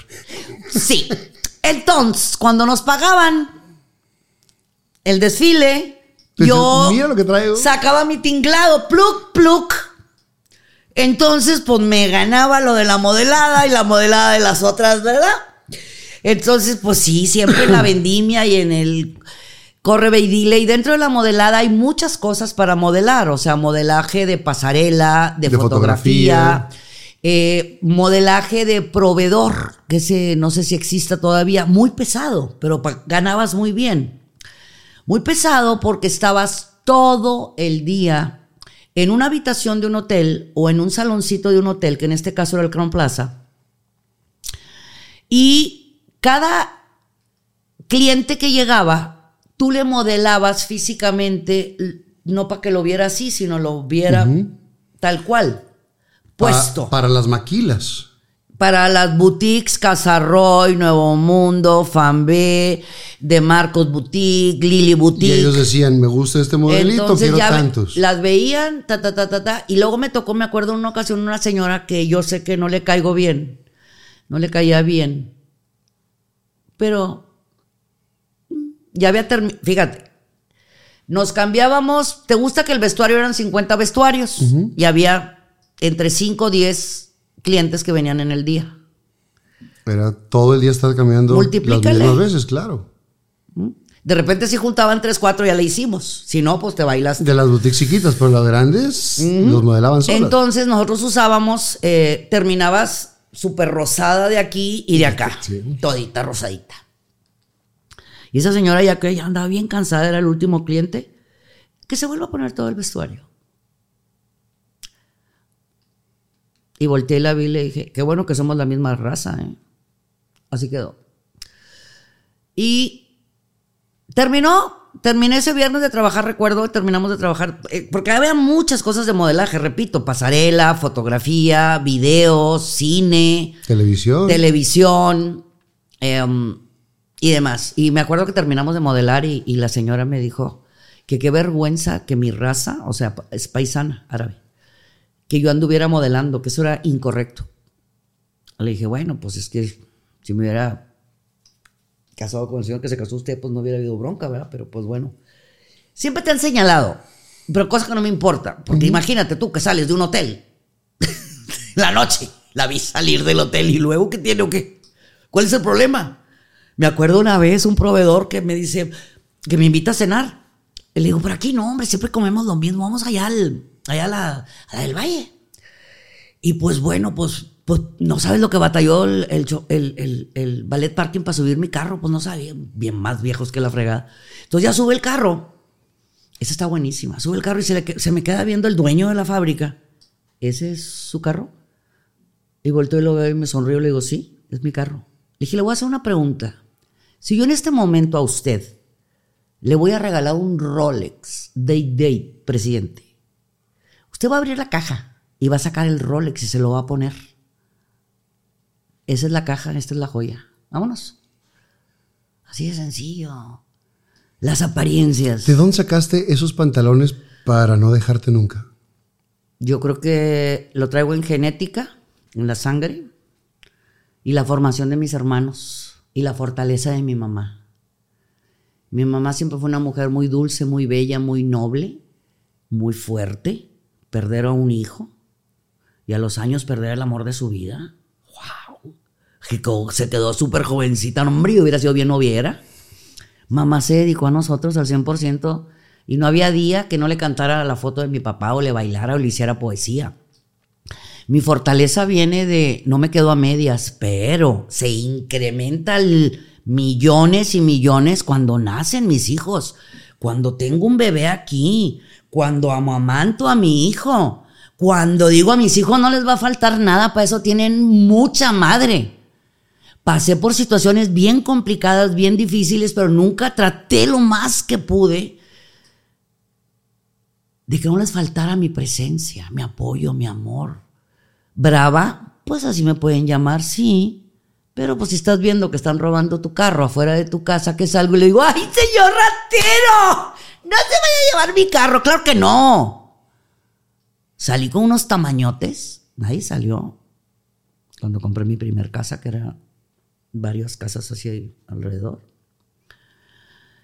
Sí. Entonces, cuando nos pagaban el desfile, yo mira lo que traigo. sacaba mi tinglado, pluk, pluk. Entonces, pues me ganaba lo de la modelada y la modelada de las otras, ¿verdad? Entonces, pues sí, siempre en la vendimia y en el corre ve y dile. Y dentro de la modelada hay muchas cosas para modelar, o sea, modelaje de pasarela, de, De fotografía, fotografía. eh, modelaje de proveedor, que ese no sé si exista todavía, muy pesado, pero ganabas muy bien. Muy pesado porque estabas todo el día en una habitación de un hotel o en un saloncito de un hotel, que en este caso era el Crown Plaza. Y cada cliente que llegaba, tú le modelabas físicamente, no para que lo viera así, sino lo viera tal cual, Pa- puesto para las maquilas. Para las boutiques Casarroy, Nuevo Mundo, Fanbé, De Marcos Boutique, Lily Y Boutique. ellos decían, me gusta este modelito, Entonces quiero ya tantos. las veían, ta, ta, ta, ta, ta. Y luego me tocó, me acuerdo en una ocasión, una señora que yo sé que no le caigo bien. No le caía bien. Pero mm, ya había terminado. Fíjate. Nos cambiábamos. ¿Te gusta que el vestuario eran 50 vestuarios? Y había entre 5 o 10 clientes que venían en el día. Era todo el día estar cambiando las mismas veces, claro. De repente si juntaban 3, 4 ya le hicimos. Si no, pues te bailas De las boutiques chiquitas, pero las grandes los modelaban solas. Entonces nosotros usábamos, eh, terminabas súper rosada de aquí y de acá, Sí. todita rosadita. Y esa señora ya que ya andaba bien cansada, era el último cliente, que se vuelva a poner todo el vestuario. Y volteé y la vi y le dije, qué bueno que somos la misma raza, ¿eh? Así quedó. Y terminó, terminé ese viernes de trabajar, recuerdo, terminamos de trabajar, eh, porque había muchas cosas de modelaje, repito, pasarela, fotografía, videos, cine, Televisión. televisión em, y demás. Y me acuerdo que terminamos de modelar y, y la señora me dijo que qué vergüenza que mi raza, o sea, es paisana, árabe, que yo anduviera modelando, que eso era incorrecto. Le dije, bueno, pues es que si me hubiera casado con el señor que se casó usted, pues no hubiera habido bronca, ¿verdad? Pero pues bueno. Siempre te han señalado, pero cosa que no me importa, porque imagínate tú que sales de un hotel la noche, la vi salir del hotel y luego ¿qué tiene o qué? ¿Cuál es el problema? Me acuerdo una vez un proveedor que me dice que me invita a cenar. Le digo, por aquí no, hombre, siempre comemos lo mismo, vamos allá al, allá a la, del valle. Y pues bueno, pues, pues no sabes lo que batalló el, el, el- el- ballet parking para subir mi carro, pues no sabía, bien más viejos que la fregada. Entonces ya sube el carro. Esa está buenísima. Sube el carro y se, se me queda viendo el dueño de la fábrica. ¿Ese es su carro? Y volteo y lo veo y me sonrío y le digo, sí, es mi carro. Le dije, le voy a hacer una pregunta. Si yo en este momento a usted le voy a regalar un Rolex Day Day, presidente, usted va a abrir la caja y va a sacar el Rolex y se lo va a poner. Esa es la caja, esta es la joya. Vámonos. Así de sencillo. Las apariencias. ¿De dónde sacaste esos pantalones para no dejarte nunca? Yo creo que lo traigo en genética, en la sangre, y la formación de mis hermanos, y la fortaleza de mi mamá. Mi mamá siempre fue una mujer muy dulce, muy bella, muy noble, muy fuerte. Perder a un hijo y a los años perder el amor de su vida. ¡Wow! Que Se quedó súper jovencita, no, hombre, hubiera sido bien noviera. Mamá se dedicó a nosotros al 100% y no había día que no le cantara la foto de mi papá o le bailara o le hiciera poesía. Mi fortaleza viene de, no me quedo a medias, pero se incrementa el millones y millones cuando nacen mis hijos, cuando tengo un bebé aquí, cuando amamanto a mi hijo, cuando digo a mis hijos no les va a faltar nada, para eso tienen mucha madre. Pasé por situaciones bien complicadas, bien difíciles, pero nunca traté lo más que pude de que no les faltara mi presencia, mi apoyo, mi amor. Brava, pues así me pueden llamar, sí. Pero pues si estás viendo que están robando tu carro afuera de tu casa, que salgo y le digo, ¡ay, señor ratero! No se vaya a llevar mi carro, claro que no. Salí con unos tamañotes, ahí salió. Cuando compré mi primer casa, que era varias casas así alrededor.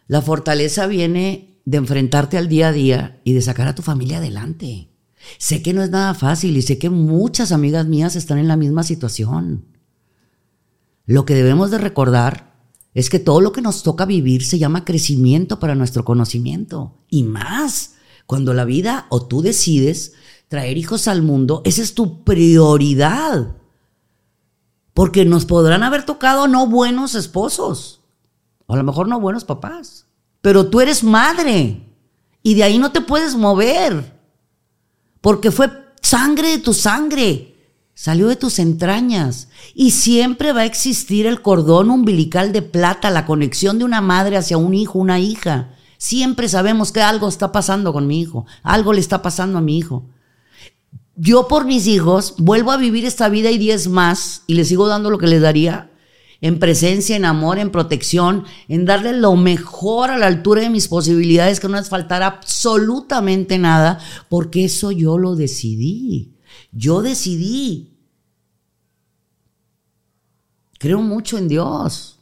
La fortaleza viene de enfrentarte al día a día y de sacar a tu familia adelante. Sé que no es nada fácil y sé que muchas amigas mías están en la misma situación. Lo que debemos de recordar es que todo lo que nos toca vivir se llama crecimiento para nuestro conocimiento. Y más, cuando la vida o tú decides traer hijos al mundo, esa es tu prioridad. Porque nos podrán haber tocado no buenos esposos, o a lo mejor no buenos papás, pero tú eres madre y de ahí no te puedes mover, porque fue sangre de tu sangre, salió de tus entrañas y siempre va a existir el cordón umbilical de plata, la conexión de una madre hacia un hijo, una hija. Siempre sabemos que algo está pasando con mi hijo, algo le está pasando a mi hijo yo por mis hijos vuelvo a vivir esta vida y diez más y les sigo dando lo que les daría en presencia, en amor, en protección, en darle lo mejor a la altura de mis posibilidades, que no les faltara absolutamente nada, porque eso yo lo decidí. Yo decidí. Creo mucho en Dios.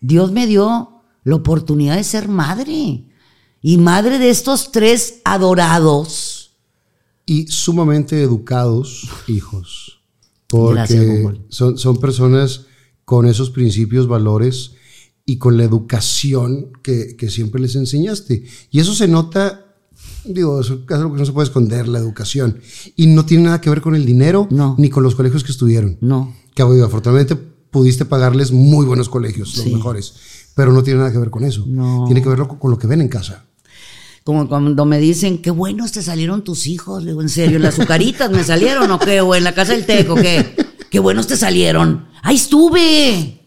Dios me dio la oportunidad de ser madre. Y madre de estos tres adorados. Y sumamente educados hijos. Porque Gracias, son, son personas con esos principios, valores y con la educación que, que siempre les enseñaste. Y eso se nota, digo, eso es algo que no se puede esconder, la educación. Y no tiene nada que ver con el dinero No. ni con los colegios que estuvieron. No. Que digo, afortunadamente pudiste pagarles muy buenos colegios, los mejores. Pero no tiene nada que ver con eso. No. Tiene que ver con lo que ven en casa. Como cuando me dicen, qué buenos te salieron tus hijos. Le digo, ¿en serio? ¿En las azucaritas me salieron o qué? ¿O en la casa del teco qué? Qué buenos te salieron. Ahí estuve.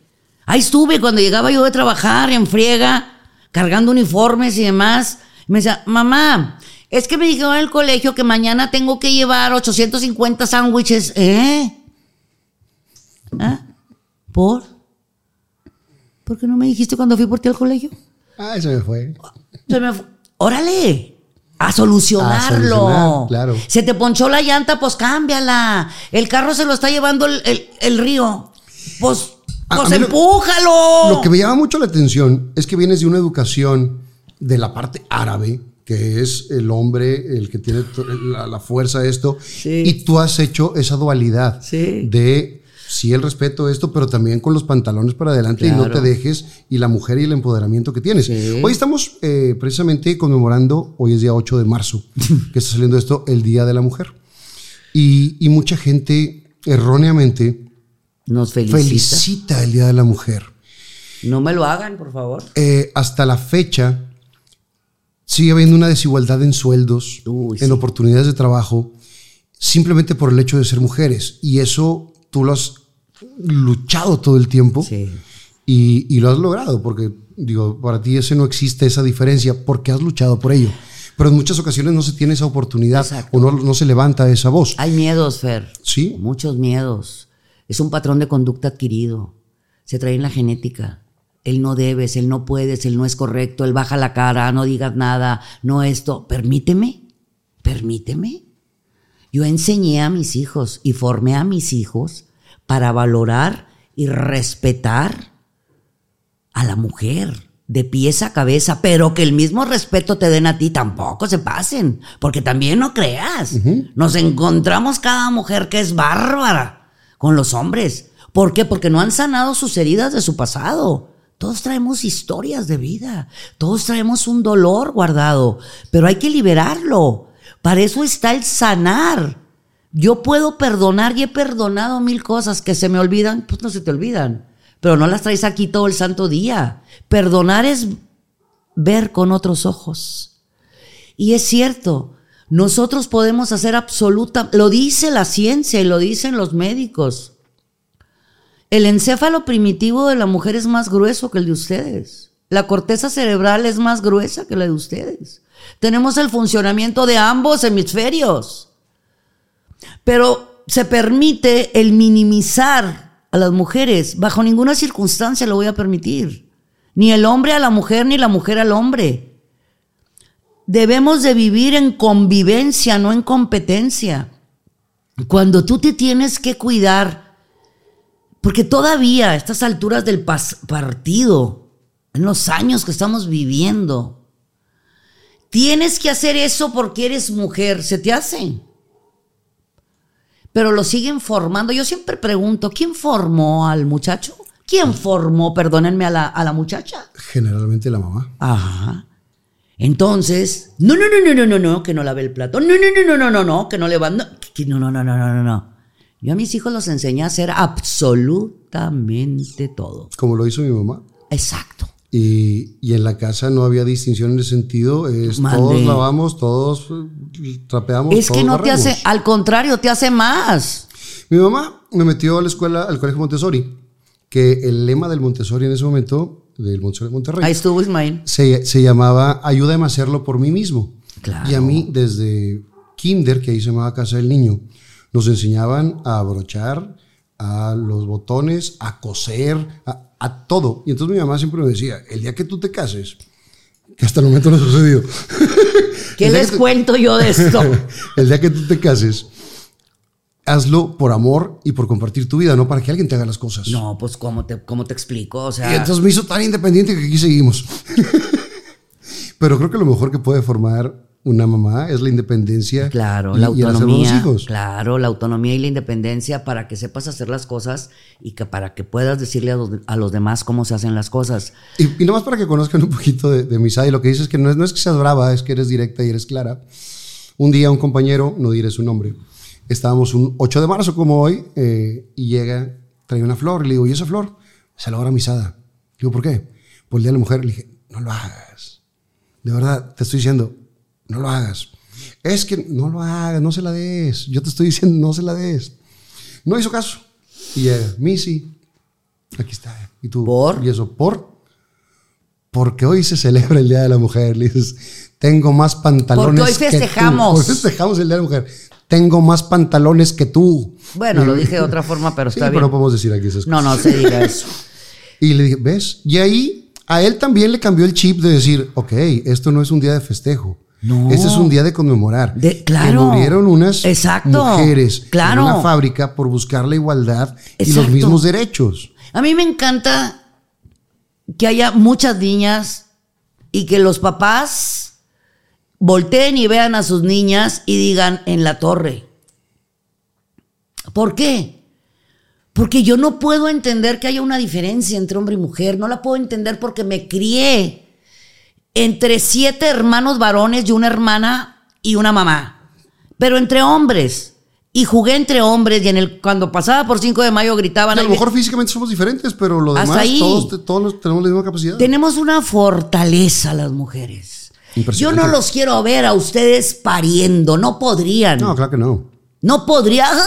Ahí estuve cuando llegaba yo de trabajar en friega, cargando uniformes y demás. Me decía, mamá, es que me dijeron en el colegio que mañana tengo que llevar 850 sándwiches. ¿Eh? ¿Ah? ¿Por? ¿Por qué no me dijiste cuando fui por ti al colegio? Ah, eso me fue. Se me fu- Órale. A solucionarlo. A solucionar, claro. Se te ponchó la llanta, pues cámbiala. El carro se lo está llevando el, el- el río. Pues, A- pues a lo- empújalo. Lo que me llama mucho la atención es que vienes de una educación de la parte árabe, que es el hombre el que tiene la, la fuerza de esto, Sí. y tú has hecho esa dualidad Sí. de sí el respeto a esto, pero también con los pantalones para adelante y no te dejes, y la mujer y el empoderamiento que tienes. Sí. Hoy estamos eh, precisamente conmemorando, hoy es día 8 de marzo, que está saliendo esto, el Día de la Mujer. Y, y mucha gente erróneamente Nos felicita. felicita el Día de la Mujer. No me lo hagan, por favor. Eh, hasta la fecha sigue habiendo una desigualdad en sueldos, Uy, en sí. oportunidades de trabajo, simplemente por el hecho de ser mujeres. Y eso tú lo has luchado todo el tiempo Sí. y, y lo has logrado, porque digo, para ti ese no existe esa diferencia porque has luchado por ello. Pero en muchas ocasiones no se tiene esa oportunidad Exacto. o no, no se levanta esa voz. Hay miedos, Fer. Sí. Muchos miedos. Es un patrón de conducta adquirido. Se trae en la genética. Él no debes, él no puedes, él no es correcto, él baja la cara, no digas nada, no esto. Permíteme, permíteme. Yo enseñé a mis hijos y formé a mis hijos para valorar y respetar a la mujer de pies a cabeza, pero que el mismo respeto te den a ti, tampoco se pasen, porque también no creas. Nos encontramos cada mujer que es bárbara con los hombres. ¿Por qué? Porque no han sanado sus heridas de su pasado. Todos traemos historias de vida, todos traemos un dolor guardado, pero hay que liberarlo. Para eso está el sanar. Yo puedo perdonar y he perdonado mil cosas que se me olvidan, pues no se te olvidan, pero no las traes aquí todo el santo día. Perdonar es ver con otros ojos. Y es cierto, nosotros podemos hacer absoluta, lo dice la ciencia y lo dicen los médicos. El encéfalo primitivo de la mujer es más grueso que el de ustedes. La corteza cerebral es más gruesa que la de ustedes. Tenemos el funcionamiento de ambos hemisferios. Pero se permite el minimizar a las mujeres. Bajo ninguna circunstancia lo voy a permitir. Ni el hombre a la mujer, ni la mujer al hombre. Debemos de vivir en convivencia, no en competencia. Cuando tú te tienes que cuidar, porque todavía a estas alturas del partido, en los años que estamos viviendo, tienes que hacer eso porque eres mujer, se te hace. Pero lo siguen formando. Yo siempre pregunto, ¿quién formó al muchacho? ¿Quién formó, perdónenme, a la, a la muchacha? Generalmente la mamá. Ajá. Entonces, no, no, no, no, no, no, no, que no lave el plato. No, no, no, no, no, no, no, que no le van. No, que no, no, no, no, no, no, no. Yo a mis hijos los enseñé a hacer absolutamente todo. Como lo hizo mi mamá. Exacto. Y, y en la casa no había distinción en ese sentido. Es, todos lavamos, todos eh, trapeamos. Es que todos no te hace, al contrario, te hace más. Mi mamá me metió a la escuela, al colegio Montessori, que el lema del Montessori en ese momento, del Montessori de Monterrey, Ahí estuvo Ismael. se, se llamaba Ayúdame a hacerlo por mí mismo. Claro. Y a mí, desde kinder, que ahí se llamaba Casa del Niño, nos enseñaban a abrochar, a los botones, a coser, a, a todo. Y entonces mi mamá siempre me decía, el día que tú te cases, que hasta el momento no sucedió. ¿Qué El día les te- cuento yo de esto? el día que tú te cases, hazlo por amor y por compartir tu vida, no para que alguien te haga las cosas. No, pues, ¿cómo te, cómo te explico? O Y sea, entonces me hizo tan independiente que aquí seguimos. Pero creo que lo mejor que puede formar una mamá es la independencia. Claro, y- la y autonomía. hijos. Claro, la autonomía y la independencia para que sepas hacer las cosas y que para que puedas decirle a los, a los demás cómo se hacen las cosas. Y, y nomás para que conozcan un poquito de, de mi side, lo que dices es que no es, no es que seas brava, es que eres directa y eres clara. Un día un compañero, no diré su nombre, estábamos un 8 de marzo como hoy, eh, y llega traía una flor. Le digo, ¿y esa flor? Se la hora misada. Digo, ¿por qué? Por el Día de la Mujer. Le dije, no lo hagas. De verdad, te estoy diciendo, no lo hagas. Es que no lo hagas, no se la des. Yo te estoy diciendo, no se la des. No hizo caso. Y llega, Missy, aquí está. Y tú, ¿Por? Y eso, ¿por? Porque hoy se celebra el Día de la Mujer. Le dices, tengo más pantalones. Porque hoy que tú". festejamos. Hoy festejamos el Día de la Mujer. Tengo más pantalones que tú. Bueno, Y- lo dije de otra forma, pero Sí, está pero bien. no podemos decir aquí esas No, no se diga eso. Y le dije, ¿ves? Y ahí a él también le cambió el chip de decir, ok, esto no es un día de festejo. No. Este es un día de conmemorar. De- Que claro. murieron unas Exacto. mujeres Claro. en una fábrica por buscar la igualdad y los mismos derechos. A mí me encanta que haya muchas niñas y que los papás volteen y vean a sus niñas y digan en la torre. ¿Por qué? Porque yo no puedo entender que haya una diferencia entre hombre y mujer. No la puedo entender porque me crié entre siete hermanos varones y una hermana y una mamá. Pero entre hombres. Y jugué entre hombres y en el, cuando pasaba por 5 de mayo gritaban. a lo "Ay, mejor físicamente somos diferentes, pero lo demás, ahí. todos, todos tenemos la misma capacidad. Tenemos una fortaleza las mujeres. Yo no los quiero ver a ustedes pariendo, no podrían. No, No, claro que no. podría. ¡Ah!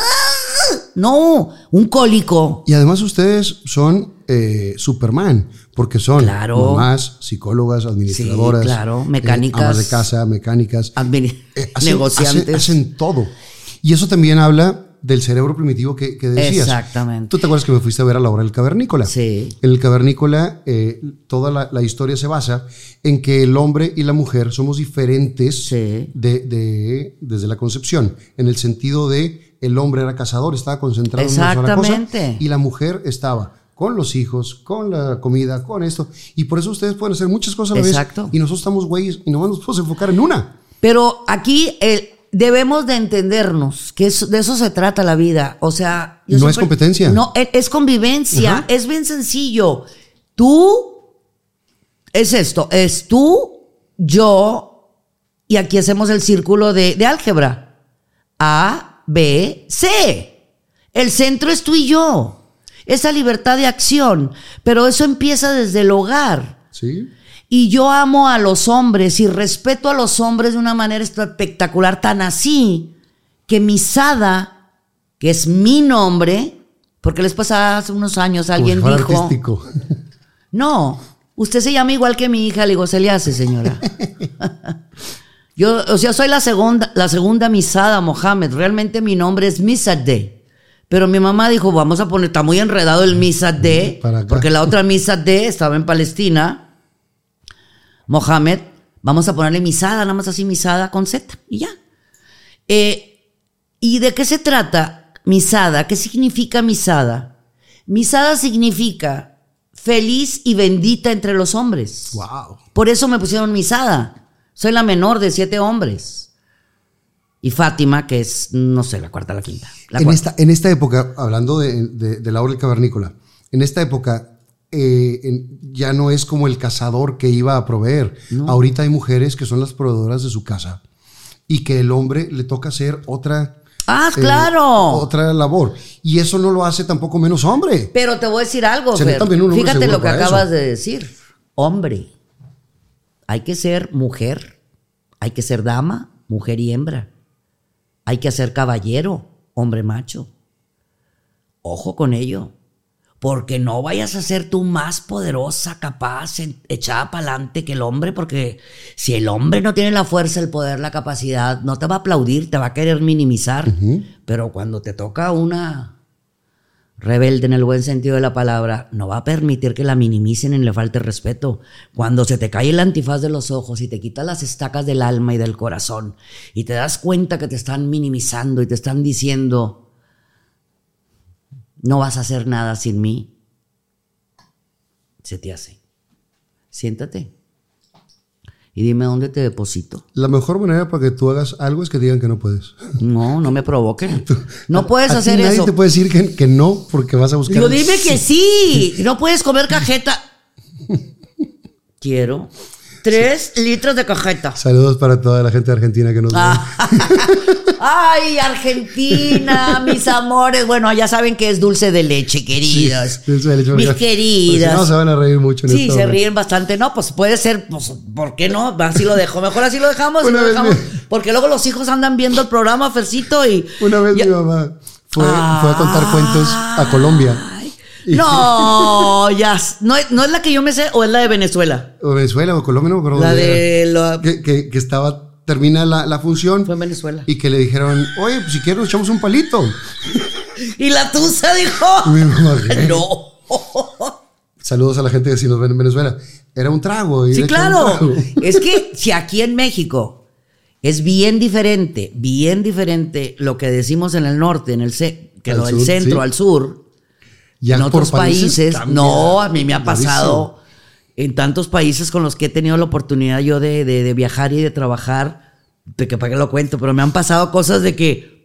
No, un cólico. Y además ustedes son eh, Superman, porque son Claro. mamás, psicólogas, administradoras, claro, eh, mecánicas. amas de casa, mecánicas, Eh, hacen- negociantes. hacen- hacen todo. Y eso también habla del cerebro primitivo que, que decías. Exactamente. Tú te acuerdas que me fuiste a ver a la hora del cavernícola. Sí. En el cavernícola, eh, toda la, la historia se basa en que el hombre y la mujer somos diferentes Sí. de, de- desde la concepción, en el sentido de el hombre era cazador, estaba concentrado en una sola cosa, Exactamente. y la mujer estaba con los hijos, con la comida, con esto. Y por eso ustedes pueden hacer muchas cosas a la Exacto. vez. Y nosotros estamos güeyes y nomás nos podemos enfocar en una. Pero aquí eh, debemos de entendernos que es- de eso se trata la vida. O sea, No es competencia. No, e- es, convivencia. Ajá. Es bien sencillo. Tú es esto, es tú, yo, y aquí hacemos el círculo de, de álgebra. A, B, C. El centro es tú y yo. Esa libertad de acción. Pero eso empieza desde el hogar. ¿Sí? Y yo amo a los hombres y respeto a los hombres de una manera espectacular, tan así que mi Sada, que es mi nombre, porque les pasaba hace unos años Como alguien fuera dijo, artístico. no, usted se llama igual que mi hija, le digo, se le hace, señora. yo, o sea, soy la segunda, la segunda Misada Mohammed, realmente mi nombre es Misadeh. Pero mi mamá dijo, vamos a poner, está muy enredado el Para acá. porque la otra Misadeh estaba en Palestina. Mohamed, vamos a ponerle misada, nada más así misada con Z y ya. Eh, ¿Y de qué se trata misada? ¿Qué significa misada? Misada significa feliz y bendita entre los hombres. wow. Por eso me pusieron misada. Soy la menor de siete hombres. Y Fátima, que es, no sé, la cuarta, la quinta. La en, cuarta. esta, en esta época, hablando de, de, de la hora del cavernícola, en esta época eh, en- ya no es como el cazador que iba a proveer. Ahorita hay mujeres que son las proveedoras de su casa y que el hombre le toca hacer otra, Ah, eh, claro. otra labor. Y eso no lo hace tampoco menos hombre. Pero te voy a decir algo, Fer. Fíjate lo que acabas eso. de decir. Hombre. Hay que ser mujer. Hay que ser dama, mujer y hembra. Hay que ser caballero, hombre macho. Ojo con ello. Porque no vayas a ser tú más poderosa, capaz, echada para adelante que el hombre, porque si el hombre no tiene la fuerza, el poder, la capacidad, no te va a aplaudir, te va a querer minimizar. Pero cuando te toca una rebelde en el buen sentido de la palabra, no va a permitir que la minimicen y le falte respeto. Cuando se te cae el antifaz de los ojos y te quitas las estacas del alma y del corazón y te das cuenta que te están minimizando y te están diciendo, no vas a hacer nada sin mí, se te hace. Siéntate y dime dónde te deposito. La mejor manera para que tú hagas algo es que digan que no puedes. No, no me provoquen. No puedes A hacer nadie eso. te puede decir que, que no porque vas a buscar. Yo dime que sí. No puedes comer cajeta. Quiero tres litros de cajeta. Saludos para toda la gente de Argentina que nos ve. Ay, Argentina, mis amores. Bueno, ya saben que es dulce de leche, queridos. Sí, dulce de leche, mis queridas. si no, se van a reír mucho en Sí, esta se hora. ríen bastante. No, pues puede ser, pues, ¿por qué no? Así lo dejo. Mejor así lo dejamos. y Una lo dejamos. me- Porque luego los hijos andan viendo el programa, Fercito, y. Una vez Ya- mi mamá fue, fue a contar cuentos a Colombia. No, ya. No, es- no es la que yo me sé o es la de Venezuela. O Venezuela o Colombia, no me acuerdo La de. Que, que- que estaba, termina la, la función. Fue en Venezuela. Y que le dijeron, oye, pues si quieres nos echamos un palito. Y la tusa dijo. No. Saludos a la gente que si nos ven en Venezuela. Era un trago. y Sí, claro. trago. Es que si aquí en México es bien diferente, bien diferente lo que decimos en el norte, en el ce- que Al lo del centro sí. al sur, Ya en por otros países, no, a mí me ha pasado en tantos países con los que he tenido la oportunidad yo de, de- de viajar y de trabajar, de que para qué lo cuento, pero me han pasado cosas de que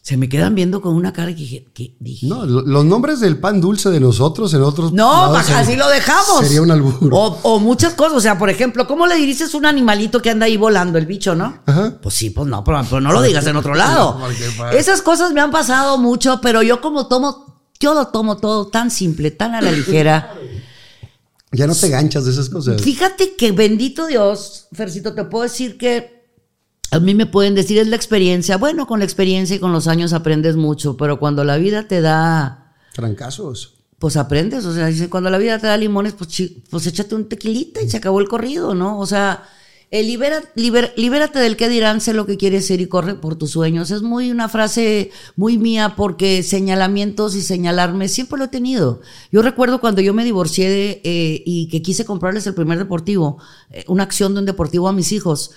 se me quedan viendo con una cara que dije, ¿qué dije? No, lo- los nombres del pan dulce de nosotros en otros No, así lo dejamos. Sería un albur. O, o muchas cosas. O sea, por ejemplo, ¿cómo le dices a un animalito que anda ahí volando, el bicho, no? Ajá. Pues sí, pues no, pero, pero no lo digas en otro lado. Esas cosas me han pasado mucho, pero yo como tomo, yo lo tomo todo tan simple, tan a la ligera. Ya no te ganchas de esas cosas. Fíjate que bendito Dios, Fercito, te puedo decir que a mí me pueden decir es la experiencia. Bueno, con la experiencia y con los años aprendes mucho, pero cuando la vida te da Trancazos. pues aprendes, o sea, cuando la vida te da limones, pues, pues échate un tequilita y se acabó el corrido, ¿no? O sea, el libera, liber- libérate del que dirán, sé lo que quieres ser y corre por tus sueños. Es muy una frase muy mía porque señalamientos y señalarme siempre lo he tenido. Yo recuerdo cuando yo me divorcié de, eh, y que quise comprarles el primer deportivo, eh, una acción de un deportivo a mis hijos.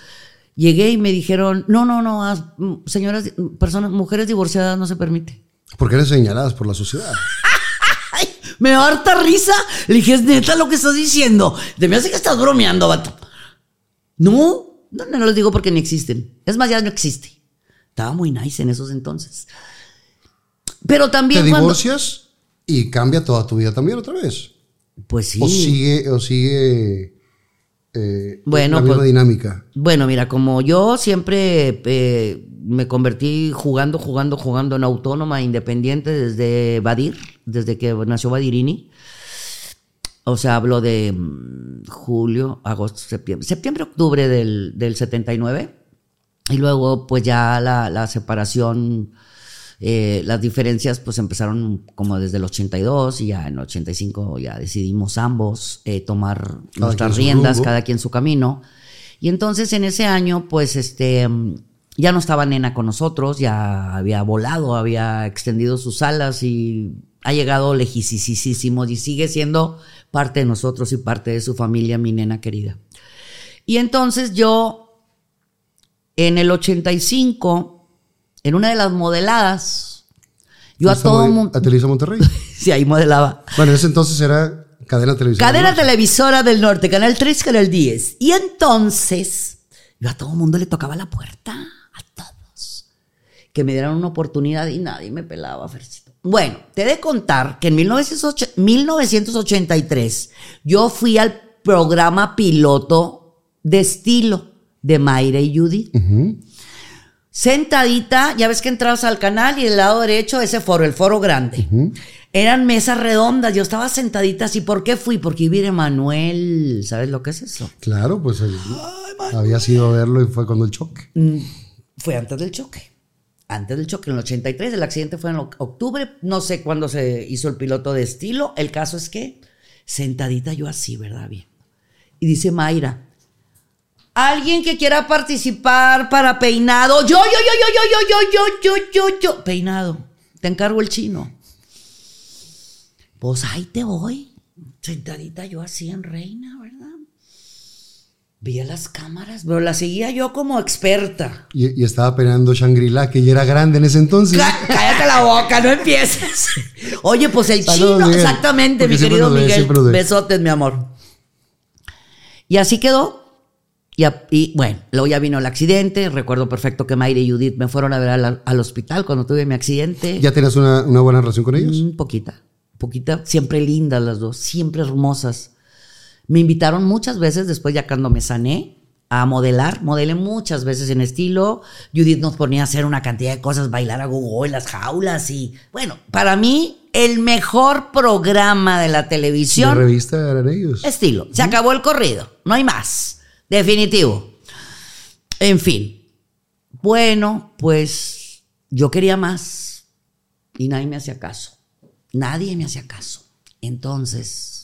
Llegué y me dijeron, no, no, no, mm, señoras, mm, personas, mujeres divorciadas no se permite. Porque eres señaladas por la sociedad. Me da harta risa. Le dije, es neta lo que estás diciendo. Te me hace que estás bromeando, vato. No, no, no los digo porque ni existen. Es más, ya no existe. Estaba muy nice en esos entonces. Pero Te también cuando... divorcias y cambia toda tu vida también otra vez. Pues sí. O sigue, o sigue eh, Bueno, la misma pues- dinámica. Bueno, mira, como yo siempre eh, me convertí jugando, jugando, jugando en autónoma, independiente desde Badir, desde que nació Badirini. O sea, hablo de mm, julio, agosto, septiembre, septiembre, octubre del, del 79. Y luego, pues ya la, la separación, eh, las diferencias, pues empezaron como desde el 82 y ya en el 85 ya decidimos ambos eh, tomar nuestras riendas, rumbo. cada quien su camino. Y entonces en ese año, pues este, mm, ya no estaba nena con nosotros, ya había volado, había extendido sus alas y ha llegado lejísimo y sigue siendo parte de nosotros y parte de su familia, mi nena querida. Y entonces yo, en el 85, en una de las modeladas, yo a todo mundo, A Televisa Monterrey. sí, ahí modelaba. bueno, en ese entonces era cadena televisiva. Cadena televisora del norte, Canal 3, Canal 10. Y entonces, yo a todo mundo le tocaba la puerta, a todos, que me dieran una oportunidad y nadie me pelaba, Fercito. Bueno, te he de contar que en 1908 1983 yo fui al programa piloto de estilo de Mayra y Judith. Sentadita, ya ves que entrabas al canal y del lado derecho ese foro, el foro grande. Eran mesas redondas, yo estaba sentadita así. ¿Por qué fui? Porque iba a ir Emanuel. ¿Sabes lo que es eso? Claro, pues había sido verlo y fue cuando el choque. Mm, Fue antes del choque. Antes del choque, en el 83. El accidente fue en oc- octubre. No sé cuándo se hizo el piloto de estilo. El caso es que, sentadita yo así, ¿verdad? Bien. Y dice Mayra, alguien que quiera participar para peinado. Yo, yo, yo, yo, yo, yo, yo, yo, yo, yo, yo. Peinado. Te encargo el chino. Pues ahí te voy. Sentadita yo así en reina, ¿verdad? Veía las cámaras, pero la seguía yo como experta. Y, y estaba peleando Shangri-La, que ya era grande en ese entonces. Cá- Cállate la boca, no empieces. Oye, pues el Saludos, chino, Miguel. exactamente, Porque mi querido ve, Miguel. Besotes, mi amor. Y así quedó. Y, a- y, bueno, luego ya vino el accidente. Recuerdo perfecto que Mayra y Judith me fueron a ver al, al hospital cuando tuve mi accidente. ¿Ya tenías una, una buena relación con ellos? Mm, poquita, poquita, siempre lindas las dos, siempre hermosas. Me invitaron muchas veces después ya cuando me sané a modelar. Modelé muchas veces en estilo. Judith nos ponía a hacer una cantidad de cosas, bailar a gogo en las jaulas y bueno, para mí el mejor programa de la ¿De televisión revista eran ellos? Estilo. Se acabó el corrido. No hay más. Definitivo. En fin. Bueno, pues yo quería más y nadie me hacía caso. Nadie me hacía caso. Entonces,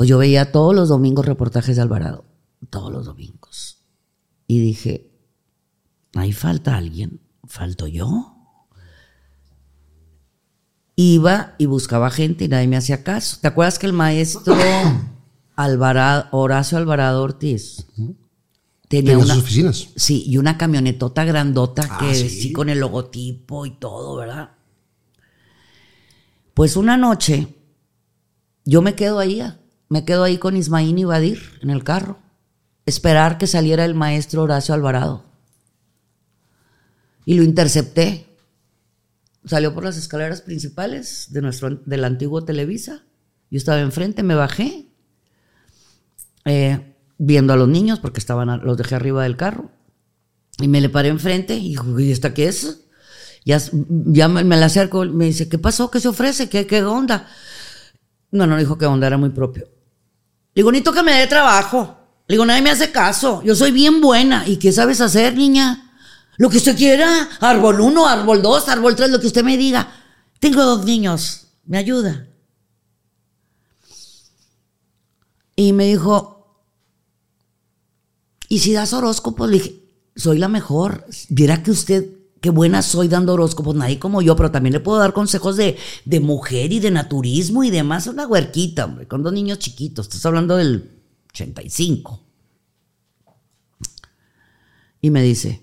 pues yo veía todos los domingos reportajes de Alvarado. Todos los domingos. Y dije, ahí falta alguien. ¿Falto yo? iba y buscaba gente y nadie me hacía caso. ¿Te acuerdas que el maestro Alvarado, Horacio Alvarado Ortiz tenía Tenía una, sus oficinas. sí, y una camionetota grandota Ah, que ¿sí? sí con el logotipo y todo, ¿verdad? Pues una noche yo me quedo ahí, me quedo ahí con Ismaín y Badir en el carro, esperar que saliera el maestro Horacio Alvarado. Y lo intercepté. Salió por las escaleras principales de nuestro, del antiguo Televisa. Yo estaba enfrente, me bajé, eh, viendo a los niños, porque estaban, los dejé arriba del carro. Y me le paré enfrente y dijo, ¿y esta qué es? Ya, ya me, la acerco, me dice, ¿qué pasó? ¿Qué se ofrece? ¿Qué, qué onda? No, no dijo que onda, era muy propio. Le digo, necesito que me dé trabajo. Le digo, nadie me hace caso. Yo soy bien buena. ¿Y qué sabes hacer, niña? Lo que usted quiera. Árbol 1, árbol 2, árbol 3, lo que usted me diga. Tengo dos niños. ¿Me ayuda? Y me dijo, ¿y si das horóscopos? Le dije, soy la mejor. Viera que usted, qué buena soy dando horóscopos. Nadie como yo, pero también le puedo dar consejos de, de mujer y de naturismo y demás. Una huerquita, hombre, con dos niños chiquitos. Estás hablando del 85. Y me dice,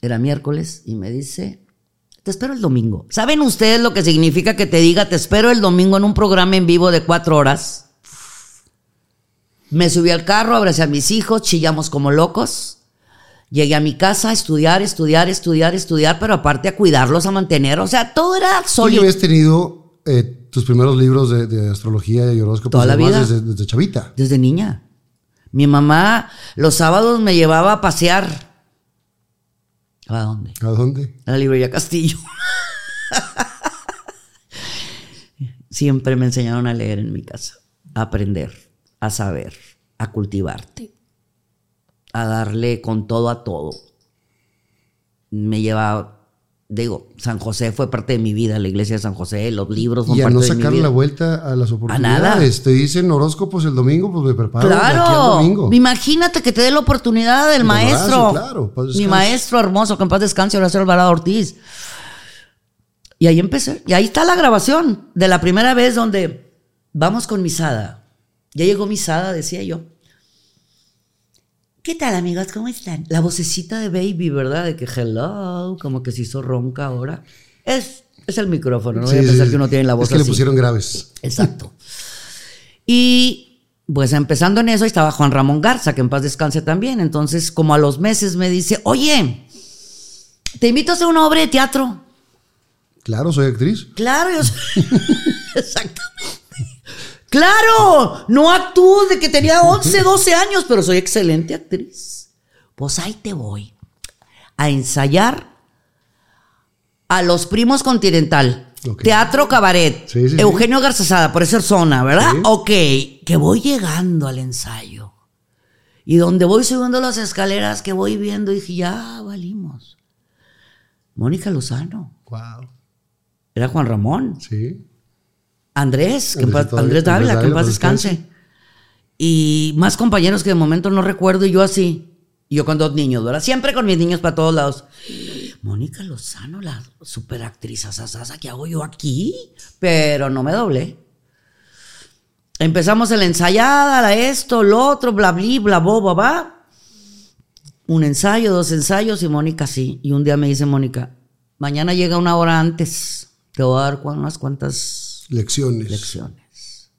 era miércoles, y me dice, te espero el domingo. ¿Saben ustedes lo que significa que te diga, te espero el domingo en un programa en vivo de cuatro horas? Me subí al carro, abracé a mis hijos, chillamos como locos. Llegué a mi casa a estudiar, estudiar, estudiar, estudiar, pero aparte a cuidarlos, a mantener. O sea, todo era Tú sólido. habías tenido eh, tus primeros libros de, de astrología y horóscopos Toda la vida. Desde, desde chavita. Desde niña. Mi mamá los sábados me llevaba a pasear. ¿A dónde? ¿A dónde? A la librería Castillo. Siempre me enseñaron a leer en mi casa, a aprender, a saber, a cultivarte, a darle con todo a todo. Me llevaba, digo, San José fue parte de mi vida, la iglesia de San José, los libros son Y a parte no de mi sacar vida. la vuelta a las nada. oportunidades. Te dicen horóscopos el domingo, pues me preparo de aquí al Claro, domingo. imagínate que te dé la oportunidad del De maestro. Claro, paz mi maestro hermoso, que en paz descanse, Horacio Alvarado Ortiz. Y ahí empecé. Y ahí está la grabación de la primera vez donde vamos con Misada. Ya llegó Misada, decía yo. ¿Qué tal, amigos? ¿Cómo están? La vocecita de Baby, ¿verdad? De que hello, como que se hizo ronca ahora. Es, es el micrófono, no voy a pensar sí, que uno tiene la voz Es que le pusieron graves. Exacto. Y pues empezando en eso estaba Juan Ramón Garza, que en paz descanse también. Entonces, como a los meses me dice, oye, te invito a hacer una obra de teatro. Claro, soy actriz. Claro, yo soy- Exactamente. Claro, no actúo de que tenía 11, 12 años, pero soy excelente actriz. Pues ahí te voy a ensayar a los primos Continental. Teatro Cabaret. Sí, sí, sí. Eugenio Garzazada, por esa zona, ¿verdad? Ok, que voy llegando al ensayo. Y donde voy subiendo las escaleras, que voy viendo, dije, ya valimos. Mónica Lozano. Wow. Era Juan Ramón. Sí. Andrés, que Andrés Andrés Dávila, que en paz descanse. Y más compañeros que de momento no recuerdo y yo así. Yo con dos niños, ¿verdad? Siempre con mis niños para todos lados. Mónica Lozano, la superactriz asasasa, ¿qué hago yo aquí? Pero no me doblé. Empezamos la ensayada, la esto, lo otro, bla, bla, bla, bla, bla, bla. Un ensayo, dos ensayos y Mónica sí. Y un día me dice Mónica, mañana llega una hora antes. Te voy a dar unas cuantas Lecciones. lecciones.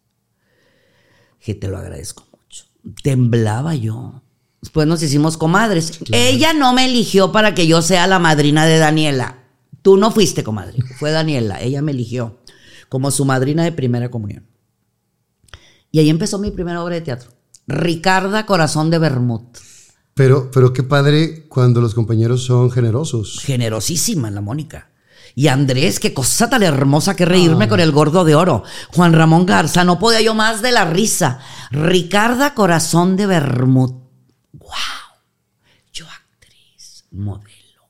Que te lo agradezco mucho. Temblaba yo. Después nos hicimos comadres. Ella no me eligió para que yo sea la madrina de Daniela. Tú no fuiste comadre, fue Daniela. Ella me eligió como su madrina de primera comunión. Y ahí empezó mi primera obra de teatro. Ricarda Corazón de Bermud. Pero, pero qué padre cuando los compañeros son generosos. Generosísima la Mónica. Y Andrés, qué cosa tan hermosa que reírme con el gordo de oro. Juan Ramón Garza, no podía yo más de la risa. Ricarda Corazón de Bermud. ¡Wow! Yo actriz, modelo.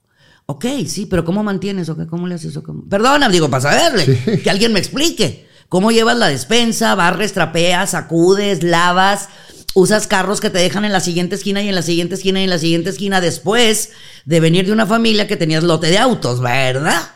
Ok, sí, pero ¿cómo mantienes? o qué? ¿Cómo le haces eso? ¿Cómo? Perdona, digo, para saberle. Que alguien me explique. ¿Cómo llevas la despensa? Barres, trapeas, sacudes, lavas. Usas carros que te dejan en la siguiente esquina y en la siguiente esquina y en la siguiente esquina después de venir de una familia que tenías lote de autos, ¿verdad?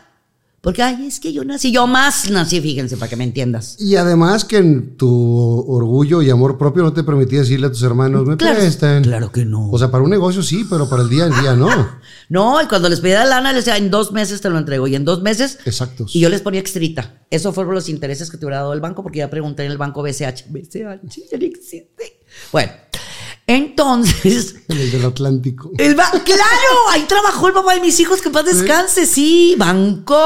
Porque, ay, es que yo nací, yo más nací, fíjense, para que me entiendas. Y además que en tu orgullo y amor propio no te permitía decirle a tus hermanos, me Claro, prestan. claro que no. O sea, para un negocio sí, pero para el día a día no. No, y cuando les pedía lana, les decía, en dos meses te lo entrego. Y en dos meses. Exactos. Y yo les ponía extrita. Eso fueron los intereses que te hubiera dado el banco, porque ya pregunté en el banco BCH. BCH ya no existe. Bueno, entonces. En el del Atlántico. El ba- claro, ahí trabajó el papá de mis hijos, que paz descanse, sí. Banco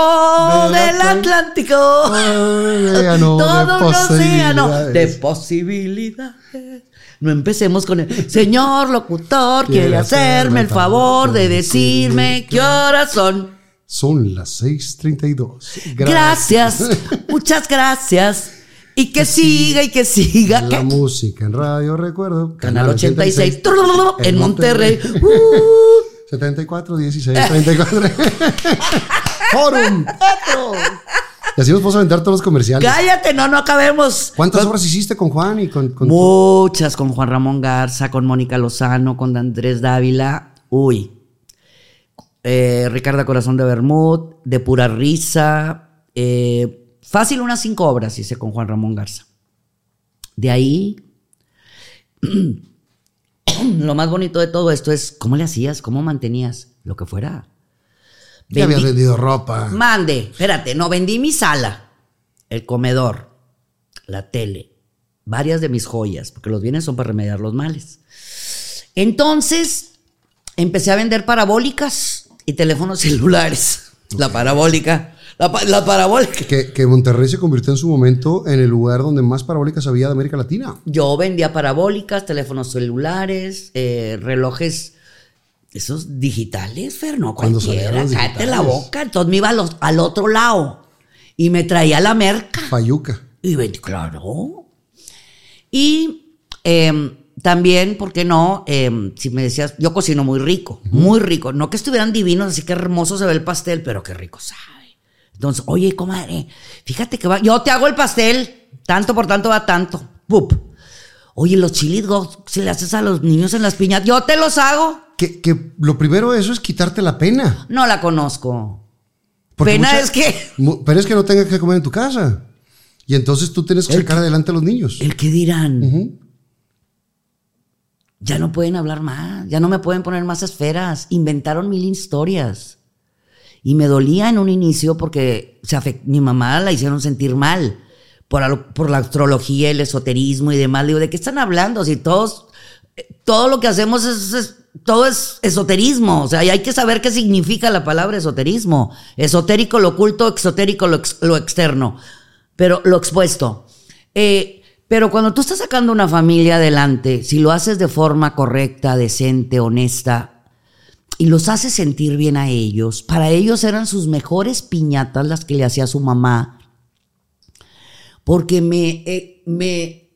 Del del Atl- Atlántico. De Todo un océano de posibilidades. No empecemos con el señor locutor, quiere hacerme el favor de decirme qué horas son. Son las 6:32. Gracias, muchas gracias. Y que siga y que siga. La ¿Qué? música en radio, recuerdo. Canal 86 en Monterrey. Uh. 74, 16, 34. Forum. Y así nos podemos aventar todos los comerciales. Cállate, no, no acabemos. ¿Cuántas horas hiciste con Juan y con, con Muchas con Juan Ramón Garza, con Mónica Lozano, con Andrés Dávila. Uy. Eh, Ricardo Corazón de Bermud, de pura risa. eh, fácil unas cinco obras hice con Juan Ramón Garza. De ahí, lo más bonito de todo esto es cómo le hacías, cómo mantenías lo que fuera. Ya habías vendido ropa. Mande, espérate, no, vendí mi sala, el comedor, la tele, varias de mis joyas, porque los bienes son para remediar los males. Entonces, empecé a vender parabólicas y teléfonos celulares. La parabólica, la, pa- la parabólica. Que, que Monterrey se convirtió en su momento en el lugar donde más parabólicas había de América Latina. Yo vendía parabólicas, teléfonos celulares, eh, relojes, esos digitales, Fer, no Cuando cualquiera, cállate la boca. Entonces me iba los- al otro lado y me traía la merca. Fayuca. Y vendí, claro. Y em, también, ¿por qué no? Em, si me decías, yo cocino muy rico, muy rico. No que estuvieran divinos, así que hermoso se ve el pastel, pero qué rico sabe. Entonces, oye, comadre, fíjate que va, yo te hago el pastel, tanto por tanto va tanto. Pup. Oye, los chilis go, si le haces a los niños en las piñas, yo te los hago. Que, que lo primero de eso es quitarte la pena. No la conozco. Porque Pena mucha- es que. Pero es que no tengas que comer en tu casa. Y entonces tú tienes que El sacar adelante a los niños. El que dirán. Ya no pueden hablar más, ya no me pueden poner más esferas. Inventaron mil historias. Y me dolía en un inicio porque se afect- mi mamá la hicieron sentir mal por, por la astrología, el esoterismo y demás. Digo, ¿de qué están hablando? Si todos, eh, todo lo que hacemos es, todo es esoterismo. O sea, y hay que saber qué significa la palabra esoterismo. Esotérico, lo oculto, exotérico, lo, lo externo. Pero lo expuesto. Eh, pero cuando tú estás sacando una familia adelante, si lo haces de forma correcta, decente, honesta, y los haces sentir bien a ellos, para ellos eran sus mejores piñatas las que le hacía su mamá, porque me, eh, me,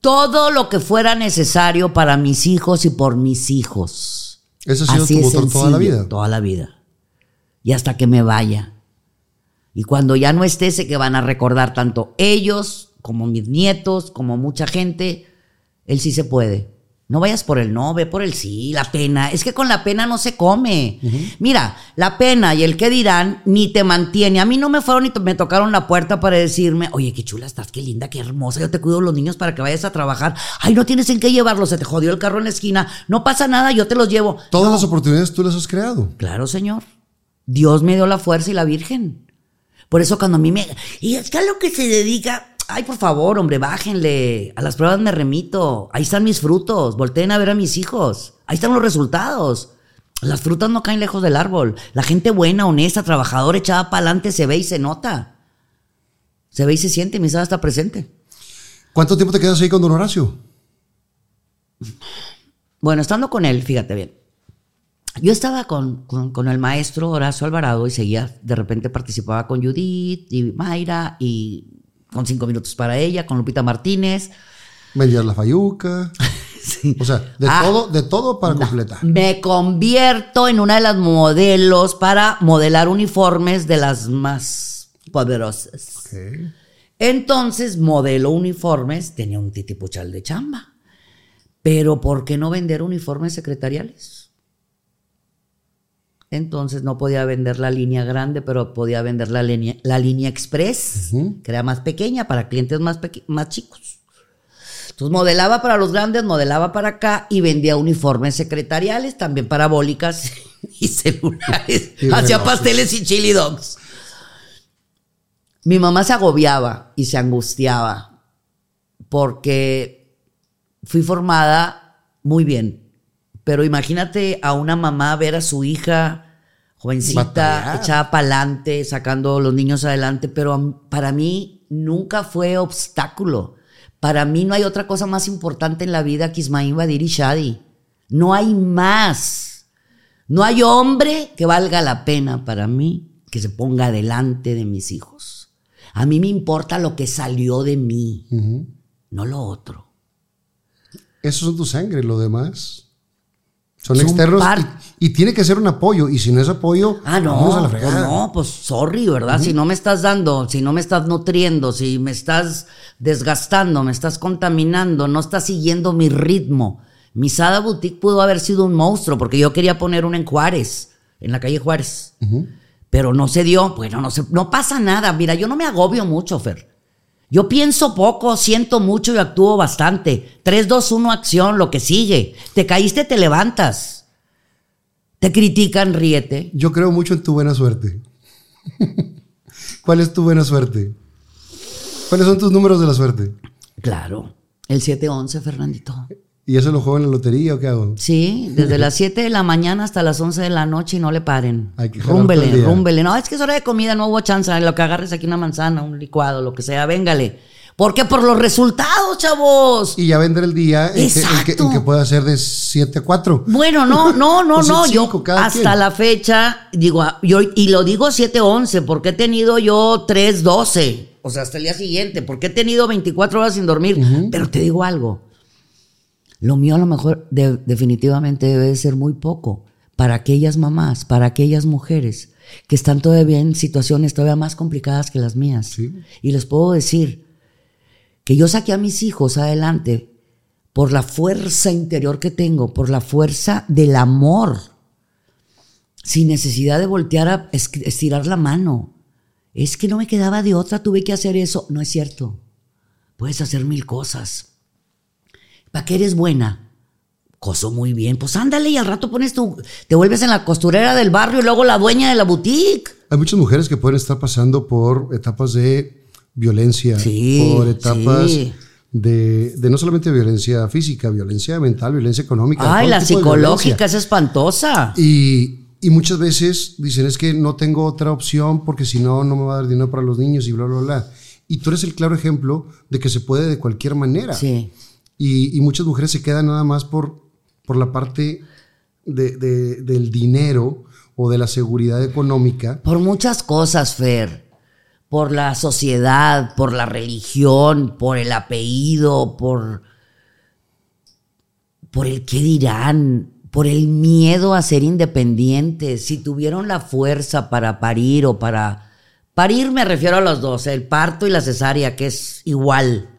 todo lo que fuera necesario para mis hijos y por mis hijos. Ese ha sido tu de motor toda la vida. Toda la vida. Y hasta que me vaya. Y cuando ya no esté, sé que van a recordar tanto ellos como mis nietos, como mucha gente, él sí se puede. No vayas por el no, ve por el sí, la pena. Es que con la pena no se come. Mira, la pena y el que dirán ni te mantiene. A mí no me fueron ni me tocaron la puerta para decirme, oye, qué chula estás, qué linda, qué hermosa, yo te cuido los niños para que vayas a trabajar. Ay, no tienes en qué llevarlos, se te jodió el carro en la esquina. No pasa nada, yo te los llevo. Todas las oportunidades tú las has creado. Claro, Señor. Dios me dio la fuerza y la Virgen. Por eso cuando a mí me... Y es que a lo que se dedica... Ay, por favor, hombre, bájenle. A las pruebas me remito. Ahí están mis frutos. Volteen a ver a mis hijos. Ahí están los resultados. Las frutas no caen lejos del árbol. La gente buena, honesta, trabajadora, echada para adelante se ve y se nota. Se ve y se siente. Mi sala está presente. ¿Cuánto tiempo te quedas ahí con Don Horacio? Bueno, estando con él, fíjate bien. Yo estaba con, con- con el maestro Horacio Alvarado y seguía, de repente participaba con Judith y Mayra y con cinco minutos para ella, con Lupita Martínez. Vendías la fayuca. Sí. O sea, de Ah. todo, de todo para completar. Me convierto en una de las modelos para modelar uniformes de las más poderosas. Entonces, modelo uniformes, tenía un titipuchal de chamba. Pero ¿por qué no vender uniformes secretariales? Entonces no podía vender la línea grande, pero podía vender la línea, la línea express, que era más pequeña para clientes más, más chicos. Entonces modelaba para los grandes, modelaba para acá y vendía uniformes secretariales, también parabólicas y celulares. Hacía pasteles y chili dogs. Mi mamá se agobiaba y se angustiaba porque fui formada muy bien. Pero imagínate a una mamá ver a su hija jovencita, Batallar. echada para adelante, sacando a los niños adelante, pero para mí nunca fue obstáculo. Para mí no hay otra cosa más importante en la vida que Ismail Badir y Shadi. No hay más. No hay hombre que valga la pena para mí que se ponga delante de mis hijos. A mí me importa lo que salió de mí, no lo otro. Esos son tu sangre, lo demás. Son, Son externos y, y tiene que ser un apoyo. Y si no es apoyo, Ah, no, vamos a la fregada. no, pues sorry, ¿verdad? Si no me estás dando, si no me estás nutriendo, si me estás desgastando, me estás contaminando, no estás siguiendo mi ritmo. Mi Sada Boutique pudo haber sido un monstruo porque yo quería poner una en Juárez, en la calle Juárez. Pero no se dio. Bueno, no, se, no pasa nada. Mira, yo no me agobio mucho, Fer. Yo pienso poco, siento mucho y actúo bastante. 3, 2, 1, acción, lo que sigue. Te caíste, te levantas. Te critican, ríete. Yo creo mucho en tu buena suerte. ¿Cuál es tu buena suerte? ¿Cuáles son tus números de la suerte? Claro. El 7-11, Fernandito. ¿Y eso lo juego en la lotería o qué hago? Sí, desde las 7 de la mañana hasta las 11 de la noche y no le paren. Rúmbele, rúmbele. No, es que es hora de comida, no hubo chance. Lo que agarres aquí una manzana, un licuado, lo que sea, véngale. ¿Por qué? Por los resultados, chavos. Y ya vendré el día en que, en, que, Exacto. en que pueda ser de 7 a 4. Bueno, no, no, no, no. Cinco hasta quien. la fecha, digo, ah, yo, y lo digo 7-11, porque he tenido yo 3-12. O sea, hasta el día siguiente, porque he tenido 24 horas sin dormir. Pero te digo algo. Lo mío a lo mejor de- definitivamente debe de ser muy poco para aquellas mamás, para aquellas mujeres que están todavía en situaciones todavía más complicadas que las mías. Sí. Y les puedo decir que yo saqué a mis hijos adelante por la fuerza interior que tengo, por la fuerza del amor, sin necesidad de voltear a es- estirar la mano. Es que no me quedaba de otra, tuve que hacer eso. No es cierto. Puedes hacer mil cosas. ¿Para qué eres buena? Coso muy bien. Pues ándale y al rato pones tu. Te vuelves en la costurera del barrio y luego la dueña de la boutique. Hay muchas mujeres que pueden estar pasando por etapas de violencia, Sí, por etapas sí. de, de no solamente violencia física, violencia mental, violencia económica. Ay, la psicológica es espantosa. Y, y muchas veces dicen es que no tengo otra opción porque si no, no me va a dar dinero para los niños y bla, bla, bla. Y tú eres el claro ejemplo de que se puede de cualquier manera. Sí. Y, y muchas mujeres se quedan nada más por, por la parte de- de- del dinero o de la seguridad económica. Por muchas cosas, Fer. Por la sociedad, por la religión, por el apellido, por. por el qué dirán, por el miedo a ser independientes. Si tuvieron la fuerza para parir o para. Parir me refiero a los dos, el parto y la cesárea, que es igual.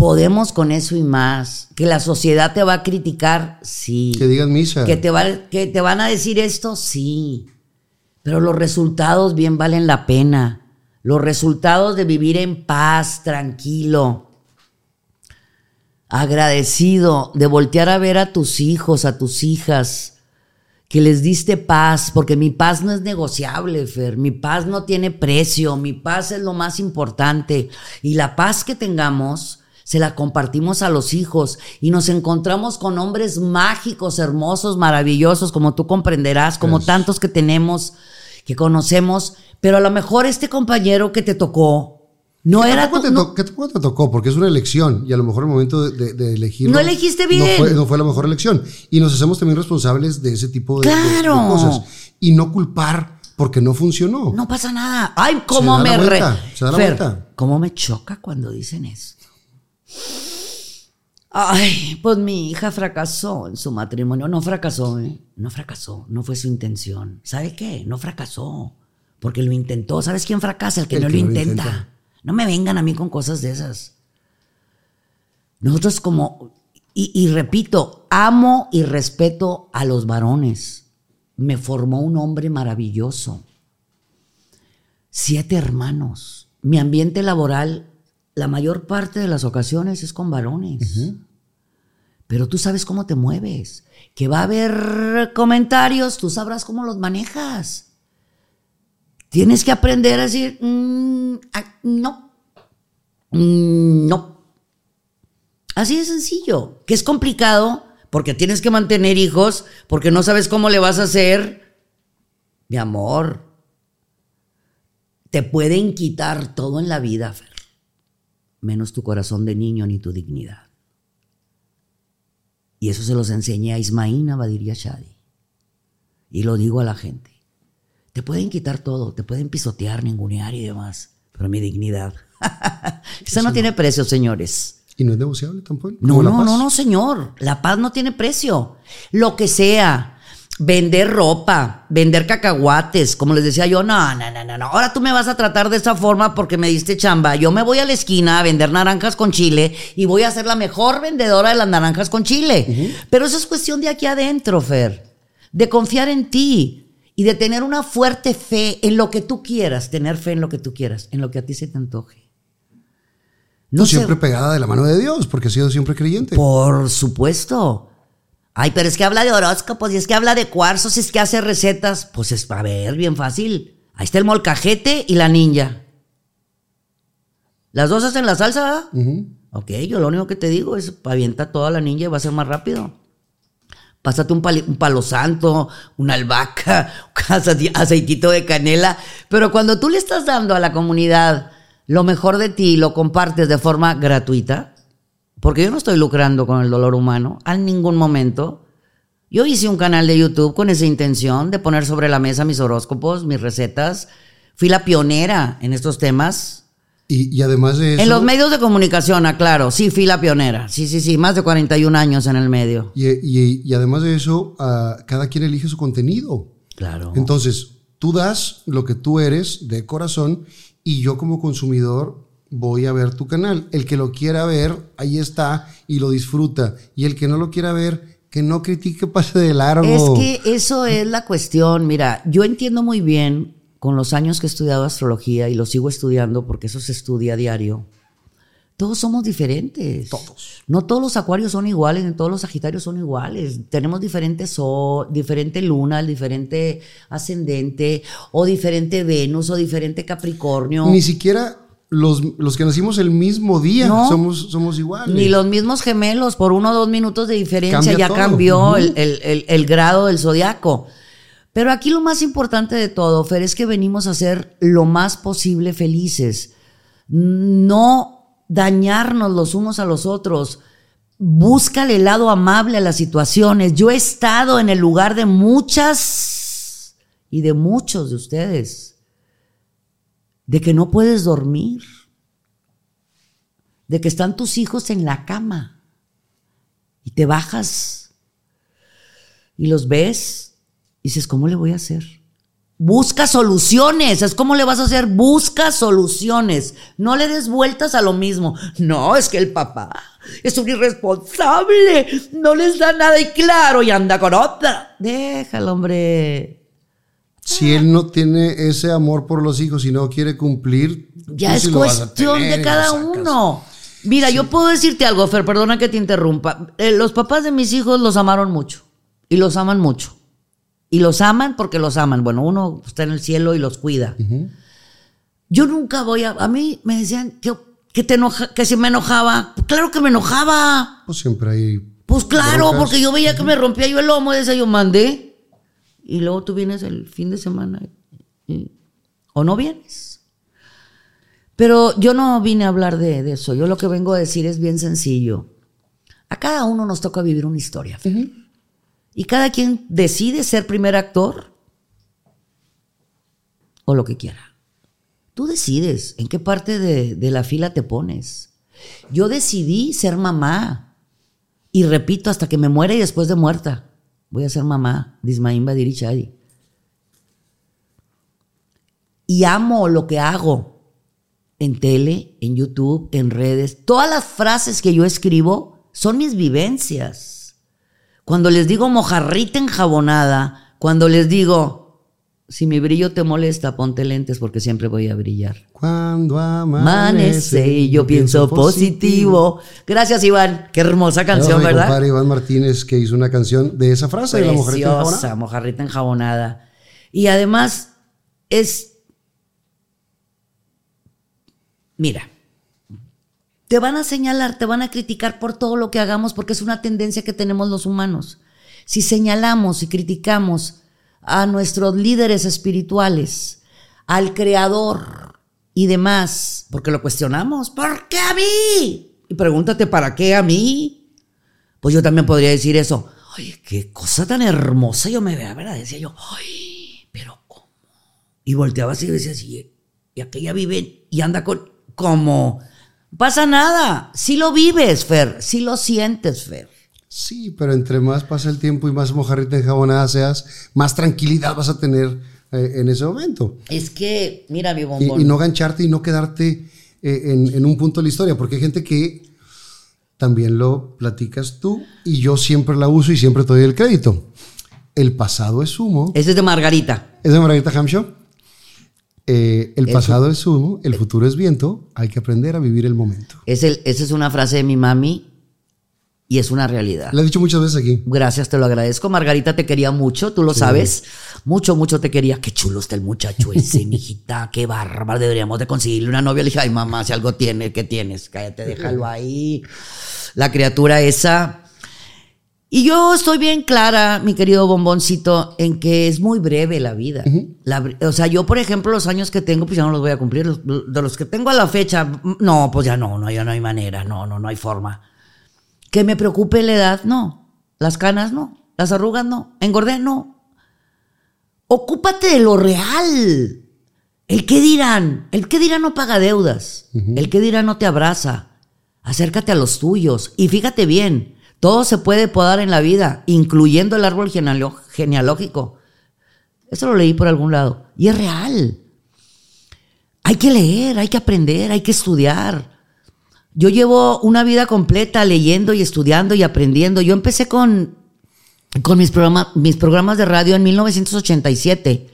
Podemos con eso y más. Que la sociedad te va a criticar, sí. Que digan misa. ¿Que te, va- que te van a decir esto? Sí. Pero los resultados bien valen la pena. Los resultados de vivir en paz, tranquilo, agradecido, de voltear a ver a tus hijos, a tus hijas, que les diste paz, porque mi paz no es negociable, Fer. Mi paz no tiene precio. Mi paz es lo más importante. Y la paz que tengamos se la compartimos a los hijos y nos encontramos con hombres mágicos, hermosos, maravillosos, como tú comprenderás, como tantos que tenemos, que conocemos, pero a lo mejor este compañero que te tocó No ¿Qué era tu- te no- to- ¿Qué tampoco te tocó? Porque es una elección y a lo mejor el momento de, de- de elegir. No elegiste bien. No fue, no fue la mejor elección. Y nos hacemos también responsables de ese tipo de, Claro. cosas. Y no culpar porque no funcionó. No pasa nada. Ay, cómo da me la re. vuelta, se da la Fer, vuelta. cómo me choca cuando dicen eso. Ay, pues mi hija fracasó en su matrimonio. No fracasó, ¿eh? No fracasó. No fue su intención. ¿Sabe qué? No fracasó. Porque lo intentó. ¿Sabes quién fracasa? El que El no que lo intenta. intenta. No me vengan a mí con cosas de esas. Nosotros como, y, y repito, amo y respeto a los varones. Me formó un hombre maravilloso. Siete hermanos. Mi ambiente laboral, la mayor parte de las ocasiones es con varones. Pero tú sabes cómo te mueves. Que va a haber comentarios, tú sabrás cómo los manejas. Tienes que aprender a decir, "Mm, ah, no, Mm, no. Así de sencillo. Que es complicado porque tienes que mantener hijos, porque no sabes cómo le vas a hacer. Mi amor, te pueden quitar todo en la vida, Fer. Menos tu corazón de niño ni tu dignidad. Y eso se los enseñé a Ismaín Abadiria Shadi. Y lo digo a la gente. Te pueden quitar todo, te pueden pisotear, ningunear y demás. Pero mi dignidad. Esa no tiene precio, señores. Y no es negociable tampoco. No, no, no, no, señor. La paz no tiene precio. Lo que sea. Vender ropa, vender cacahuates, como les decía yo, no, no, no, no, no. Ahora tú me vas a tratar de esa forma porque me diste chamba. Yo me voy a la esquina a vender naranjas con chile y voy a ser la mejor vendedora de las naranjas con chile. Pero eso es cuestión de aquí adentro, Fer. De confiar en ti y de tener una fuerte fe en lo que tú quieras, tener fe en lo que tú quieras, en lo que a ti se te antoje. Tú sé- siempre pegada de la mano de Dios, porque has sido siempre creyente. por supuesto. Ay, pero es que habla de horóscopos y es que habla de cuarzos y es que hace recetas. Pues es, a ver, bien fácil. Ahí está el molcajete y la ninja. Las dos hacen la salsa. Ok, yo lo único que te digo es avienta toda la ninja y va a ser más rápido. Pásate un, palo santo, una albahaca, un aceitito de canela. Pero cuando tú le estás dando a la comunidad lo mejor de ti y lo compartes de forma gratuita, porque yo no estoy lucrando con el dolor humano en ningún momento. Yo hice un canal de YouTube con esa intención de poner sobre la mesa mis horóscopos, mis recetas. Fui la pionera en estos temas. Y, y además de eso. En los medios de comunicación, aclaro. Sí, fui la pionera. Sí, sí, sí. Más de 41 años en el medio. Y, y- y además de eso, ah, cada quien elige su contenido. Claro. Entonces, tú das lo que tú eres de corazón y yo como consumidor voy a ver tu canal. El que lo quiera ver, ahí está y lo disfruta. Y el que no lo quiera ver, que no critique, pase de largo. Es que eso es la cuestión. Mira, yo entiendo muy bien con los años que he estudiado astrología y lo sigo estudiando porque eso se estudia a diario. Todos somos diferentes. Todos. No todos los acuarios son iguales, ni todos los sagitarios son iguales. Tenemos diferente sol, diferente luna, diferente ascendente, o diferente Venus, o diferente Capricornio. Ni siquiera los, los que nacimos el mismo día No. somos, somos iguales. Ni los mismos gemelos, por uno o dos minutos de diferencia Cambia ya todo. cambió el, el- el- el grado del zodiaco. Pero aquí lo más importante de todo, Fer, es que venimos a ser lo más posible felices. No dañarnos los unos a los otros. Búscale el lado amable a las situaciones. Yo he estado en el lugar de muchas y de muchos de ustedes. De que no puedes dormir de que están tus hijos en la cama y te bajas y los ves y dices, ¿cómo le voy a hacer? Busca soluciones, es como le vas a hacer, busca soluciones, no le des vueltas a lo mismo. No, es que el papá es un irresponsable, no les da nada y claro, y anda con otra. Déjalo, hombre. Si él no tiene ese amor por los hijos y no quiere cumplir, Ya es sí cuestión tener de cada uno. Mira, yo puedo decirte algo, Fer, perdona que te interrumpa. Eh, los papás de mis hijos los amaron mucho y los aman mucho. Y los aman porque los aman. Bueno, uno está en el cielo y los cuida. Yo nunca voy a... A mí me decían que, que, te enoja, que si me enojaba. Claro que me enojaba. Pues siempre hay. Pues claro, broncas. porque yo veía que me rompía yo el lomo y decía yo mandé. Y luego tú vienes el fin de semana. y- o no vienes. Pero yo no vine a hablar de, de eso. Yo lo que vengo a decir es bien sencillo. A cada uno nos toca vivir una historia. Y cada quien decide ser primer actor o lo que quiera. Tú decides en qué parte de, de la fila te pones. Yo decidí ser mamá. Y repito, hasta que me muera y después de muerta, voy a ser mamá de Ismaín Chadi. Y amo lo que hago en tele, en YouTube, en redes. Todas las frases que yo escribo son mis vivencias. Cuando les digo mojarrita enjabonada, cuando les digo, si mi brillo te molesta, ponte lentes porque siempre voy a brillar. Cuando Amanece y yo pienso positivo. Gracias, Iván. Qué hermosa canción, ¿verdad? compadre Iván Martínez que hizo una canción de esa frase de la mujer Preciosa, mojarrita enjabonada. Y además es... Mira, te van a señalar, te van a criticar por todo lo que hagamos porque es una tendencia que tenemos los humanos. Si señalamos y criticamos a nuestros líderes espirituales, al creador y demás, porque lo cuestionamos, ¿por qué a mí? Y pregúntate, ¿para qué a mí? Pues yo también podría decir eso. Ay, qué cosa tan hermosa yo me vea, ¿verdad? Decía yo, ay, pero ¿cómo? Y volteaba así y decía así, y aquella vive y anda con, como, pasa nada. Si lo vives, Fer, si lo sientes, Fer. Sí, pero entre más pasa el tiempo y más mojarrita enjabonada seas, más tranquilidad vas a tener eh, en ese momento. Es que, mira mi Y, bombón. y no gancharte y no quedarte eh, en, en un punto de la historia, porque hay gente que también lo platicas tú y yo siempre la uso y siempre te doy el crédito. El pasado es humo. Ese es de Margarita. ¿Es de Margarita Hampshire? Eh, el El pasado es humo, el futuro es viento, hay que aprender a vivir el momento. Es el, esa es una frase de mi mami y es una realidad. La he dicho muchas veces aquí. Gracias, te lo agradezco. Margarita te quería mucho, tú lo sabes. Mucho, mucho te quería. Qué chulo está el muchacho ese, mijita. Qué bárbaro. Deberíamos de conseguirle una novia. Le dije, ay, mamá, si algo tiene, ¿qué tienes? Cállate, déjalo ahí. La criatura esa. Y yo estoy bien clara, mi querido bomboncito, en que es muy breve la vida. La bre- o sea, yo, por ejemplo, los años que tengo, pues ya no los voy a cumplir. Los- De los que tengo a la fecha, no, pues ya no, no, ya no hay manera, no, no, no hay forma. Que me preocupe la edad, no. Las canas, no. Las arrugas, no. Engordé, no. Ocúpate de lo real. El que dirán, el que dirán no paga deudas. El que dirán no te abraza. Acércate a los tuyos. Y fíjate bien, todo se puede podar en la vida, incluyendo el árbol genealógico. Eso lo leí por algún lado. Y es real. Hay que leer, hay que aprender, hay que estudiar. Yo llevo una vida completa leyendo y estudiando y aprendiendo. Yo empecé con, con mis, programa- mis programas de radio en 1987.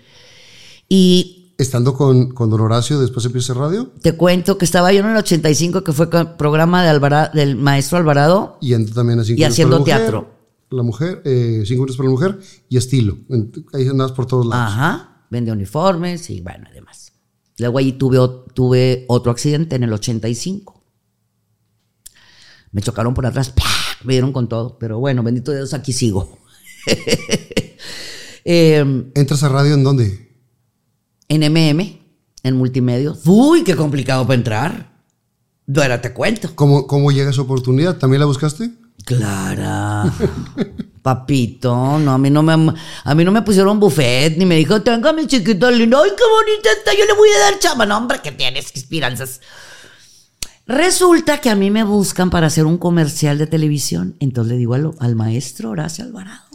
Y Estando con, con Don Horacio, después empieza radio te cuento que estaba yo en el 85, que fue con programa de del maestro Alvarado. y también Y haciendo para la Mujer, teatro. La mujer, eh, Cinco minutos para la mujer y estilo. Ahí andabas por todos lados. Ajá, vende uniformes y bueno, además. Luego ahí tuve, tuve otro accidente en el 85. Me chocaron por atrás, ¡pah! me dieron con todo, pero bueno, bendito Dios, aquí sigo. Em, ¿Entras a radio en dónde? en MM, en multimedios. Uy, qué complicado para entrar. Ahora te cuento. ¿Cómo, ¿Cómo llega esa oportunidad? ¿También la buscaste? Clara. Papito, no, a mí no me a mí no me pusieron buffet, ni me dijo, tenga mi chiquito lindo, ay, qué bonita está, yo le voy a dar chama. No, hombre, que tienes esperanzas. Resulta que a mí me buscan para hacer un comercial de televisión. Entonces le digo al, al maestro Horacio Alvarado.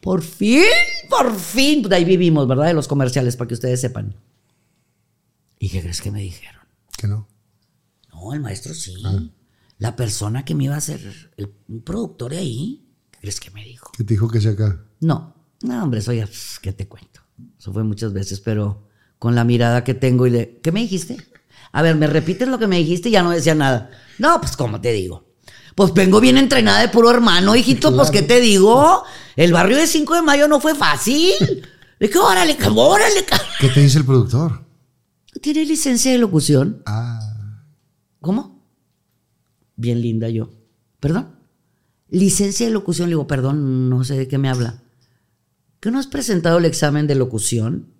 Por fin, por fin. Pues de ahí vivimos, ¿verdad? De los comerciales, para que ustedes sepan. ¿Y qué crees que me dijeron? Que no. No, el maestro sí. La persona que me iba a hacer el un productor de ahí, ¿qué crees que me dijo? Que te dijo que sea acá. No, no, hombre, eso ya, pff, ¿qué te cuento? Eso fue muchas veces, pero con la mirada que tengo y de, ¿qué me dijiste? A ver, ¿me repites lo que me dijiste? Y ya no decía nada. No, pues, ¿cómo te digo? Pues vengo bien entrenada de puro hermano, hijito, pues, ¿qué te digo? El barrio de 5 de mayo no fue fácil. Le dije, órale, cabrón, órale, cabrón. ¿Qué te dice el productor? ¿Tiene licencia de locución? Ah, ¿Cómo? Bien linda yo. ¿Perdón? Licencia de locución. Le digo, perdón, no sé de qué me habla. ¿Que no has presentado el examen de locución?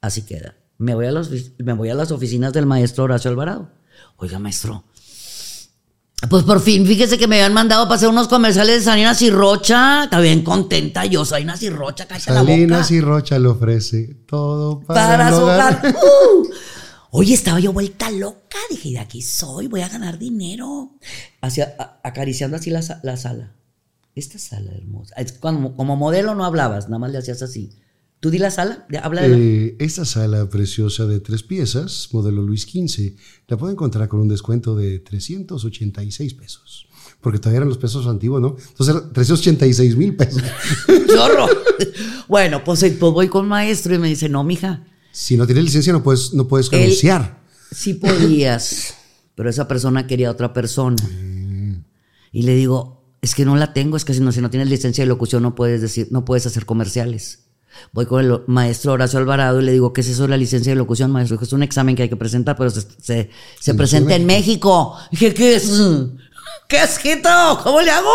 Así queda. Me voy, a los, me voy a las oficinas del maestro Horacio Alvarado. Oiga, maestro. Pues por fin, fíjese que me habían mandado para hacer unos comerciales de Salinas y Rocha. Está bien contenta yo, Salinas y Rocha, cállate la boca. Salinas y Rocha le ofrece todo para, para su hogar. ¡Uh! Oye, estaba yo vuelta loca. Dije, de aquí soy, voy a ganar dinero. Hacia, a- acariciando así la, sa- la sala. Esta sala hermosa. Es cuando- como modelo no hablabas, nada más le hacías así. ¿Tú di la sala? Habla de la- Eh, esta sala preciosa de tres piezas, modelo Luis XV, la puede encontrar con un descuento de 386 pesos. Porque todavía eran los pesos antiguos, ¿no? Entonces, eran 386 mil pesos. Chorro. bueno, pues, eh, pues voy con maestro y me dice, no, mija, si no tienes licencia, no puedes, no puedes anunciar. sí podías, pero esa persona quería a otra persona. Y le digo, es que no la tengo, es que si no, si no tienes licencia de locución no puedes decir, no puedes hacer comerciales. Voy con el maestro Horacio Alvarado y le digo, ¿qué es eso de la licencia de locución, maestro? Dijo, es un examen que hay que presentar, pero se, se, se presenta en México. Dije, ¿qué es? ¿Qué es, Jito? ¿Cómo le hago?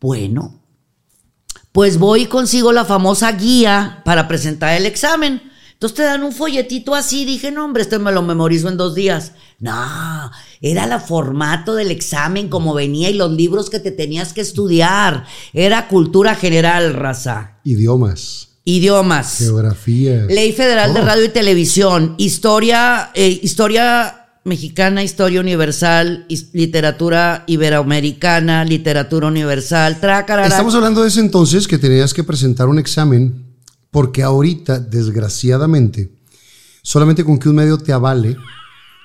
Bueno, pues voy y consigo la famosa guía para presentar el examen. Entonces te dan un folletito así. Dije, no, hombre, esto me lo memorizo en dos días. No, era el formato del examen como venía y los libros que te tenías que estudiar. Era cultura general, raza. Idiomas, Idiomas. geografía. Ley Federal de. Radio y Televisión, historia, eh, historia mexicana, historia universal, literatura iberoamericana, literatura universal, tracarara. Estamos hablando de ese entonces que tenías que presentar un examen, porque ahorita, desgraciadamente, solamente con que un medio te avale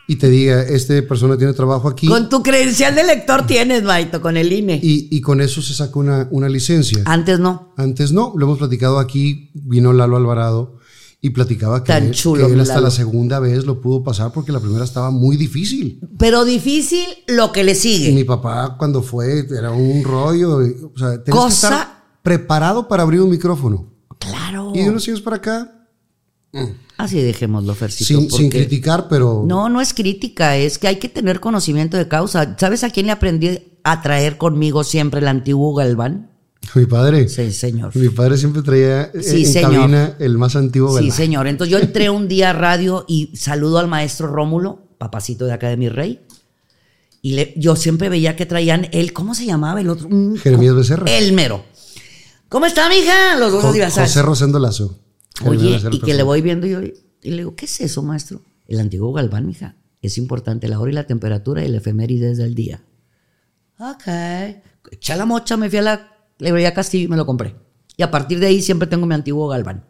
y te diga, este persona tiene trabajo aquí, Con tu credencial de lector tienes, Maito, con el INE. y, y con eso se saca una, una licencia. Antes no. Antes no, lo hemos platicado aquí, vino Lalo Alvarado y platicaba que, Tan él, chulo, que él hasta Lalo. la segunda vez lo pudo pasar porque la primera estaba muy difícil. Pero difícil lo que le Y sigue. mi papá cuando fue era un rollo, y, o sea, tenías Cosa- que estar preparado para abrir un micrófono. Claro. Y de unos años para acá, Así dejémoslo, Fercito. sin, sin criticar, pero No, no es crítica, es que hay que tener conocimiento de causa. ¿Sabes a quién le aprendí a traer conmigo siempre el antiguo Galván? mi padre, Sí, señor. mi padre siempre traía eh, Sí, en señor. cabina el más antiguo. Sí, ¿verdad? señor. Entonces yo entré un día a radio y saludo al maestro Rómulo, papacito de acá de mi rey. Y le- yo siempre veía que traían él, ¿cómo se llamaba el otro? Mm, Jeremías Becerra. El mero. ¿Cómo está, mija? Los dos Jo-. José Rosendo Lazo. Oye, y que le voy viendo yo, y le digo, ¿qué es eso, maestro? El antiguo Galván, mija. Es importante la hora y la temperatura y el efemérides del día. Ok. Eché la mocha, me fui a la librería Castillo y me lo compré. Y a partir de ahí siempre tengo mi antiguo Galván.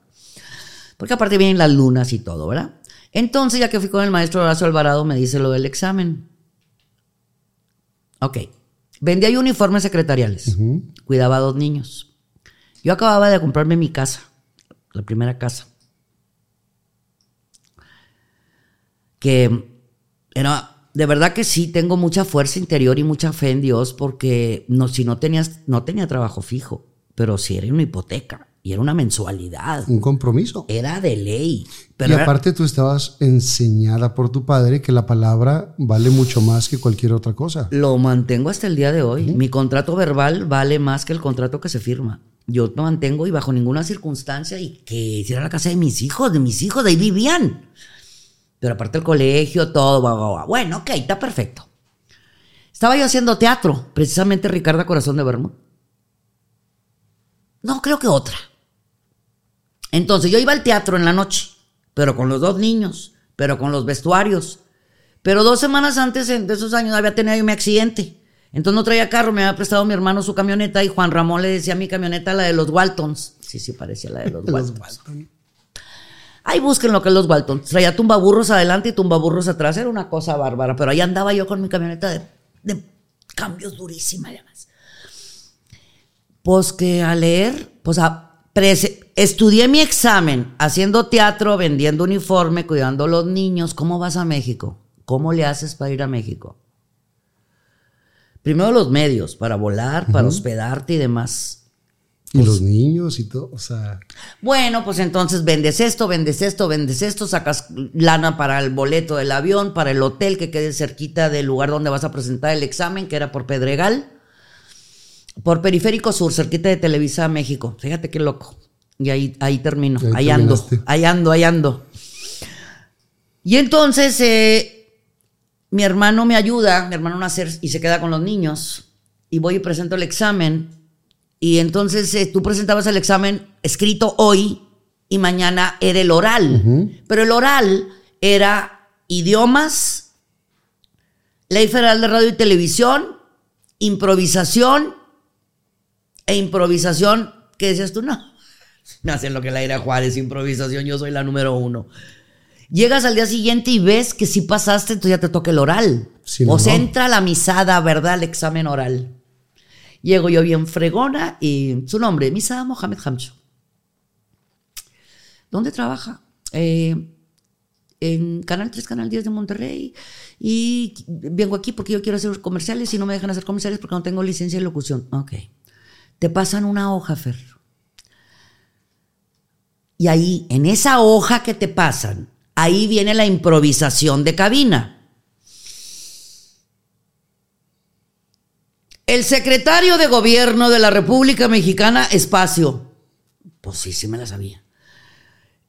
Porque aparte vienen las lunas y todo, ¿verdad? Entonces, ya que fui con el maestro Horacio Alvarado, me dice lo del examen. Ok. Vendía yo uniformes secretariales. Cuidaba a dos niños. Yo acababa de comprarme mi casa, la primera casa. Que era, de verdad que sí, tengo mucha fuerza interior y mucha fe en Dios porque no, si no tenías, no tenía trabajo fijo, pero sí era una hipoteca y era una mensualidad. Un compromiso. Era de ley. Pero y era- aparte tú estabas enseñada por tu padre que la palabra vale mucho más que cualquier otra cosa. Lo mantengo hasta el día de hoy. Mi contrato verbal vale más que el contrato que se firma. Yo lo mantengo y bajo ninguna circunstancia y que si era la casa de mis hijos, de mis hijos, de ahí vivían. Pero aparte el colegio, todo, bla, bueno, ok, está perfecto. Estaba yo haciendo teatro, precisamente Ricardo Corazón de Vermont. No, creo que otra. Entonces yo iba al teatro en la noche, pero con los dos niños, pero con los vestuarios. Pero dos semanas antes de esos años había tenido yo mi accidente. Entonces no traía carro, me había prestado mi hermano su camioneta y Juan Ramón le decía a mi camioneta la de los Waltons. Sí, sí, parecía la de los, Waltons. Ahí busquen lo que es los Waltons. Traía tumbaburros adelante y tumbaburros atrás. Era una cosa bárbara. Pero ahí andaba yo con mi camioneta de, de cambios durísima, además. Pues que a leer, pues a prese- estudié mi examen haciendo teatro, vendiendo uniforme, cuidando a los niños. ¿Cómo vas a México? ¿Cómo le haces para ir a México? Primero los medios, para volar, para hospedarte y demás. Y los niños y todo, o sea, Bueno, pues entonces vendes esto, vendes esto, vendes esto, sacas lana para el boleto del avión, para el hotel que quede cerquita del lugar donde vas a presentar el examen, que era por Pedregal, por Periférico Sur, cerquita de Televisa México. Fíjate qué loco. Y ahí, ahí termino, Ahí ahí, ando, ahí ando, ahí ando. Y entonces eh, mi hermano me ayuda, mi hermano nacer y se queda con los niños. Y voy y presento el examen. Y entonces eh, tú presentabas el examen escrito hoy y mañana era el oral. Pero el oral era idiomas, ley federal de radio y televisión, improvisación e improvisación. ¿Qué decías tú? No. Me hacen lo que la era Juárez, improvisación, yo soy la número uno. Llegas al día siguiente y ves que si pasaste, entonces ya te toca el oral. Sí, o no, se no. entra la misada, ¿verdad? El examen oral. Llego yo bien fregona y su nombre, Misada Mohamed Hamcho. ¿Dónde trabaja? Eh, en Canal 3, Canal 10 de Monterrey. Y vengo aquí porque yo quiero hacer comerciales y no me dejan hacer comerciales porque no tengo licencia de locución. Ok. Te pasan una hoja, Fer. Y ahí, en esa hoja que te pasan, ahí viene la improvisación de cabina. El secretario de gobierno de la República Mexicana, espacio. Pues sí, sí me la sabía.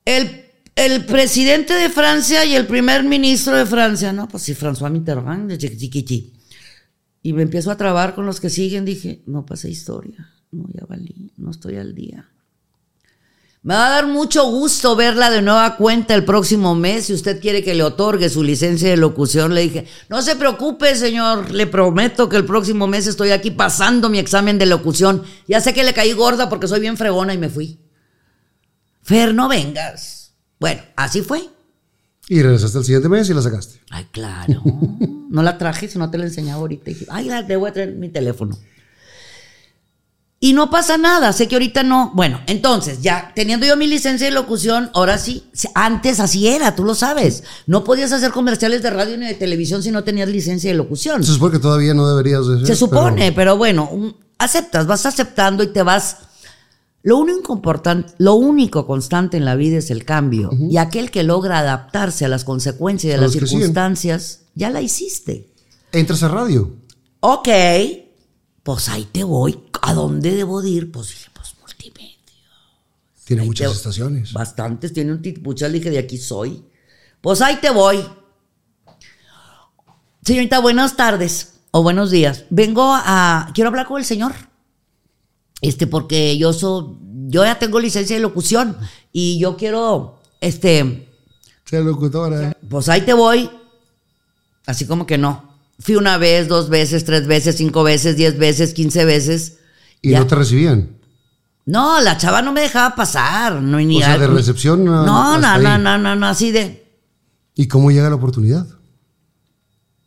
El, el presidente de Francia y el primer ministro de Francia, no, pues sí, François Mitterrand, de chiquichiqui. Y me empiezo a trabar con los que siguen, dije, no pasé historia, no, ya valí, no estoy al día. Me va a dar mucho gusto verla de nueva cuenta el próximo mes. Si usted quiere que le otorgue su licencia de locución, le dije, no se preocupe, señor, le prometo que el próximo mes estoy aquí pasando mi examen de locución. Ya sé que le caí gorda porque soy bien fregona y me fui. Fer, no vengas. Bueno, así fue. Y regresaste el siguiente mes y la sacaste. Ay, claro. No la traje, si no te la enseñaba ahorita. Y dije, ay, la- te voy a traer mi teléfono. Y no pasa nada, sé que ahorita no. Bueno, entonces, ya teniendo yo mi licencia de locución, ahora sí, antes así era, tú lo sabes. No podías hacer comerciales de radio ni de televisión si no tenías licencia de locución. Eso es porque todavía no deberías Se supone, pero- pero, bueno, un- aceptas, vas aceptando y te vas. Lo único importante, lo único constante en la vida es el cambio. Y aquel que logra adaptarse a las consecuencias de A las que circunstancias, ya la hiciste. Entras a radio. Ok, pues ahí te voy. ¿A dónde debo de ir? Pues dije, pues multimedia. Tiene Ahí muchas te- estaciones. Bastantes, tiene un titipuchal, dije, de aquí soy. Pues ahí te voy. Señorita, buenas tardes o buenos días. Vengo a. Quiero hablar con el señor. Este, porque yo soy. Yo ya tengo licencia de locución y yo quiero. Este. Sea locutora. Pues ahí te voy. Así como que no. Fui una vez, dos veces, tres veces, cinco veces, diez veces, quince veces. Y Ya. no te recibían. No, la chava no me dejaba pasar. No, ni O sea, de recepción, No, no, no, no, no, no, no, así de. ¿Y cómo llega la oportunidad?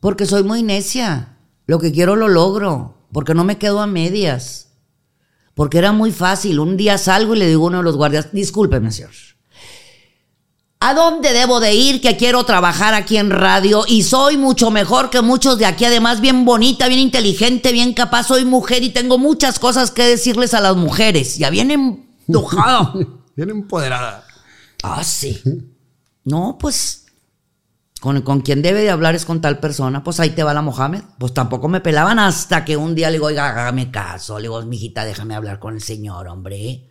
Porque soy muy necia. Lo que quiero lo logro. Porque no me quedo a medias. Porque era muy fácil. Un día salgo y le digo a uno de los guardias, discúlpeme, señor. ¿A dónde debo de ir que quiero trabajar aquí en radio? Y soy mucho mejor que muchos de aquí. Además, bien bonita, bien inteligente, bien capaz. Soy mujer y tengo muchas cosas que decirles a las mujeres. Ya bien enojado. Bien empoderada. Ah, sí. No, pues con, con quien debe de hablar es con tal persona. Pues ahí te va la Mohamed. Pues tampoco me pelaban hasta que un día le digo, oiga, hágame caso. Le digo, mijita, déjame hablar con el señor, hombre.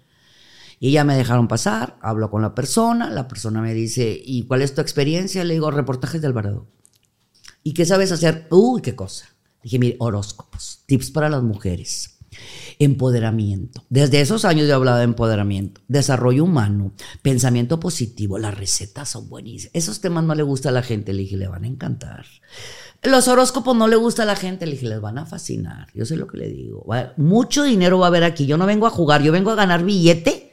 Y ya me dejaron pasar, hablo con la persona, la persona me dice, ¿y cuál es tu experiencia? Le digo, reportajes de Alvarado. ¿Y qué sabes hacer? Uy, qué cosa. Dije, mire, horóscopos, tips para las mujeres, empoderamiento. Desde esos años yo hablaba de empoderamiento, desarrollo humano, pensamiento positivo, las recetas son buenísimas. Esos temas no le gusta a la gente, le dije, le van a encantar. Los horóscopos no le gusta a la gente, le dije, les van a fascinar. Yo sé lo que le digo. Mucho dinero va a haber aquí. Yo no vengo a jugar, yo vengo a ganar billete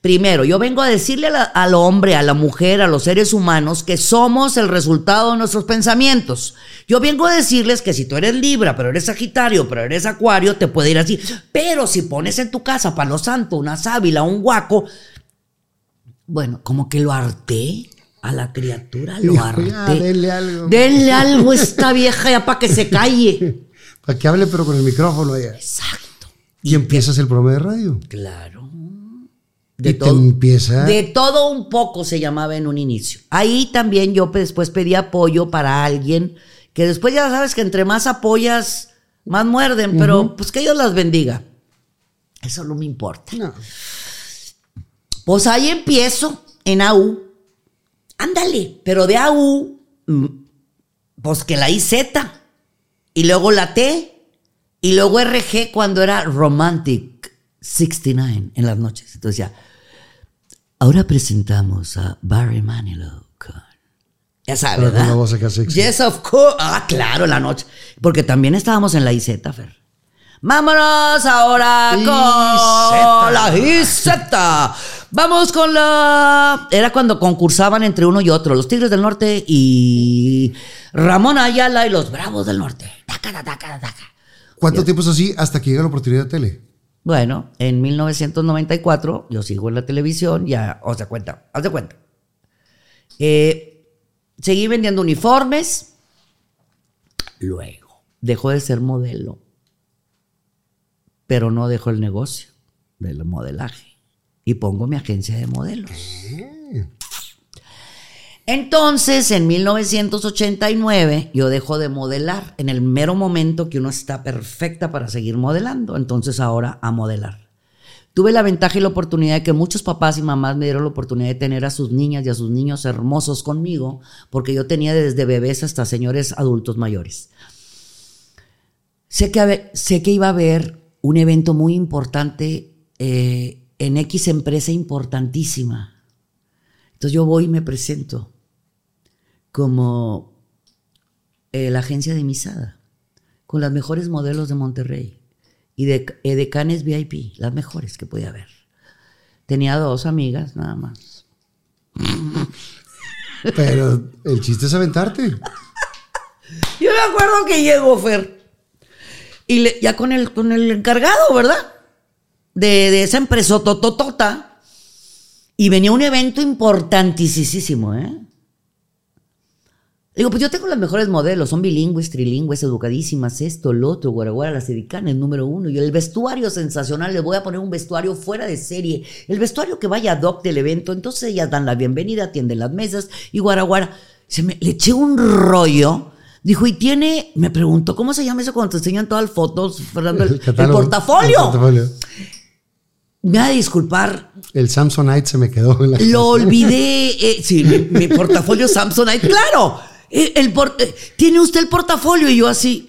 Primero, yo vengo a decirle la- al hombre, a la mujer, a los seres humanos que somos el resultado de nuestros pensamientos. Yo vengo a decirles que si tú eres Libra, pero eres Sagitario, pero eres Acuario, te puede ir así. Pero si pones en tu casa palo santo, una sábila, un guaco, bueno, como que lo harté a la criatura, lo harté. "Ya, denle algo". Denle algo a esta vieja ya para que se calle. Para que hable, pero con el micrófono allá. Exacto. Y empiezas el programa de radio. Claro. Y te empieza. De todo un poco se llamaba en un inicio. Ahí también yo después pedí apoyo para alguien que después ya sabes que entre más apoyas, más muerden, pero pues que Dios las bendiga. Eso no me importa. No. Pues ahí empiezo en AU Ándale, pero de AU, mm, pues que la IZ, y luego la T, y luego RG cuando era Romantic 69 en las noches. Entonces ya, ahora presentamos a Barry Manilow con... Ya sabes, Pero con ¿verdad? la voz acá sexy. Yes, of course. Ah, claro, la noche. Porque también estábamos en la IZ, Fer. Vámonos ahora con la IZ. Vamos con la... Era cuando concursaban entre uno y otro, los Tigres del Norte y Ramón Ayala y los Bravos del Norte. Taca, taca, taca, taca. ¿Cuánto tiempo es así hasta que llega la oportunidad de tele? Bueno, en 1994 yo sigo en la televisión, ya, de cuenta, haz de cuenta. Eh, seguí vendiendo uniformes, luego dejó de ser modelo, pero no dejó el negocio del modelaje y pongo mi agencia de modelos. Entonces, en 1989, yo dejo de modelar en el mero momento que uno está perfecta para seguir modelando. Entonces, ahora a modelar. Tuve la ventaja y la oportunidad de que muchos papás y mamás me dieron la oportunidad de tener a sus niñas y a sus niños hermosos conmigo, porque yo tenía desde bebés hasta señores adultos mayores. Sé que, sé que iba a haber un evento muy importante eh, en X empresa importantísima. Entonces yo voy y me presento como eh, la agencia de Misada, con las mejores modelos de Monterrey y de edecanes VIP, las mejores que podía haber. Tenía dos amigas nada más. Pero el chiste es aventarte. Yo me acuerdo que llegó Fer. Y le- ya con el, con el encargado, ¿verdad? De, de esa empresa tototota. Y venía un evento importantísimo, ¿eh? Digo, pues yo tengo los mejores modelos, son bilingües, trilingües, educadísimas, esto, lo otro, guaraguara, las edicanes, número uno. Y el vestuario sensacional, les voy a poner un vestuario fuera de serie. El vestuario que vaya ad hoc del evento. Entonces ellas dan la bienvenida, atienden las mesas y guaraguara. Se me, le eché un rollo. Dijo, y tiene, me preguntó, ¿cómo se llama eso cuando te enseñan todas las fotos, Fernando? El, el catálogo. portafolio. El portafolio. Me ha de disculpar, El Samsonite se me quedó en la lo olvidé. eh, sí, mi, mi portafolio Samsonite, claro. Eh, el por- eh, Tiene usted el portafolio y yo así.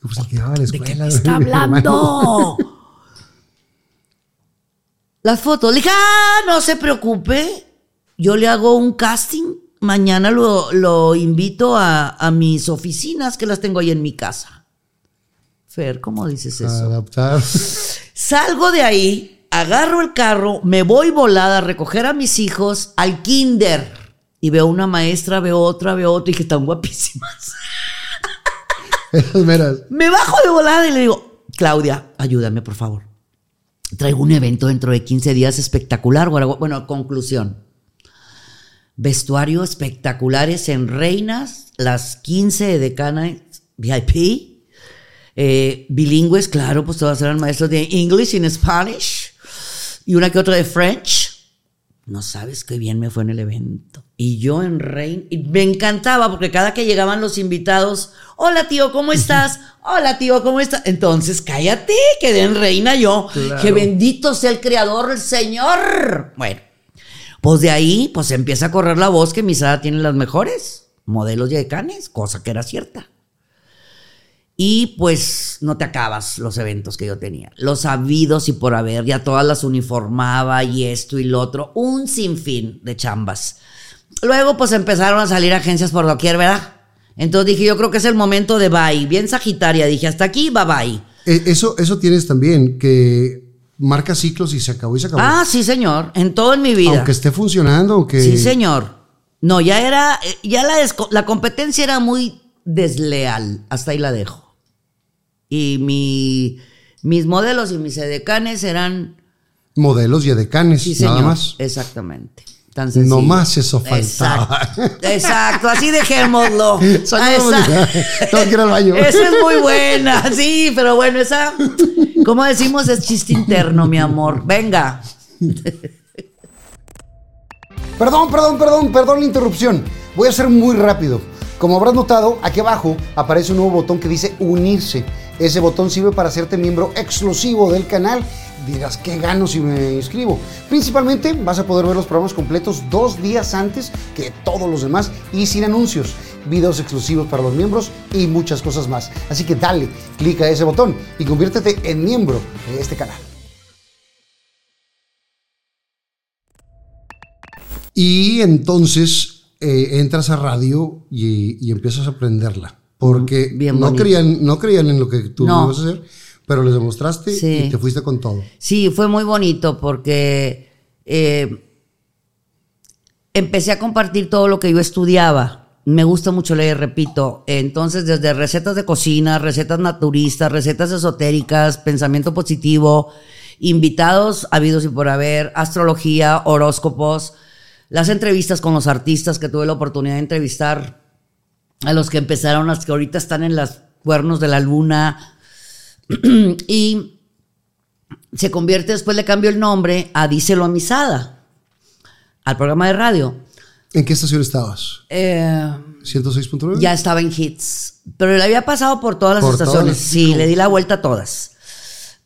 Pues la ¿De qué escuela. me está hablando? Las fotos. Le dije, ah, no se preocupe. Yo le hago un casting. Mañana lo, lo invito a, a mis oficinas que las tengo ahí en mi casa. Fer, ¿cómo dices eso? Adaptar. Salgo de ahí, agarro el carro, me voy volada a recoger a mis hijos al kinder. Y veo una maestra, veo otra, veo otra y que están guapísimas. Esas meras. Me bajo de volada y le digo, Claudia, ayúdame por favor. Traigo un evento dentro de 15 días espectacular. Bueno, conclusión. Vestuario espectaculares en Reinas, las 15 de Decana VIP. Eh, bilingües, claro, pues todas eran maestros de English y Spanish. Y una que otra de French. No sabes qué bien me fue en el evento. Y yo en Reina, y me encantaba porque cada que llegaban los invitados, hola tío, ¿cómo estás? Hola tío, ¿cómo estás? Entonces, cállate, quedé en Reina yo. Que bendito sea el creador, el Señor. Bueno, pues de ahí, pues empieza a correr la voz que Misada tiene las mejores modelos y decanes, cosa que era cierta. Y pues no te acabas los eventos que yo tenía. Los habidos y por haber, ya todas las uniformaba y esto y lo otro. Un sinfín de chambas. Luego pues empezaron a salir agencias por doquier, ¿verdad? Entonces dije, yo creo que es el momento de bye. Bien Sagitaria, dije, hasta aquí, bye bye. Eh, Eso, eso tienes también, que marca ciclos y se acabó y se acabó. Ah, sí, señor. En todo en mi vida. Aunque esté funcionando, aunque. Sí, señor. No, ya era, eh, ya la, la competencia era muy desleal. Hasta ahí la dejo. Y mi, mis modelos y mis edecanes eran, Modelos y edecanes, sí, nada más. Exactamente. Tan sencillo. No más eso faltaba. Exacto, exacto, así dejémoslo. Mónica. Tengo que ir al baño. Esa es muy buena, sí, pero bueno, esa, como decimos, es chiste interno, mi amor. Venga. Perdón, perdón, perdón, perdón la interrupción. Voy a ser muy rápido. Como habrás notado, aquí abajo aparece un nuevo botón que dice unirse. Ese botón sirve para hacerte miembro exclusivo del canal. Dirás, ¿qué gano si me inscribo? Principalmente vas a poder ver los programas completos dos días antes que todos los demás y sin anuncios, videos exclusivos para los miembros y muchas cosas más. Así que dale, clica ese botón y conviértete en miembro de este canal. Y entonces eh, entras a radio y, y empiezas a aprenderla. Porque Bien no, creían, no creían en lo que tú No. ibas a hacer, pero les demostraste Sí. y te fuiste con todo. Sí, fue muy bonito porque eh, empecé a compartir todo lo que yo estudiaba. Me gusta mucho leer, repito. Entonces, desde recetas de cocina, recetas naturistas, recetas esotéricas, pensamiento positivo, invitados habidos y por haber, astrología, horóscopos, las entrevistas con los artistas que tuve la oportunidad de entrevistar, a los que empezaron, a los que ahorita están en los cuernos de la luna. y se convierte, después le cambio el nombre a Díselo a Misada, al programa de radio. ¿En qué estación estabas? Eh, ¿106.9? ya estaba en hits, pero le había pasado por todas las Por estaciones. sí, le di la vuelta a todas.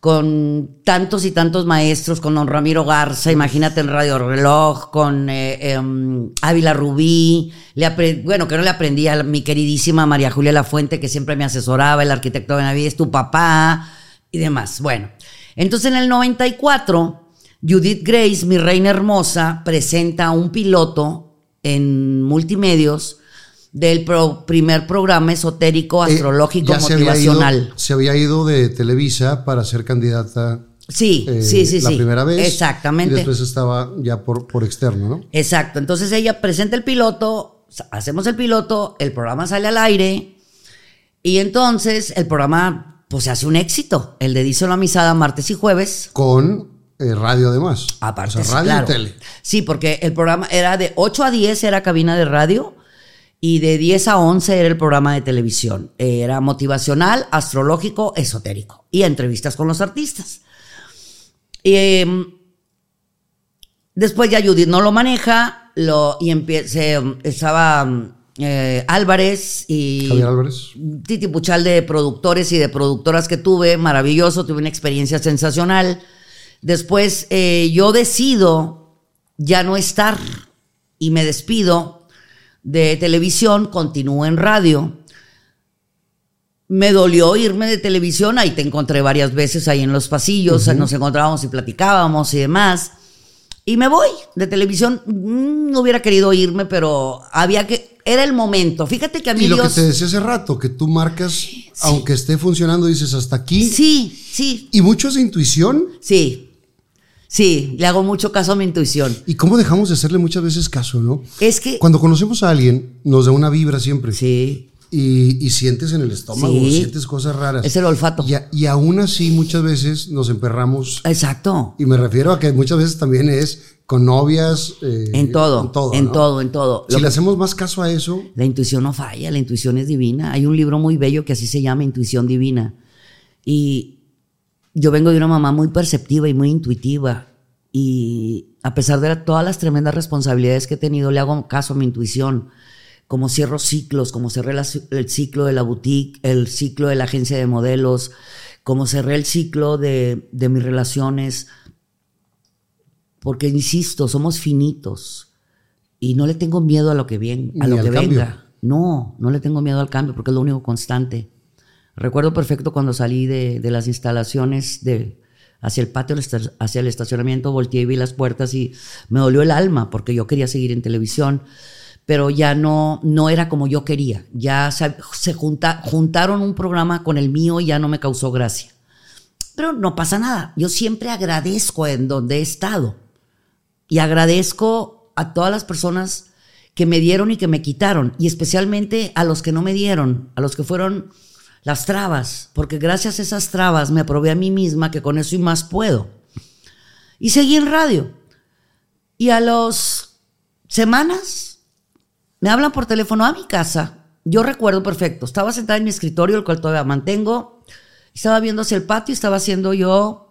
Con tantos y tantos maestros, con don Ramiro Garza, imagínate en Radio Reloj, con eh, em, Ávila Rubí, le bueno, que no le aprendí a mi queridísima María Julia Lafuente, que siempre me asesoraba, el arquitecto Benavides, tu papá y demás. Bueno, entonces en el 94, Judith Grace, mi reina hermosa, presenta un piloto en multimedios del pro- primer programa esotérico, Eh, astrológico, ya se había motivacional. ido- Se había, ido, de Televisa para ser candidata Sí, eh, sí, sí, la sí. primera vez. Exactamente. Y después estaba ya por, por externo, ¿no? Exacto. Entonces ella presenta el piloto, hacemos el piloto, el programa sale al aire y entonces el programa pues se hace un éxito. El de Díselo a Misada martes y jueves. Con eh, radio además. Aparte, O sea, radio claro. y tele. Sí, porque el programa era de 8 a 10 era cabina de radio y de 10 a 11 era el programa de televisión. Era motivacional, astrológico, esotérico y entrevistas con los artistas. Y, em, después ya Judith no lo maneja lo, y empieza, estaba mm, eh, Álvarez y Javier Álvarez. Titi Puchal de productores y de productoras que tuve, maravilloso, tuve una experiencia sensacional. Después eh, yo decido ya no estar y me despido de televisión, continúo en radio. Me dolió irme de televisión, ahí te encontré varias veces ahí en los pasillos, nos encontrábamos y platicábamos y demás. Y me voy de televisión. Mm, No hubiera querido irme, pero había que. Era el momento. Fíjate que a mí Y lo Dios. que te decía hace rato, que tú marcas, aunque esté funcionando, dices hasta aquí. Sí, sí, Y mucho es de intuición. sí. Sí, le hago mucho caso a mi intuición. ¿Y cómo dejamos de hacerle muchas veces caso, no? Es que. Cuando conocemos a alguien, nos da una vibra siempre. Sí, Y, y sientes en el estómago, Sí. sientes cosas raras. es el olfato. Y, a- y aún así, muchas veces nos emperramos. Exacto. Y me refiero a que muchas veces también es con novias. eh, En todo. En todo. en ¿no? todo, en todo. Si Lo le hacemos más caso a eso, La intuición no falla, la intuición es divina. Hay un libro muy bello que así se llama Intuición Divina. Y yo vengo de una mamá muy perceptiva y muy intuitiva. Y a pesar de todas las tremendas responsabilidades que he tenido, le hago caso a mi intuición. Como cierro ciclos, como cerré la- el ciclo de la boutique, el ciclo de la agencia de modelos, como cerré el ciclo de, de mis relaciones. Porque, insisto, somos finitos. Y no le tengo miedo a lo que, viene, a Ni lo que cambio. venga. No, no le tengo miedo al cambio porque es lo único constante. Recuerdo perfecto cuando salí de, de las instalaciones de, hacia el patio, hacia el estacionamiento, volteé y vi las puertas y me dolió el alma porque yo quería seguir en televisión, pero ya no, no era como yo quería. Ya se, se junta- juntaron un programa con el mío y ya no me causó gracia. Pero no pasa nada. Yo siempre agradezco en donde he estado. Y agradezco a todas las personas que me dieron y que me quitaron. Y especialmente a los que no me dieron, a los que fueron las trabas. Porque gracias a esas trabas me aprobé a mí misma que con eso y más puedo. Y seguí en radio. Y a las semanas me hablan por teléfono a mi casa. Yo recuerdo perfecto. Estaba sentada en mi escritorio, el cual todavía mantengo. Estaba viendo hacia el patio estaba haciendo yo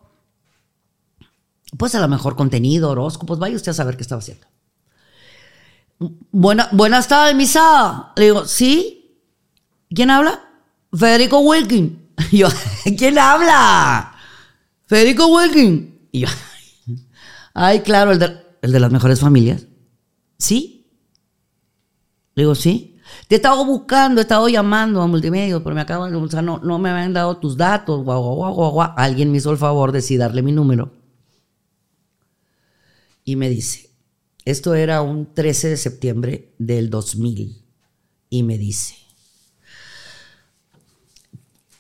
pues a lo mejor contenido, horóscopos, vaya usted a saber qué estaba haciendo. Buena, buenas tardes, misa. Le digo, ¿sí? ¿Quién habla? Federico Wilkin. Y yo, ¿quién habla? Federico Wilkin. Y yo, ay, claro, el de, el de las mejores familias. ¿Sí? Le digo, ¿sí? Te he estado buscando, he estado llamando a multimedia, pero me acaban de, o sea, no, no me habían dado tus datos, guau, guau, guau, guau. Alguien me hizo el favor de sí darle mi número. Y me dice, esto era un 13 de septiembre del 2000. Y me dice,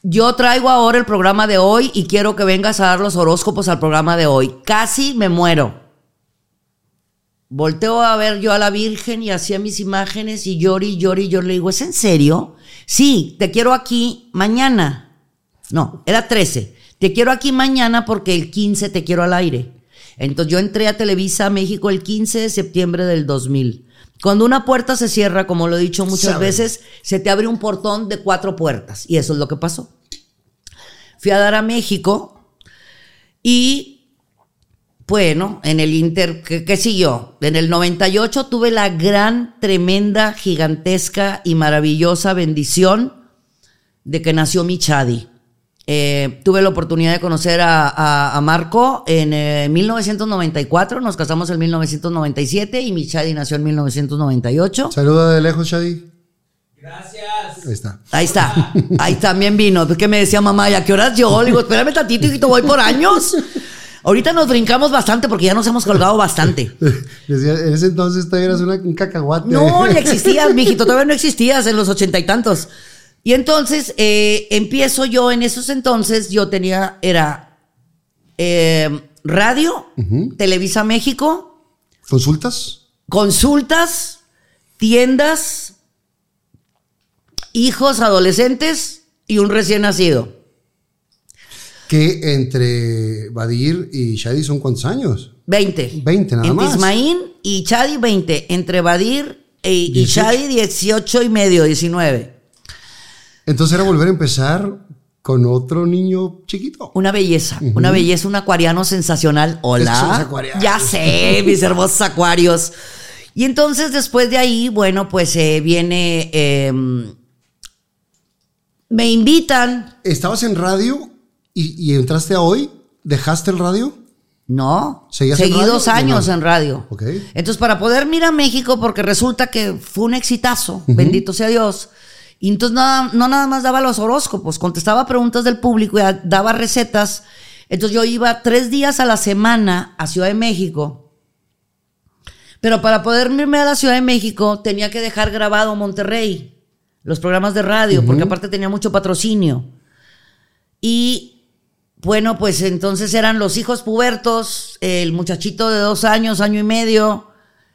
yo traigo ahora el programa de hoy y quiero que vengas a dar los horóscopos al programa de hoy. Casi me muero. Volteo a ver yo a la Virgen y hacía mis imágenes y lloro y lloro y yo le digo, ¿es en serio? Sí, te quiero aquí mañana. No, era 13. Te quiero aquí mañana porque el 15 te quiero al aire. Entonces yo entré a Televisa México el 15 de septiembre del 2000. Cuando una puerta se cierra, como lo he dicho muchas Sabe. veces, se te abre un portón de cuatro puertas. Y eso es lo que pasó. Fui a dar a México y bueno, en el Inter, ¿qué, qué siguió? En el 98 tuve la gran, tremenda, gigantesca y maravillosa bendición de que nació mi Chadi. Eh, tuve la oportunidad de conocer a, a- a Marco en eh, 1994, nos casamos en 1997 y mi Chadi nació en 1998. Saluda de lejos, Shadi. Gracias. Ahí está. Ahí está, ahí también vino. Que me decía mamá, ¿y a qué horas yo? Le digo, espérame tantito, hijito, voy por años. Ahorita nos brincamos bastante porque ya nos hemos colgado bastante. Decía, en ese entonces todavía eras una- un cacahuate. No, ya existías, mijito, todavía no existías en los ochenta y tantos. Y entonces eh, empiezo yo en esos entonces, yo tenía, era eh, radio, Televisa México, ¿Consultas? consultas, tiendas, hijos, adolescentes y un recién nacido. Que entre Badir y Shadi son cuántos años? 20. 20 nada más. Ismaín y Chadi 20. Entre Badir e- y 18. Chadi 18 y medio, 19. Entonces era volver a empezar con otro niño chiquito. Una belleza, una belleza, un acuariano sensacional. Hola. Ya sé, mis hermosos acuarios. Y entonces después de ahí, bueno, pues eh, viene... eh, me invitan. ¿Estabas en radio y, y entraste a hoy? ¿Dejaste el radio? No, ¿Seguías en seguí dos años No. en radio. Ok. Entonces, para poder ir a México, porque resulta que fue un exitazo, bendito sea Dios. Y entonces nada, no nada más daba los horóscopos, contestaba preguntas del público y daba recetas. Entonces yo iba tres días a la semana a Ciudad de México. Pero para poder irme a la Ciudad de México tenía que dejar grabado Monterrey, los programas de radio, porque aparte tenía mucho patrocinio. Y bueno, pues entonces eran los hijos pubertos, el muchachito de dos años, año y medio.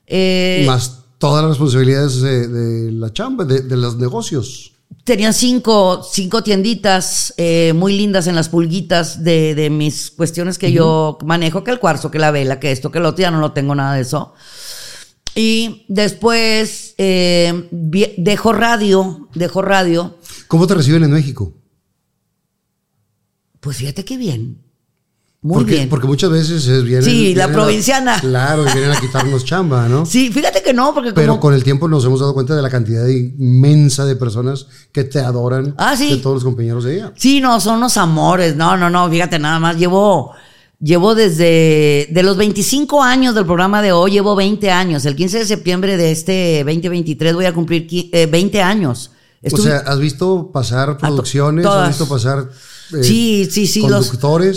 eh, Más todas las responsabilidades de, de la chamba, de, de los negocios. Tenía cinco, cinco tienditas eh, muy lindas en las pulguitas de, de mis cuestiones que yo manejo, que el cuarzo, que la vela, que esto, que lo otro, ya no lo tengo nada de eso. Y después eh, dejo radio, dejo radio. ¿Cómo te reciben en México? Pues fíjate qué bien. Muy porque, bien. Porque muchas veces es vienen, Sí, la a- provinciana. claro, y vienen a quitarnos chamba, ¿no? Sí, fíjate que no, porque Pero como... con el tiempo nos hemos dado cuenta de la cantidad inmensa de personas que te adoran. Ah, sí. De todos los compañeros de ella. Sí, no, son unos amores. No, no, no, fíjate, nada más llevo, llevo desde de los 25 años del programa de hoy, llevo 20 años. El 15 de septiembre de este 2023 voy a cumplir qui- eh, 20 años. O sea, ¿has visto pasar producciones? ¿Has visto pasar eh, sí, sí, sí.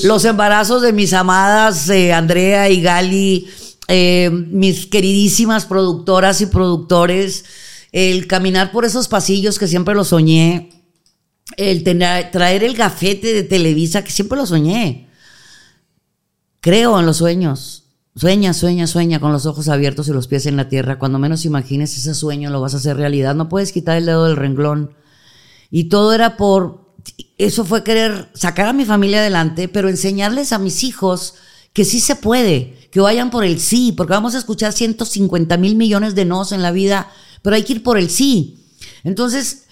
Los, embarazos de mis amadas eh, Andrea y Gali, eh, mis queridísimas productoras y productores, el caminar por esos pasillos que siempre lo soñé, el tener- traer el gafete de Televisa que siempre lo soñé. Creo en los sueños. Sueña, sueña, sueña con los ojos abiertos y los pies en la tierra. Cuando menos imagines ese sueño lo vas a hacer realidad. No puedes quitar el dedo del renglón. Y todo era por, eso fue querer sacar a mi familia adelante, pero enseñarles a mis hijos que sí se puede, que vayan por el sí, porque vamos a escuchar 150 mil millones de nos en la vida, pero hay que ir por el sí. Entonces,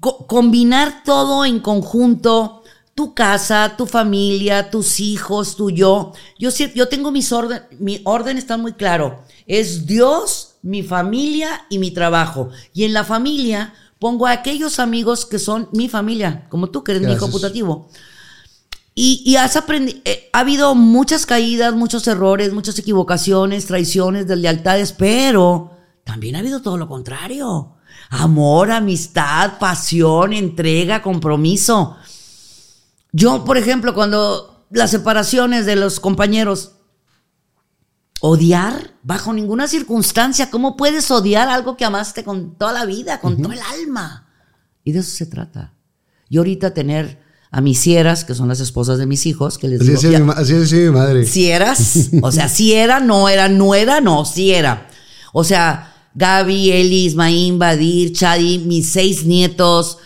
co- combinar todo en conjunto, tu casa, tu familia, tus hijos, tu yo. Yo, yo tengo mis orden, mi orden está muy claro. Es Dios, mi familia y mi trabajo. Y en la familia pongo a aquellos amigos que son mi familia, como tú que eres mi hijo putativo. Y, y has aprendido, ha habido muchas caídas, muchos errores, muchas equivocaciones, traiciones, deslealtades, pero también ha habido todo lo contrario. Amor, amistad, pasión, entrega, compromiso. Yo, por ejemplo, cuando las separaciones de los compañeros, odiar bajo ninguna circunstancia, ¿cómo puedes odiar algo que amaste con toda la vida, con todo el alma? Y de eso se trata. Y ahorita tener a mis sieras, que son las esposas de mis hijos, que les Así digo, decía, ya- mi, así decía mi madre. si eras, o sea, si era, no era, no era, no, si era. O sea, Gaby, Eli, Ismaín, Badir, Chadi, mis seis nietos.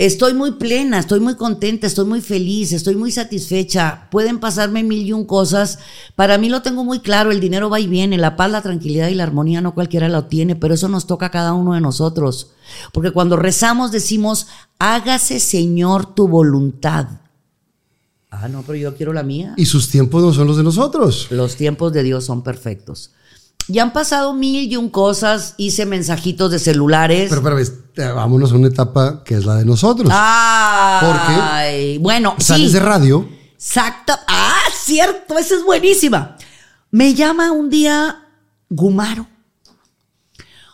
Estoy muy plena, estoy muy contenta, estoy muy feliz, estoy muy satisfecha. Pueden pasarme mil y un cosas. Para mí lo tengo muy claro, el dinero va y viene, la paz, la tranquilidad y la armonía no cualquiera lo tiene, pero eso nos toca a cada uno de nosotros. Porque cuando rezamos decimos, hágase Señor tu voluntad. Ah, no, pero yo quiero la mía. Y sus tiempos no son los de nosotros. Los tiempos de Dios son perfectos. Ya han pasado mil y un cosas, hice mensajitos de celulares. Pero, pero eh, vámonos a una etapa que es la de nosotros. Ay, bueno, Sales sí. de radio. Exacto. Ah, cierto, esa es buenísima. Me llama un día Gumaro.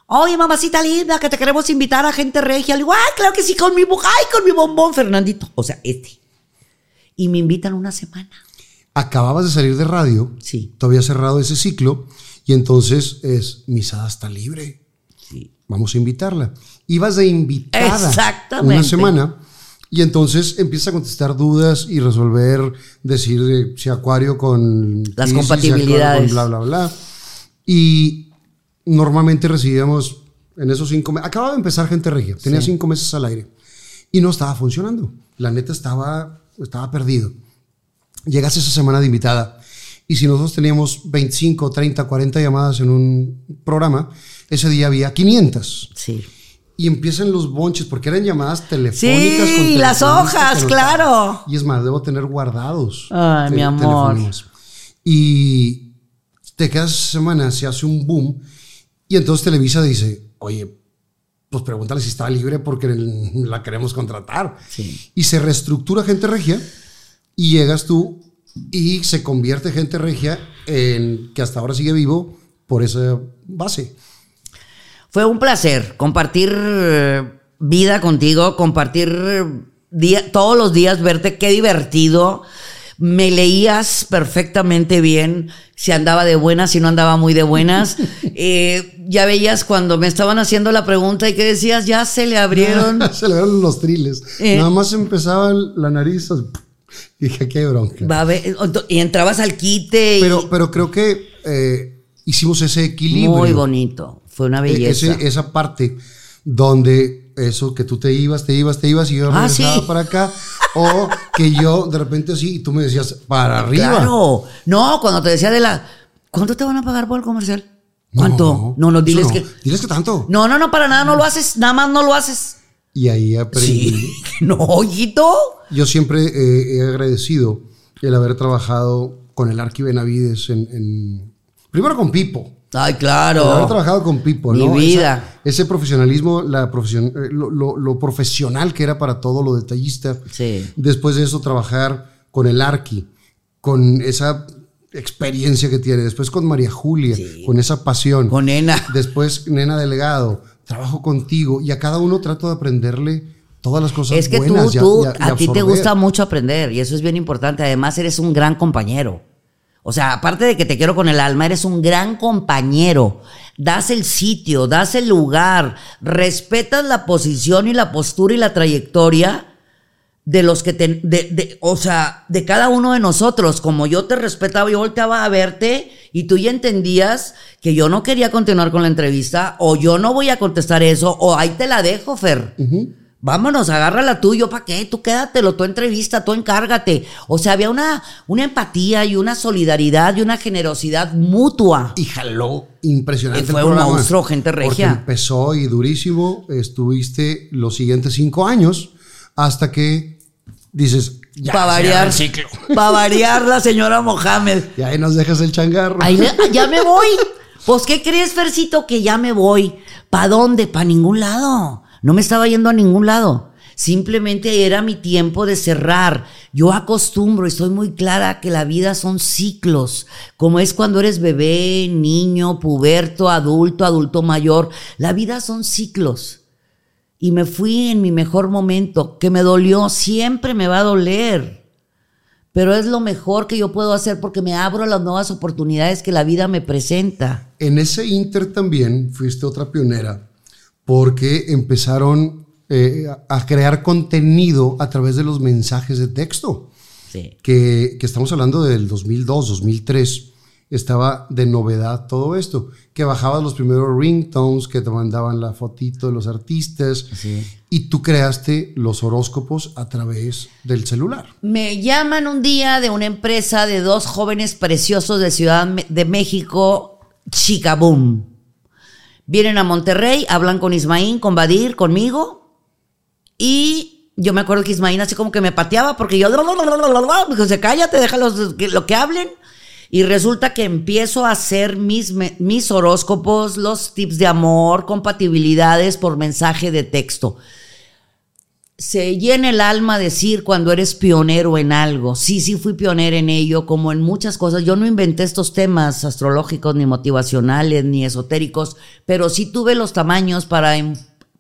Oye, mamacita linda, que te queremos invitar a gente regia. Le digo, ay, claro que sí, con mi, ay, con mi bombón, Fernandito. O sea, este. Y me invitan una semana. Acababas de salir de radio. Sí. Todavía cerrado ese ciclo. Y entonces es, Misada está libre. Sí. Vamos a invitarla. Ibas de invitada Exactamente. una semana. Y entonces empieza a contestar dudas y resolver, decir eh, si Acuario con Las Piscis, si Acuario compatibilidades. con bla, bla, bla. Y normalmente recibíamos en esos cinco meses. Acababa de empezar gente regia. Tenía Sí. cinco meses al aire. Y no estaba funcionando. La neta estaba, estaba perdido. Llegas esa semana de invitada. Y si nosotros teníamos 25, 30, 40 llamadas en un programa, ese día había 500 Sí. y empiezan los bonches porque eran llamadas telefónicas. Sí, con las hojas, claro. Y es más, debo tener guardados. Ay, mi amor. Y te quedas esa semana, se hace un boom y entonces Televisa dice, oye, pues pregúntale si está libre porque la queremos contratar. Sí. Y se reestructura gente regia y llegas tú y se convierte gente regia en que hasta ahora sigue vivo por esa base. Fue un placer compartir eh, vida contigo, compartir eh, día- todos los días, verte, qué divertido. Me leías perfectamente bien, si andaba de buenas, si no andaba muy de buenas. Eh, ya veías cuando me estaban haciendo la pregunta y que decías, ya se le abrieron. se le dieron los triles. Eh. Nada más empezaba la nariz. Así, Dije, qué bronca. Va a ver- y entrabas al quite. y- Pero, pero creo que eh, hicimos ese equilibrio. muy bonito. Fue una E- belleza. ese- esa parte donde eso que tú te ibas, te ibas, te ibas y yo Ah, regresaba sí. para acá. O que yo de repente así y tú me decías, para arriba. Claro. No, cuando te decía de la. ¿Cuánto te van a pagar por el comercial? ¿Cuánto? No, no, eso diles no. que. Diles que tanto. No, no, no, para nada no lo haces. Nada más no lo haces. Y ahí aprendí. Sí. No, ojito. Yo siempre eh, he agradecido el haber trabajado con el Arqui Benavides en, en- primero con Pipo. Ay, El haber claro. trabajado con Pipo, Mi ¿no? vida. Esa- ese profesionalismo, la profesion- eh, lo, lo- lo profesional que era para todo, lo detallista. Sí. Después de eso, trabajar con el Arqui, con esa experiencia que tiene. Después con María Julia, con esa pasión. Con nena. Después, Nena Delgado, trabajo contigo y a cada uno trato de aprenderle todas las cosas Es que tú, buenas tú, y a- y a, ti te gusta mucho aprender y eso es bien importante. Además, eres un gran compañero. O sea, aparte de que te quiero con el alma, eres un gran compañero. Das el sitio, das el lugar, respetas la posición y la postura y la trayectoria de los que te, de, de- o sea, de cada uno de nosotros. Como yo te respetaba, yo volteaba a verte y tú ya entendías que yo no quería continuar con la entrevista o yo no voy a contestar eso o ahí te la dejo, Fer. Vámonos, agárrala tú, yo para qué, tú quédatelo, tú entrevista, tú encárgate. O sea, había una, una empatía y una solidaridad y una generosidad mutua. Y jaló impresionante. Y fue un programa, monstruo, gente regia. Porque empezó y durísimo. Estuviste los siguientes cinco años hasta que dices, ya para variar, el ciclo. para variar la señora Mohamed. Y ahí nos dejas el changarro. Ahí le- ya me voy. Pues, ¿qué crees, Fercito? Que ya me voy. ¿Pa dónde? Pa ningún lado. No me estaba yendo a ningún lado. Simplemente era mi tiempo de cerrar. Yo acostumbro y estoy muy clara que la vida son ciclos, como es cuando eres bebé, niño, puberto, adulto, adulto mayor. La vida son ciclos. Y me fui en mi mejor momento, que me dolió, siempre me va a doler. Pero es lo mejor que yo puedo hacer porque me abro a las nuevas oportunidades que la vida me presenta. En ese inter también fuiste otra pionera, porque empezaron eh, a crear contenido a través de los mensajes de texto. Sí. Que, que estamos hablando del 2002, 2003 estaba de novedad todo esto, que bajabas los primeros ringtones, que te mandaban la fotito de los artistas, Sí. y tú creaste los horóscopos a través del celular. Me llaman un día de una empresa de dos jóvenes preciosos de Ciudad de México, Chicaboom. Vienen a Monterrey, hablan con Ismaín, con Badir, conmigo. Y yo me acuerdo que Ismaín así como que me pateaba porque yo... Me dijo, cállate, déjalos que, lo que hablen. Y resulta que empiezo a hacer mis, me- mis horóscopos, los tips de amor, compatibilidades por mensaje de texto se llena el alma decir cuando eres pionero en algo. Sí, sí fui pionero en ello, como en muchas cosas. Yo no inventé estos temas astrológicos, ni motivacionales, ni esotéricos, pero sí tuve los tamaños para em-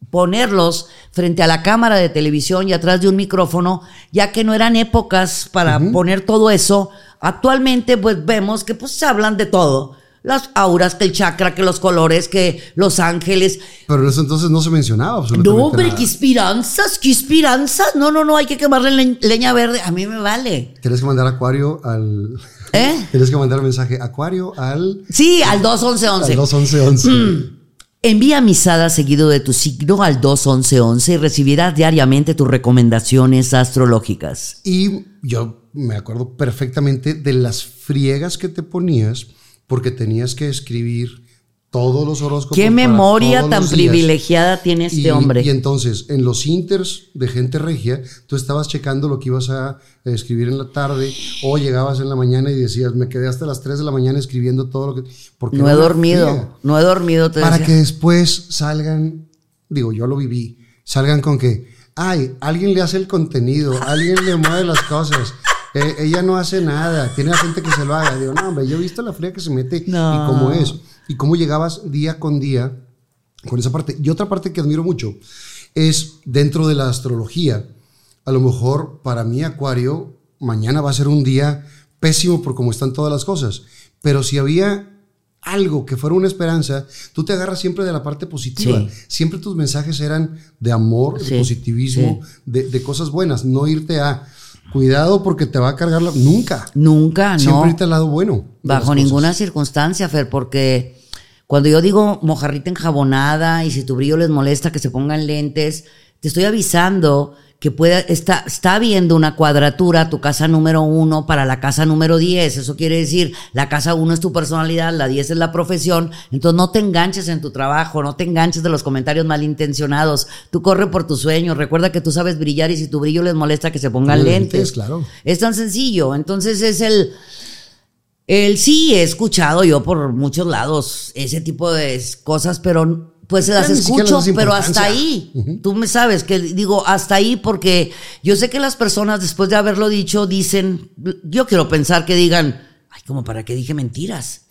ponerlos frente a la cámara de televisión y atrás de un micrófono, ya que no eran épocas para poner todo eso. Actualmente, pues vemos que pues se hablan de todo. Las auras, que el chakra, que los colores, que los ángeles. Pero en eso entonces no se mencionaba absolutamente No, hombre, nada. qué esperanzas, qué esperanzas. No, no, no, hay que quemarle leñ- leña verde. A mí me vale. Tienes que mandar acuario al... ¿Eh? Tienes que mandar mensaje acuario al... Sí, al 21111. Al 21111. Envía misada seguido de tu signo al 21111 y recibirás diariamente tus recomendaciones astrológicas. Y yo me acuerdo perfectamente de las friegas que te ponías porque tenías que escribir todos los horóscopos. Qué memoria tan privilegiada tiene este Y- hombre. Y entonces, en los inters de gente regia, tú estabas checando lo que ibas a escribir en la tarde o llegabas en la mañana y decías, me quedé hasta las 3 de la mañana escribiendo todo lo que... Porque no he dormido, no he dormido. te Para decía. que después salgan, digo, yo lo viví, salgan con que, ay, alguien le hace el contenido, alguien le mueve las cosas. Eh, ella no hace nada, tiene a gente que se lo haga. Digo, no, hombre, yo he visto la fría que se mete No. y cómo es. Y cómo llegabas día con día con esa parte. Y otra parte que admiro mucho es dentro de la astrología. A lo mejor para mí, Acuario, mañana va a ser un día pésimo por cómo están todas las cosas. Pero si había algo que fuera una esperanza, tú te agarras siempre de la parte positiva. Sí. Siempre tus mensajes eran de amor, de Sí, positivismo, de, de cosas buenas. No irte a cuidado porque te va a cargar la. Nunca. Nunca, Siempre no. irte al lado bueno. Bajo ninguna circunstancia, Fer, porque cuando yo digo mojarrita enjabonada y si tu brillo les molesta que se pongan lentes, te estoy avisando que pueda, está, está viendo una cuadratura tu casa número uno para la casa número 10. Eso quiere decir, la casa uno es tu personalidad, la 10 es la profesión. Entonces no te enganches en tu trabajo, no te enganches de los comentarios malintencionados. Tú corre por tus sueños. Recuerda que tú sabes brillar y si tu brillo les molesta que se pongan Pongan lentes. lentes, claro. Es tan sencillo. Entonces es el, el sí he escuchado yo por muchos lados ese tipo de cosas, pero pues las escucho, pero hasta ahí. Tú me sabes que digo hasta ahí porque yo sé que las personas después de haberlo dicho dicen, yo quiero pensar que digan, ay, como para qué dije mentiras.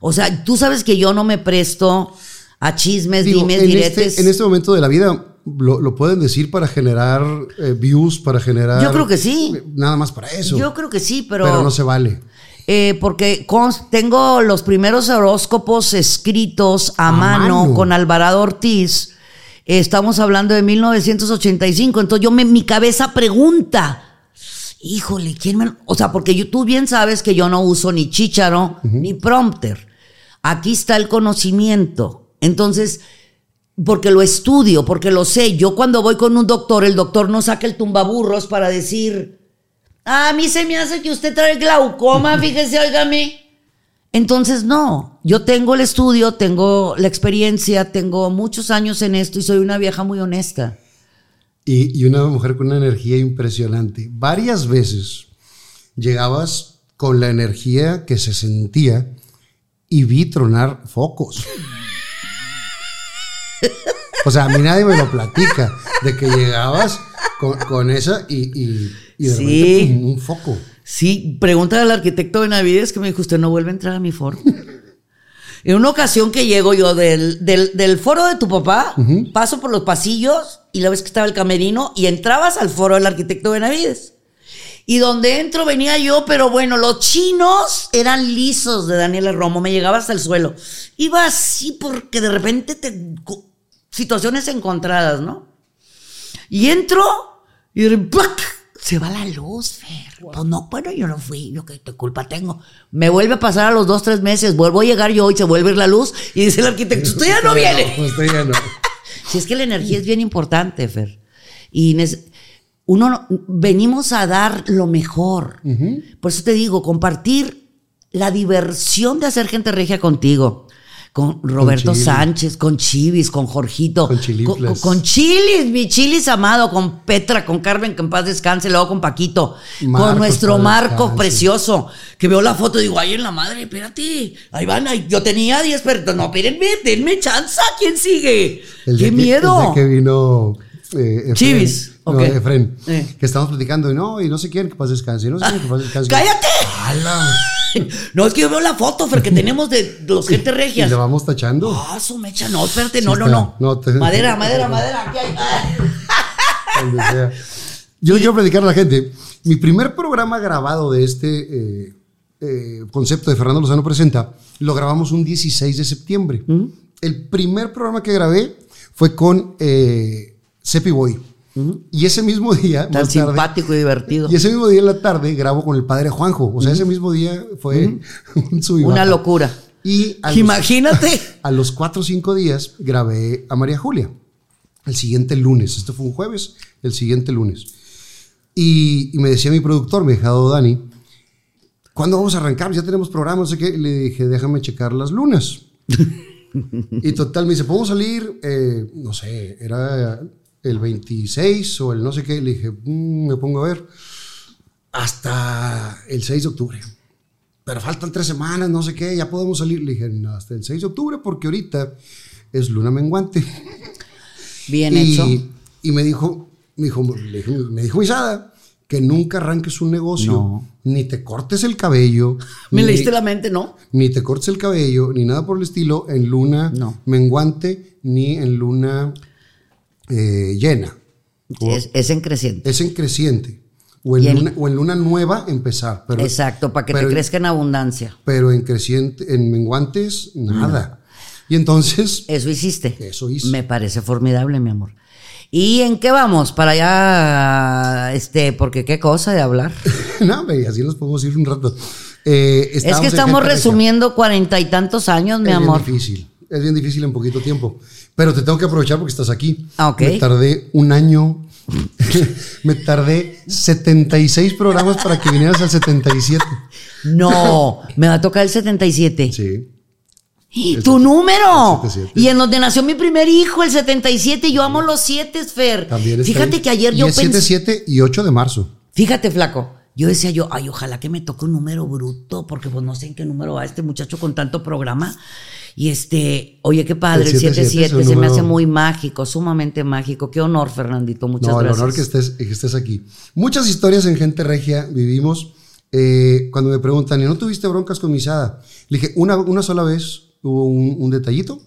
O sea, tú sabes que yo no me presto a chismes, Digo, dimes, en, diretes. este, en este momento de la vida lo, lo pueden decir para generar eh, views, para generar. Yo creo que sí. Nada más para eso. Yo creo que sí, pero, pero no se vale. Eh, porque tengo los primeros horóscopos escritos a, A mano, mano. con Alvarado Ortiz. Estamos hablando de 1985. Entonces yo me, mi cabeza pregunta, híjole, ¿quién me...? lo-?" O sea, porque yo- tú bien sabes que yo no uso ni chícharo ni prompter. Aquí está el conocimiento. Entonces, porque lo estudio, porque lo sé. Yo cuando voy con un doctor, el doctor no saca el tumbaburros para decir, "Ah, a mí se me hace que usted trae glaucoma, fíjese, óigame. Entonces, no, yo tengo el estudio, tengo la experiencia, tengo muchos años en esto y soy una vieja muy honesta. Y, y una mujer con una energía impresionante. Varias veces llegabas con la energía que se sentía y vi tronar focos. O sea, a mí nadie me lo platica de que llegabas con, con esa y, y, y de Sí. repente pum, un foco. Sí, pregúntale al arquitecto Benavides que me dijo, usted no vuelve a entrar a mi foro. en una ocasión que llego yo del, del, del foro de tu papá, paso por los pasillos y la vez que estaba el camerino y entrabas al foro del arquitecto Benavides. Y donde entro venía yo, pero bueno, los chinos eran lisos de Daniela Romo, me llegaba hasta el suelo. Iba así porque de repente te... situaciones encontradas, ¿no? Y entro y ¡plac! Se va la luz, Fer. Pues no, bueno, yo no fui, yo qué culpa tengo. Me vuelve a pasar a los dos, tres meses, vuelvo a llegar yo y se vuelve a ir la luz y dice el arquitecto, usted ya no viene. No, usted ya no. Si es que la energía es bien importante, Fer. Y uno no- venimos a dar lo mejor. Por eso te digo, compartir la diversión de hacer gente regia contigo. Con Roberto. Sánchez, con Chivis, con Jorgito, Con con, con- Chilis, mi Chilis amado, con Petra, con Carmen, que en paz descanse, luego con Paquito, Marcos, con nuestro Marco descanse. precioso, que veo la foto y digo, ay, en la madre, espérate, ahí van, ahí, yo tenía 10, pero no, espérenme, denme chance, ¿quién sigue? El ¡Qué día que- miedo! el que vino. Eh, Efren, No. Efren, Eh. que estamos platicando y no, y no sé quién que pase descanse, y no sé quién que pase descanse. ¡Cállate! ¡Hala! No, es que yo veo la foto, Fer, que tenemos de los gente Y regias. le vamos tachando. Ah, su mecha, no, espérate, no, Sí no, no. No, te- Madera, madera, madera, aquí hay. sea. Yo quiero platicar a la gente. Mi primer programa grabado de este eh, eh, concepto de Fernando Lozano Presenta lo grabamos un 16 de septiembre. El primer programa que grabé fue con eh, Cepi Boy. Y ese mismo día, Tan más tarde, simpático y divertido. y ese mismo día en la tarde grabo con el padre Juanjo. O sea, ese mismo día fue un Una locura. Y a los- Imagínate. a los cuatro o cinco días grabé a María Julia. El siguiente lunes. Este fue un jueves. El siguiente lunes. Y, y me decía mi productor, mi dejado Dani, ¿cuándo vamos a arrancar? Ya tenemos programa, no sé qué. Y le dije, déjame checar las lunas. y total, me dice, ¿podemos salir? Eh, no sé, era el 26 o el no sé qué. Le dije, "Mm, me pongo a ver. Hasta el 6 de octubre pero faltan tres semanas, no sé qué, ya podemos salir. Le dije, "No, hasta el 6 de octubre, porque ahorita es luna menguante. Bien y, hecho. y me dijo, me dijo, me dijo Isada, que nunca arranques un negocio, No. ni te cortes el cabello. Me ni- leíste la mente, ¿no? Ni te cortes el cabello, ni nada por el estilo, en luna No. menguante, ni en luna eh, llena. O- Es, es en creciente. es en creciente. O en, Y en- luna, o en luna nueva empezar. Pero, Exacto, para que te crezca en abundancia. pero en creciente, en menguantes, nada. Y entonces, Eso hiciste. Eso hice. Me parece formidable, mi amor. ¿Y en qué vamos? Para allá, este, porque qué cosa de hablar. no, hombre, así nos podemos ir un rato. Eh, es que estamos resumiendo cuarenta y tantos años, mi es amor. bien difícil, es bien difícil en poquito tiempo. Pero te tengo que aprovechar porque estás aquí. Ah, ok. Me tardé un año, me tardé 76 programas para que vinieras al 77. No, me va a tocar el 77. Sí. ¡Y El ¡Tu número! el 77. Y en donde nació mi primer hijo, el 77. Yo amo los 7, Fer. También Fíjate ahí. que ayer Y yo pensé. 7, 7 y 8 de marzo. Fíjate, flaco. Yo decía yo, ay, ojalá que me toque un número bruto, porque pues no sé en qué número va este muchacho con tanto programa. Y este, oye, qué padre, El el 77 77, es un se me hace muy mágico, sumamente mágico. Qué honor, Fernandito, muchas no, gracias. el honor que estés, que estés aquí. Muchas historias en Gente Regia vivimos. Eh, cuando me preguntan, ¿y no tuviste broncas con Misada? Le dije, una, una sola vez hubo un, un detallito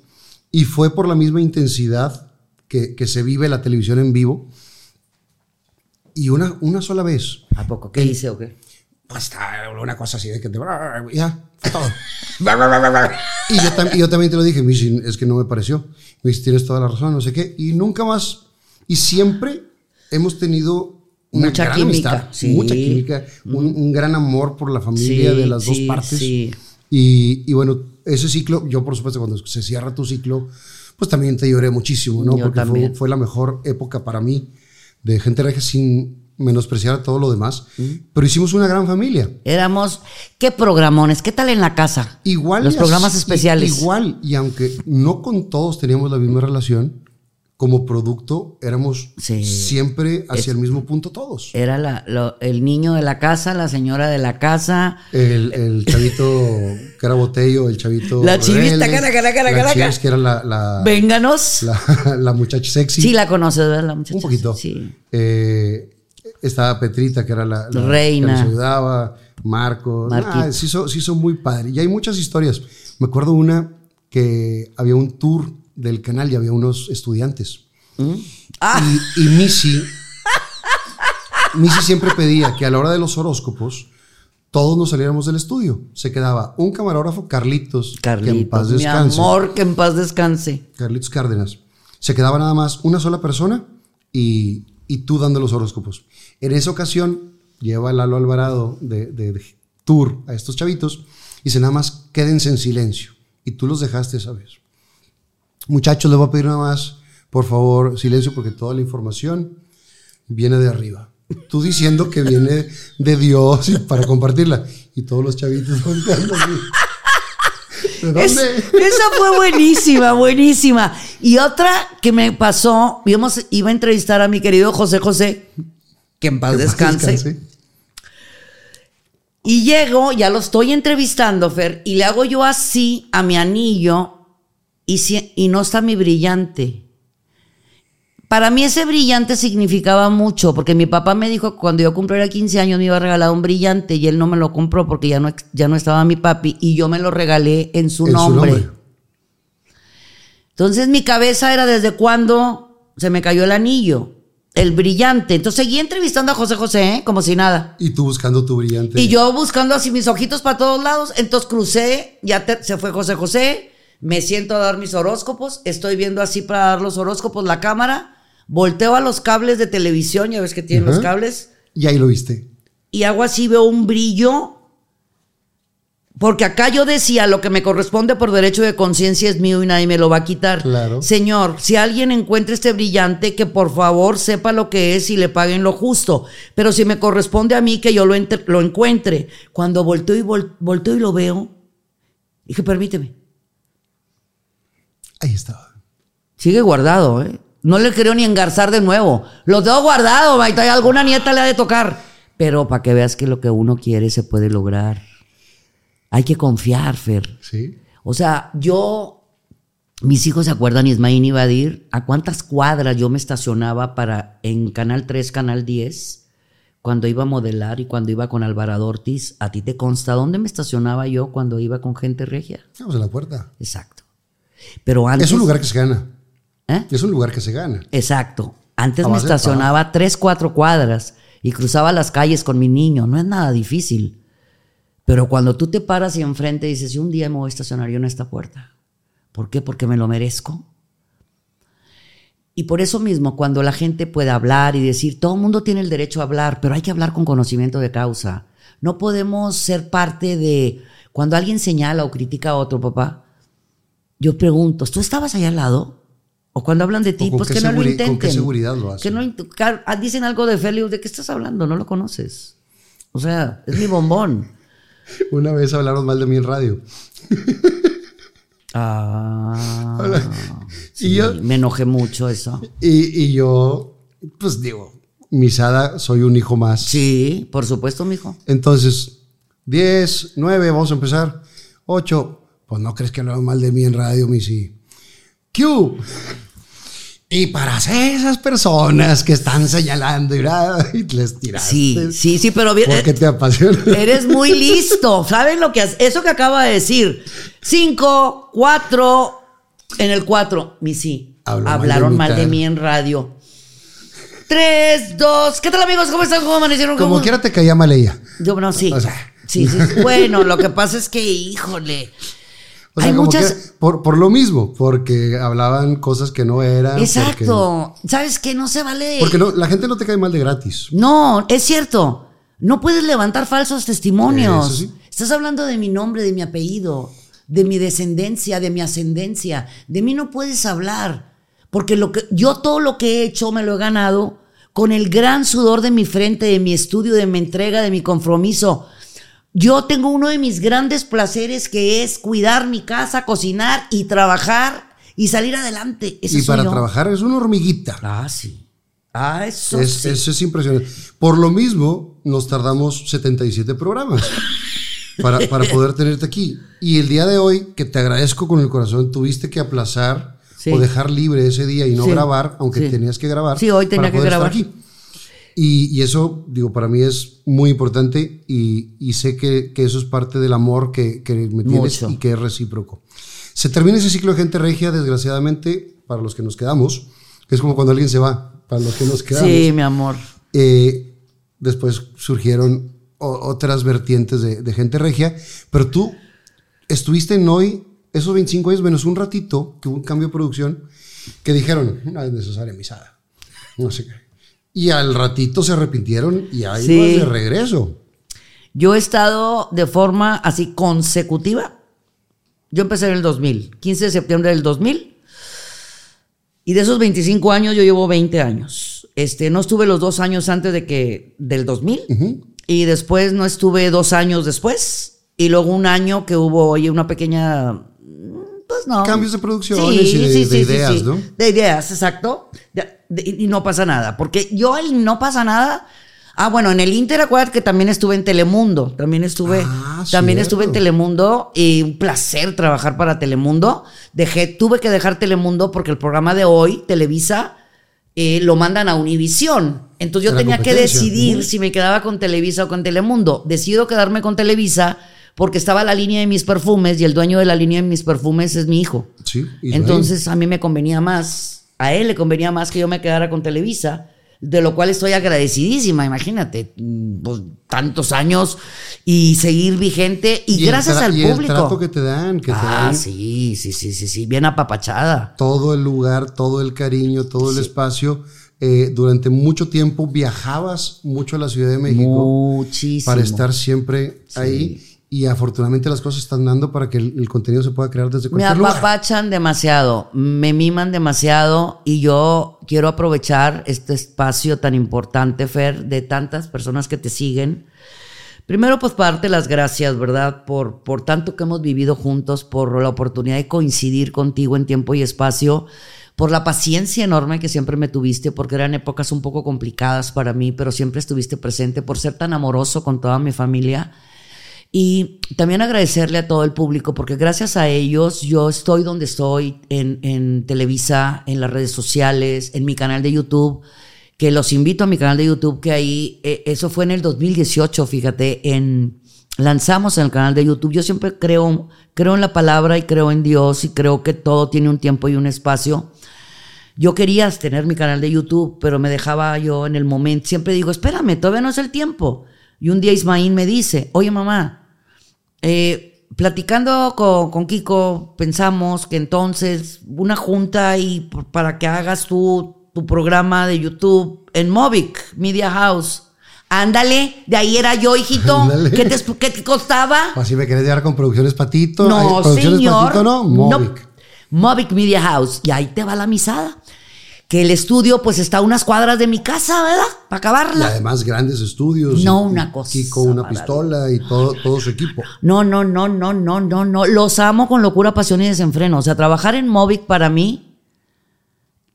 y fue por la misma intensidad que, que se vive la televisión en vivo. Y una, una sola vez. ¿A poco? ¿Qué hice o qué? Pues está una cosa así de que te... Ya, todo. y, yo tam- yo también te lo dije, me dice, es que no me pareció. Me dice, tienes toda la razón, no sé qué. Y nunca más. Y siempre hemos tenido una Mucha gran química, amistad, sí. mucha química, un, un gran amor por la familia Sí, de las dos sí, partes. sí. Y, y bueno, ese ciclo, yo por supuesto cuando se cierra tu ciclo, pues también te lloré muchísimo, ¿no? Yo Porque fue, fue la mejor época para mí de gente regia sin menospreciar a todo lo demás. Mm. Pero hicimos una gran familia. Éramos, ¿qué programones? ¿Qué tal en la casa? Igual. Los programas así- especiales. Igual, y aunque no con todos teníamos la misma relación, como producto éramos Sí. siempre hacia el mismo punto todos. Era la- lo- el niño de la casa, la señora de la casa. El, el chavito que era botello, el chavito. La chivista, rebelde, cara, cara, cara, que era la, la, Vénganos. la, la muchacha sexy. Sí, la conoces, ¿verdad? La muchacha. Un poquito. Sí. Eh, estaba Petrita, que era la, la Reina. que nos ayudaba. Marcos. Marquito. Ah, sí, hizo, hizo muy padre. Y hay muchas historias. Me acuerdo una que había un tour del canal y había unos estudiantes. Ah. Y, y Missy, Missy siempre pedía que a la hora de los horóscopos todos nos saliéramos del estudio. Se quedaba un camarógrafo, Carlitos, que en Carlitos, paz mi descanse. amor, que en paz descanse. Carlitos Cárdenas. Se quedaba nada más una sola persona y, y tú dando los horóscopos. En esa ocasión lleva Lalo Alvarado de, de- de tour a estos chavitos y dice nada más quédense en silencio. Y tú los dejaste esa vez. Muchachos, les voy a pedir nada más, por favor, silencio porque toda la información viene de arriba. Tú diciendo que viene de Dios para compartirla. Y todos los chavitos. ¿De Es- dónde? esa fue buenísima, buenísima. Y otra que me pasó, íbamos- iba a entrevistar a mi querido José José, que en paz Que descanse. Y llego, ya lo estoy entrevistando, Fer, y le hago yo así a mi anillo y, si- y no está mi brillante. Para mí ese brillante significaba mucho, porque mi papá me dijo que cuando yo cumpliera 15 años me iba a regalar un brillante y él no me lo compró porque ya no, ya no estaba mi papi y yo me lo regalé en su En su nombre. nombre. Entonces mi cabeza era desde cuando se me cayó el anillo, el brillante. Entonces seguí entrevistando a José José, ¿eh? como si nada. Y tú buscando tu brillante. Y yo buscando así mis ojitos para todos lados. Entonces crucé, ya te- se fue José José, me siento a dar mis horóscopos, estoy viendo así para dar los horóscopos la cámara, volteo a los cables de televisión, ya ves que tienen los cables, Y ahí lo viste. y hago así, veo un brillo. Porque acá yo decía, lo que me corresponde por derecho de conciencia es mío y nadie me lo va a quitar. Claro. Señor, si alguien encuentra este brillante, que por favor sepa lo que es y le paguen lo justo. Pero si me corresponde a mí, que yo lo, entre- lo encuentre. Cuando volteo y, vol- volteo y lo veo, dije, permíteme. Ahí estaba. Sigue guardado, ¿eh? No le creo ni engarzar de nuevo. Lo tengo guardado, Maita, y alguna nieta le ha de tocar. Pero para que veas que lo que uno quiere se puede lograr. Hay que confiar, Fer. Sí. O sea, yo, mis hijos se acuerdan, Ismaín iba a ir, a cuántas cuadras yo me estacionaba para en Canal 3, Canal 10, cuando iba a modelar y cuando iba con Alvarado Ortiz. ¿A ti te consta dónde me estacionaba yo cuando iba con gente regia? Vamos a la puerta. Exacto. Pero antes... Es un lugar que se gana. ¿Eh? Es un lugar que se gana. Exacto. Antes me estacionaba tres, cuatro cuadras y cruzaba las calles con mi niño. No es nada difícil. Pero cuando tú te paras y enfrente dices, "Y un día me voy a estacionar yo en esta puerta. ¿Por qué? Porque me lo merezco. Y por eso mismo, cuando la gente puede hablar y decir, todo el mundo tiene el derecho a hablar, pero hay que hablar con conocimiento de causa. No podemos ser parte de, cuando alguien señala o critica a otro papá, yo pregunto, ¿tú estabas allá al lado? O cuando hablan de ti, pues que no lo intenten. con qué seguridad lo hacen? Que no ah, dicen algo de Feliu, ¿de qué estás hablando? No lo conoces. O sea, es mi bombón. Una vez hablaron mal de mí en radio. Ah, sí, Y yo- me enojé mucho eso. Y, y yo, pues digo, misada, soy un hijo más. Sí, por supuesto, mijo. Entonces, 10, 9, vamos a empezar. 8, pues no crees que hablaron mal de mí en radio, Missy. Q. Y para esas personas que están señalando y, les tiraste. Sí, sí, sí, pero bien. Porque eh, te apasiona. Eres muy listo. ¿Saben lo que hace? Eso que acaba de decir. Cinco, cuatro, en el cuatro, mi sí. Habló mal de Hablaron mal de mí en radio. Tres, dos. ¿Qué tal, amigos? ¿Cómo están? ¿Cómo amanecieron? Como ¿Cómo- quiera te caía mal ella. Yo, no, sí. O sea. Sí, sí. Bueno, lo que pasa es que, híjole. O sea, hay como muchas. que por, por lo mismo, porque hablaban cosas que no eran. Exacto. ¿Sabes qué? No se vale. Porque, porque no, la gente no te cae mal de gratis. No, es cierto. No puedes levantar falsos testimonios. Eso sí. Estás hablando de mi nombre, de mi apellido, de mi descendencia, de mi ascendencia. De mí no puedes hablar. Porque lo que, yo todo lo que he hecho me lo he ganado con el gran sudor de mi frente, de mi estudio, de mi entrega, de mi compromiso. Yo tengo uno de mis grandes placeres que es cuidar mi casa, cocinar y trabajar y salir adelante. Y para yo. trabajar es una hormiguita. Ah, sí. Ah, eso Es- sí. Eso es impresionante. Por lo mismo, nos tardamos 77 programas para, para poder tenerte aquí. Y el día de hoy, que te agradezco con el corazón, tuviste que aplazar Sí. o dejar libre ese día y no Sí. grabar, aunque tenías que grabar. Sí, hoy tenía para que poder estar grabar. aquí. Y, y eso, digo, para mí es muy importante y, y sé que, que eso es parte del amor que, que me tienes Mucho. y que es recíproco. Se termina ese ciclo de gente regia, desgraciadamente, para los que nos quedamos. Es como cuando alguien se va, para los que nos quedamos. Sí, mi amor. Eh, después surgieron otras vertientes de, de gente regia, pero tú estuviste en hoy, esos 25 años, menos un ratito, que hubo un cambio de producción, que dijeron, no es necesaria misada. No sé qué. Y al ratito se arrepintieron y ahí Sí. vas de regreso. Yo he estado de forma así consecutiva. Yo empecé en el 2000, 15 de septiembre del 2000. Y de esos 25 años yo llevo 20 años. Este, no estuve los dos años antes de que del 2000 y después no estuve dos años después y luego un año que hubo oye una pequeña pues no Cambios de producciones y de- de ideas, ¿no? de ideas, exacto. De- de- y no pasa nada. Porque yo el no pasa nada. Ah, bueno, en el Inter, acuérdate que también estuve en Telemundo. También estuve, Ah, también cierto. estuve en Telemundo y un placer trabajar para Telemundo. Dejé, tuve que dejar Telemundo porque el programa de hoy, Televisa, eh, lo mandan a Univisión. Entonces yo tenía que decidir si me quedaba con Televisa o con Telemundo. Decido quedarme con Televisa porque estaba la línea de mis perfumes y el dueño de la línea de mis perfumes es mi hijo. Sí. Entonces a mí me convenía más, a él le convenía más que yo me quedara con Televisa, de lo cual estoy agradecidísima, imagínate, mm, pues, tantos años y seguir vigente y, el gracias al y el público. trato que te dan, que te ah, dan sí, sí, sí, sí, sí, bien apapachada. todo el lugar, todo el cariño, todo el espacio. Eh, durante mucho tiempo viajabas mucho a la Ciudad de México Muchísimo. para estar siempre ahí y afortunadamente las cosas están dando para que el, el contenido se pueda crear desde Me cualquier lugar. apapachan demasiado, me miman demasiado y yo quiero aprovechar este espacio tan importante, Fer, de tantas personas que te siguen. Primero, pues para darte las gracias, ¿verdad? Por, por tanto que hemos vivido juntos, por la oportunidad de coincidir contigo en tiempo y espacio, por la paciencia enorme que siempre me tuviste, porque eran épocas un poco complicadas para mí, pero siempre estuviste presente, por ser tan amoroso con toda mi familia. Y también agradecerle a todo el público, porque gracias a ellos yo estoy donde estoy en, Televisa, en las redes sociales, en mi canal de YouTube, que los invito a mi canal de YouTube, que ahí, eh, eso fue en el 2018, fíjate, en, lanzamos en el canal de YouTube. Yo siempre creo, creo en la palabra y creo en Dios y creo que todo tiene un tiempo y un espacio. Yo quería tener mi canal de YouTube, pero me dejaba yo en el momento. Siempre digo, espérame, todavía no es el tiempo. Y un día Ismaín me dice, oye mamá, eh, platicando con, con Kiko, pensamos que entonces una junta y para que hagas tu, tu programa de YouTube en Movic, Media House. Ándale, de ahí era yo, hijito. ¿Qué te, qué te costaba? Así me querés llevar con Producciones Patito. No, Ay, Producciones señor. Patito, no, Movic. Movic Media House. Y ahí te va la misada. Que el estudio, pues, está a unas cuadras de mi casa, ¿verdad? Para Y acabarla. además grandes estudios. No, y- una y cosa Kiko, una maravillosa. pistola y todo, todo su equipo. No, no, no, no, no, no, no. Los amo con locura, pasión y desenfreno. O sea, trabajar en Movic para mí,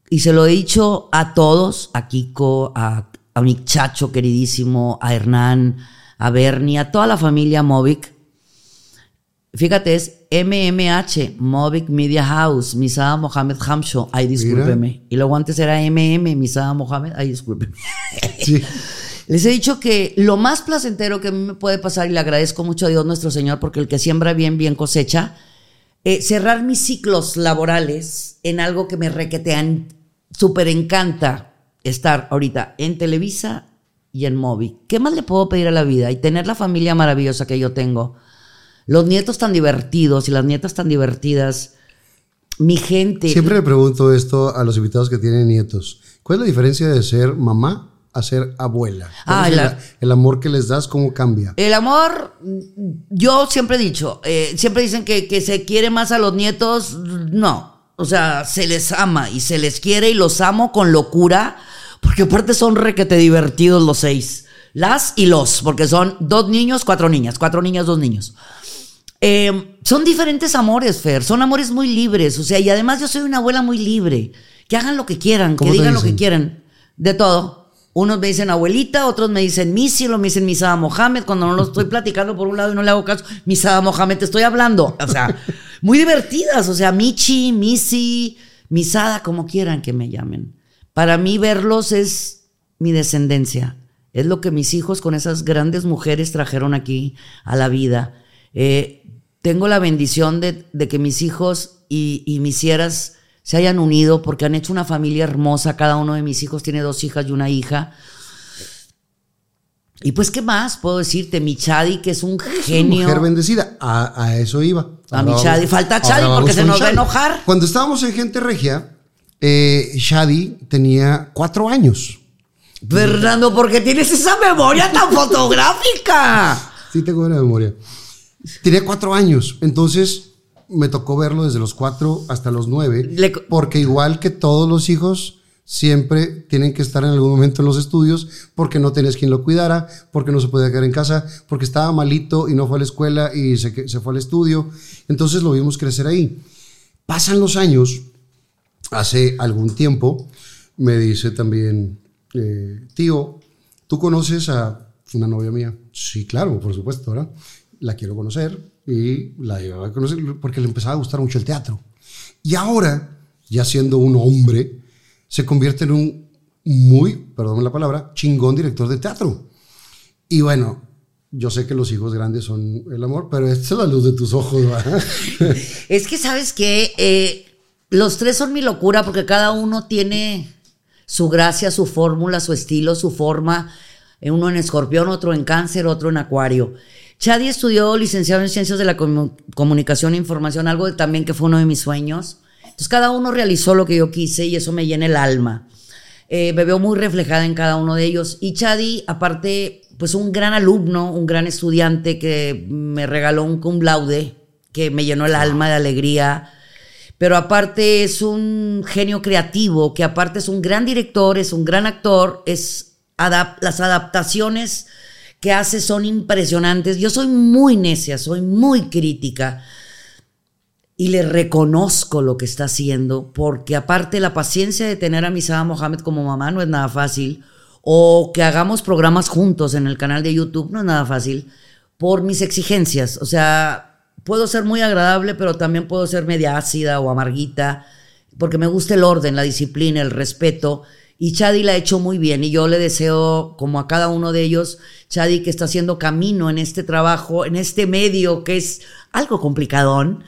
y se lo he dicho a todos, a Kiko, a, a mi chacho queridísimo, a Hernán, a Bernie, a toda la familia Movic. Fíjate, es MMH, Movic Media House, Misada Mohamed Hamsho, ay discúlpeme. Y luego antes era MM, Misada Mohamed, ay discúlpeme. Sí. Les he dicho que lo más placentero que a mí me puede pasar, y le agradezco mucho a Dios nuestro Señor, porque el que siembra bien, bien cosecha, eh, cerrar mis ciclos laborales en algo que me requetean, súper encanta estar ahorita en Televisa y en Movi. ¿Qué más le puedo pedir a la vida? Y tener la familia maravillosa que yo tengo, los nietos tan divertidos y las nietas tan divertidas, mi gente. Siempre le pregunto esto a los invitados que tienen nietos. ¿Cuál es la diferencia de ser mamá a ser abuela? ¿Cuál Ah, el amor que les das, ¿cómo cambia? El amor, yo siempre he dicho, eh, siempre dicen que, que se quiere más a los nietos, no, o sea, se les ama y se les quiere y los amo con locura, porque aparte son requete divertidos los seis, las y los, porque son dos niños, cuatro niñas, cuatro niñas, dos niños. Eh, son diferentes amores, Fer. Son amores muy libres. O sea, y además yo soy una abuela muy libre. Que hagan lo que quieran, que ¿Cómo te digan lo que quieran. De todo. Unos me dicen abuelita, otros me dicen Missy, otros me dicen Misada Mohamed. Cuando no lo estoy platicando por un lado y no le hago caso, Misada Mohamed, te estoy hablando. O sea, muy divertidas. O sea, Michi, Missy, Misada, como quieran que me llamen. Para mí verlos es mi descendencia. Es lo que mis hijos con esas grandes mujeres trajeron aquí a la vida. Eh, tengo la bendición de, de que mis hijos y, y mis sieras se hayan unido porque han hecho una familia hermosa. Cada uno de mis hijos tiene dos hijas y una hija. Y pues, ¿qué más puedo decirte? Mi Chadi, que es un Es genio. una mujer bendecida. A, a eso iba. A mi vamos- Falta vamos porque se nos va a enojar. Cuando estábamos en Gente Regia, eh, Shadi tenía cuatro años. Fernando, ¿por qué tienes esa memoria tan fotográfica? Sí, tengo buena memoria. Tenía cuatro años, entonces me tocó verlo desde los cuatro hasta los nueve, Le- porque igual que todos los hijos, siempre tienen que estar en algún momento en los estudios, porque no tenías quien lo cuidara, porque no se podía quedar en casa, porque estaba malito y no fue a la escuela y se, se fue al estudio. Entonces lo vimos crecer ahí. Pasan los años, hace algún tiempo, me dice también, eh, tío, ¿tú conoces a una novia mía? Sí, claro, por supuesto, ¿verdad? La quiero conocer y la llevaba a conocer porque le empezaba a gustar mucho el teatro. Y ahora, ya siendo un hombre, se convierte en un muy, perdón la palabra, chingón director de teatro. Y bueno, yo sé que los hijos grandes son el amor, pero esta es la luz de tus ojos. Es que, ¿sabes qué? Eh, los tres son mi locura porque cada uno tiene su gracia, su fórmula, su estilo, su forma. Eh, Uno en escorpión, otro en cáncer, otro en acuario. Chadi estudió licenciado en Ciencias de la Comu- Comunicación e Información, algo de- también que fue uno de mis sueños. Entonces cada uno realizó lo que yo quise y eso me llena el alma. Eh, me veo muy reflejada en cada uno de ellos. Y Chadi, aparte, pues un gran alumno, un gran estudiante que me regaló un cum laude que me llenó el alma de alegría. Pero aparte es un genio creativo, que aparte es un gran director, es un gran actor, es las adaptaciones que hace son impresionantes. Yo soy muy necia, soy muy crítica y le reconozco lo que está haciendo, porque aparte la paciencia de tener a Misada Mohamed como mamá no es nada fácil, o que hagamos programas juntos en el canal de YouTube no es nada fácil, por mis exigencias. O sea, puedo ser muy agradable, pero también puedo ser media ácida o amarguita, porque me gusta el orden, la disciplina, el respeto. Y Chadi la ha hecho muy bien y yo le deseo, como a cada uno de ellos, Chadi que está haciendo camino en este trabajo, en este medio que es algo complicadón.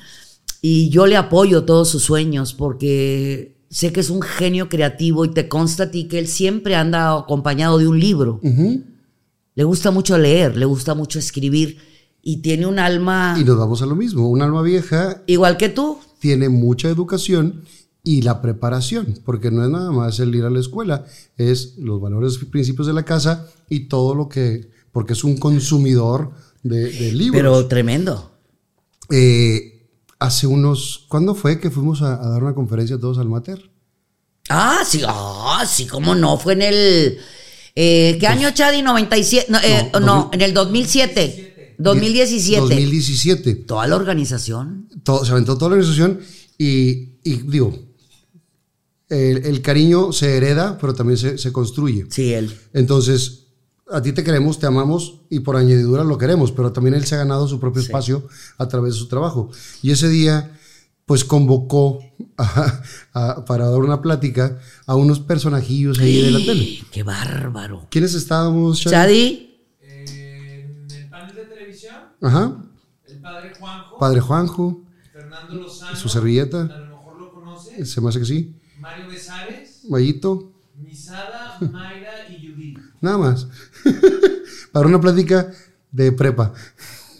Y yo le apoyo todos sus sueños porque sé que es un genio creativo y te consta a ti que él siempre anda acompañado de un libro. Le gusta mucho leer, le gusta mucho escribir y tiene un alma Y nos vamos a lo mismo. Un alma vieja igual que tú. tiene mucha educación y la preparación, porque no es nada más el ir a la escuela, es los valores y principios de la casa y todo lo que, porque es un consumidor de, de libros. Pero tremendo. Eh, hace unos, ¿cuándo fue que fuimos a, a dar una conferencia todos al Mater? Ah, sí, ah, sí, cómo no, fue en el... eh, ¿Qué año, Chadi? 97, no, eh, No, no, 2000. en el 2007, 2017. 2017. Toda la organización. Todo, se aventó toda la organización y, y digo, el, el cariño se hereda, pero también se, se construye. Sí, él. Entonces, a ti te queremos, te amamos y por añadidura lo queremos, pero también él se ha ganado su propio espacio a través de su trabajo. Y ese día, pues convocó a- a- para dar una plática a unos personajillos ahí de la tele. Qué bárbaro. ¿Quiénes estábamos? Chadi, En el panel de televisión, Ajá. el padre Juanjo, Padre Juanjo, Fernando Lozano, su servilleta, a lo mejor lo conoces, se me hace que sí. Mario Besares, Mayito, Misada, Mayra y Judith. nada más. para una plática de prepa.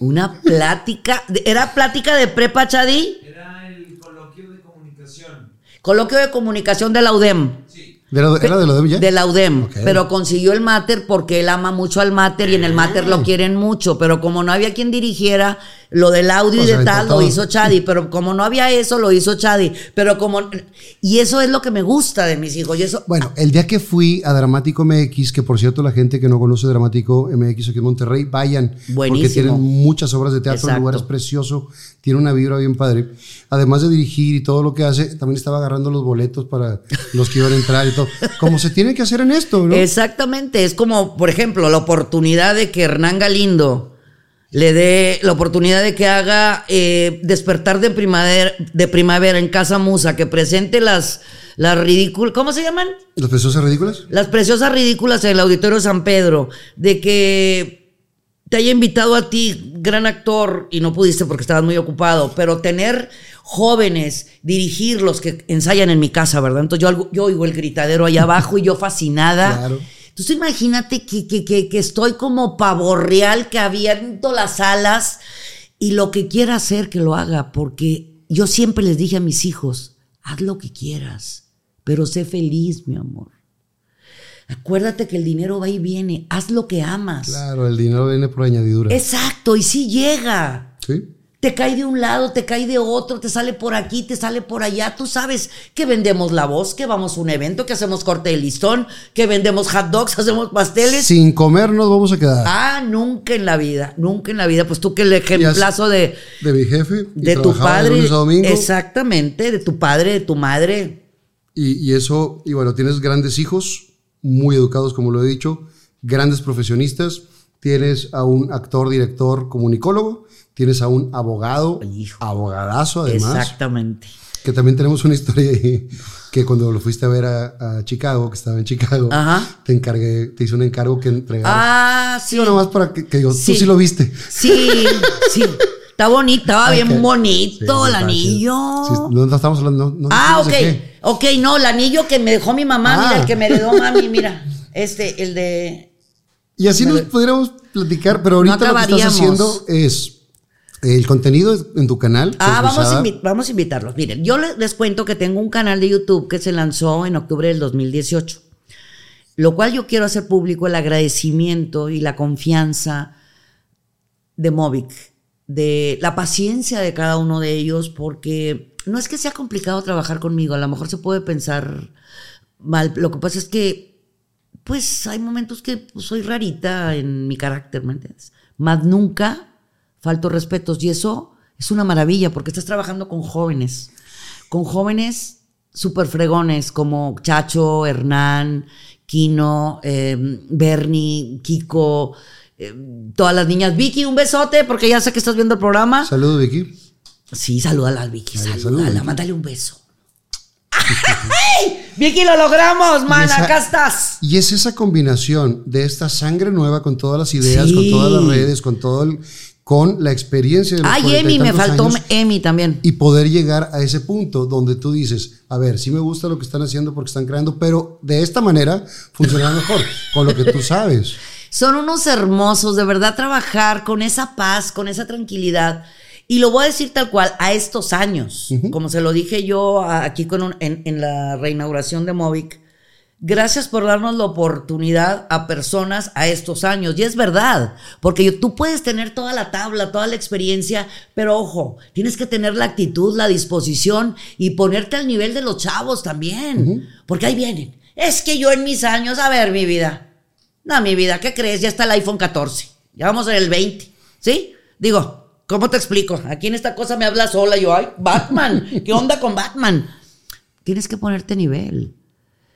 una plática, ¿era plática de prepa, Chadi? Era el coloquio de comunicación. Coloquio de comunicación de la UDEM. Sí, ¿Era, era de lo de ya? De la UDEM, pero consiguió el máter porque él ama mucho al máter y en el máter lo quieren mucho, pero como no había quien dirigiera, lo del audio O y de tal lo hizo Chadi, pero como no había eso, lo hizo Chadi. Pero como. Y eso es lo que me gusta de mis hijos. Y eso. Bueno, el día que fui a Dramático MX, que por cierto la gente que no conoce Dramático MX aquí en Monterrey, vayan, porque Buenísimo. tienen muchas obras de teatro, el Exacto. lugar es precioso, tiene una vibra bien padre. Además de dirigir y todo lo que hace, también estaba agarrando los boletos para los que iban a entrar y todo, como se tiene que hacer en esto, ¿no? Exactamente, es como, por ejemplo, la oportunidad de que Hernán Galindo le dé la oportunidad de que haga eh, despertar de primavera, de primavera en Casa Musa, que presente las, las ridículas, ¿cómo se llaman? ¿Las preciosas ridículas? Las preciosas ridículas en el Auditorio San Pedro, de que te haya invitado a ti, gran actor, y no pudiste porque estabas muy ocupado, pero tener jóvenes, dirigirlos que ensayan en mi casa, ¿verdad? Entonces yo, yo oigo el gritadero allá abajo y yo fascinada. Claro. Entonces imagínate que, que, que, que estoy como pavo real, que aviento las alas y lo que quiera hacer, que lo haga, porque yo siempre les dije a mis hijos, haz lo que quieras, pero sé feliz, mi amor. Acuérdate que el dinero va y viene, haz lo que amas. Claro, el dinero viene por añadidura. Exacto, y sí llega. ¿Sí? Te cae de un lado, te cae de otro, te sale por aquí, te sale por allá. Tú sabes que vendemos la voz, que vamos a un evento, que hacemos corte de listón, que vendemos hot dogs, hacemos pasteles. Sin comer nos vamos a quedar. Ah, nunca en la vida, nunca en la vida. Pues tú que el ejemplazo de, De mi jefe. y de tu de padre. domingo. Exactamente, de tu padre, de tu madre. Y, y eso, y bueno, tienes grandes hijos, muy educados, como lo he dicho, grandes profesionistas. Tienes a un actor, director, comunicólogo. Tienes a un abogado, Hijo. abogadazo además. Exactamente. Que también tenemos una historia ahí, que cuando lo fuiste a ver a, a Chicago, que estaba en Chicago, Ajá. te encargué, te hice un encargo que entregar. Ah, sí. Sí, nomás para que, que digo, Sí. tú sí lo viste. Sí, sí. Está bonito, estaba Ah, bien bonito Sí, el anillo. Sí, no, no estamos hablando. No, no Ah, decimos ok. Ok, no, el anillo que me dejó mi mamá, Ah. mira, el que me heredó mami, mira. Este, el de. Y así nos podríamos platicar, pero ahorita lo que estás haciendo es el contenido en tu canal. Ah, vamos a, vamos a invitarlos. Miren, yo les, les cuento que tengo un canal de YouTube que se lanzó en octubre del 2018. Lo cual yo quiero hacer público el agradecimiento y la confianza de Movic, de la paciencia de cada uno de ellos, porque no es que sea complicado trabajar conmigo, a lo mejor se puede pensar mal. Lo que pasa es que, pues, hay momentos que pues, soy rarita en mi carácter, ¿me entiendes? Más nunca falto respetos y eso es una maravilla porque estás trabajando con jóvenes, con jóvenes súper fregones como Chacho, Hernán, Kino, eh, Bernie, Kiko, eh, todas las niñas. Vicky, un besote porque ya sé que estás viendo el programa. Saludos, Vicky. Sí, salúdala, Vicky, Ay, salúdala, mándale un beso. ¡Ay! Vicky, lo logramos, man, esa- acá estás. Y es esa combinación de esta sangre nueva con todas las ideas, Sí. con todas las redes, con todo el, con la experiencia de los Ay, Emi, me faltó Emi también. y poder llegar a ese punto donde tú dices, a ver, sí me gusta lo que están haciendo porque están creando, pero de esta manera funcionará mejor, con lo que tú sabes. Son unos hermosos, de verdad, trabajar con esa paz, con esa tranquilidad. Y lo voy a decir tal cual, a estos años, como se lo dije yo aquí con un- en, en la reinauguración de Movic, gracias por darnos la oportunidad a personas a estos años. Y es verdad, porque tú puedes tener toda la tabla, toda la experiencia, pero ojo, tienes que tener la actitud, la disposición y ponerte al nivel de los chavos también, porque ahí vienen. Es que yo en mis años, a ver, mi vida, no, mi vida, ¿qué crees? Ya está el iPhone 14. Ya vamos en el 20. ¿Sí? Digo, ¿cómo te explico? Aquí en esta cosa me habla sola. Yo, ay, Batman. ¿Qué onda con Batman? Tienes que ponerte nivel.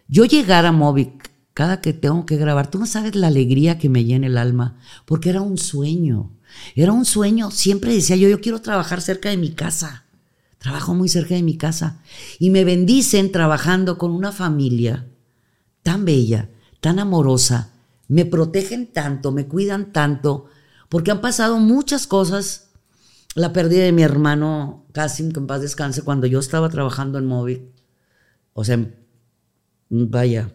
Yo llegar a Movic cada que tengo que grabar, tú no sabes la alegría que me llena el alma, porque era un sueño. Era un sueño. Siempre decía yo, yo quiero trabajar cerca de mi casa. Trabajo muy cerca de mi casa. Y me bendicen trabajando con una familia tan bella, tan amorosa, me protegen tanto, me cuidan tanto, porque han pasado muchas cosas. La pérdida de mi hermano Casim, que en paz descanse, cuando yo estaba trabajando en Móvil. O sea, vaya,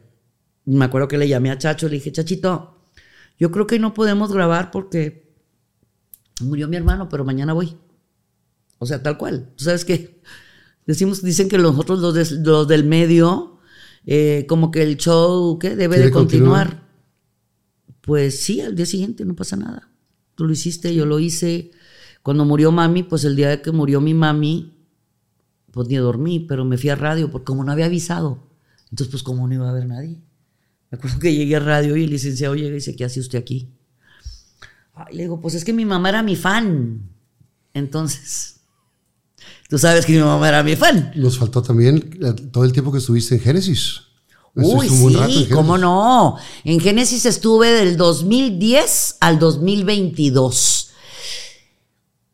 me acuerdo que le llamé a Chacho, le dije, Chachito, yo creo que no podemos grabar porque murió mi hermano, pero mañana voy. O sea, tal cual. ¿Tú sabes qué? Decimos, dicen que nosotros los, des- los del medio, eh, como que el show ¿qué? debe de continuar. continuar. Pues sí, al día siguiente no pasa nada. Tú lo hiciste, yo lo hice. Cuando murió mami, pues el día de que murió mi mami, pues ni dormí, pero me fui a radio, porque como no había avisado, entonces pues como no iba a haber nadie. Me acuerdo que llegué a radio y el licenciado llega y dice, ¿qué hace usted aquí? Ay, le digo, pues es que mi mamá era mi fan. Entonces, tú sabes que mi mamá era mi fan. Nos faltó también todo el tiempo que estuviste en Génesis. Uy, sí, cómo no. En Génesis estuve del 2010 al 2022.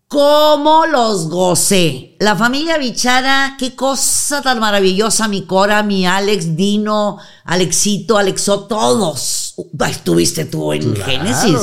¿Cómo los gocé? La familia Bichara, qué cosa tan maravillosa, mi Cora, mi Alex, Dino, Alexito, Alexo, todos. Estuviste tú en Claro. Génesis.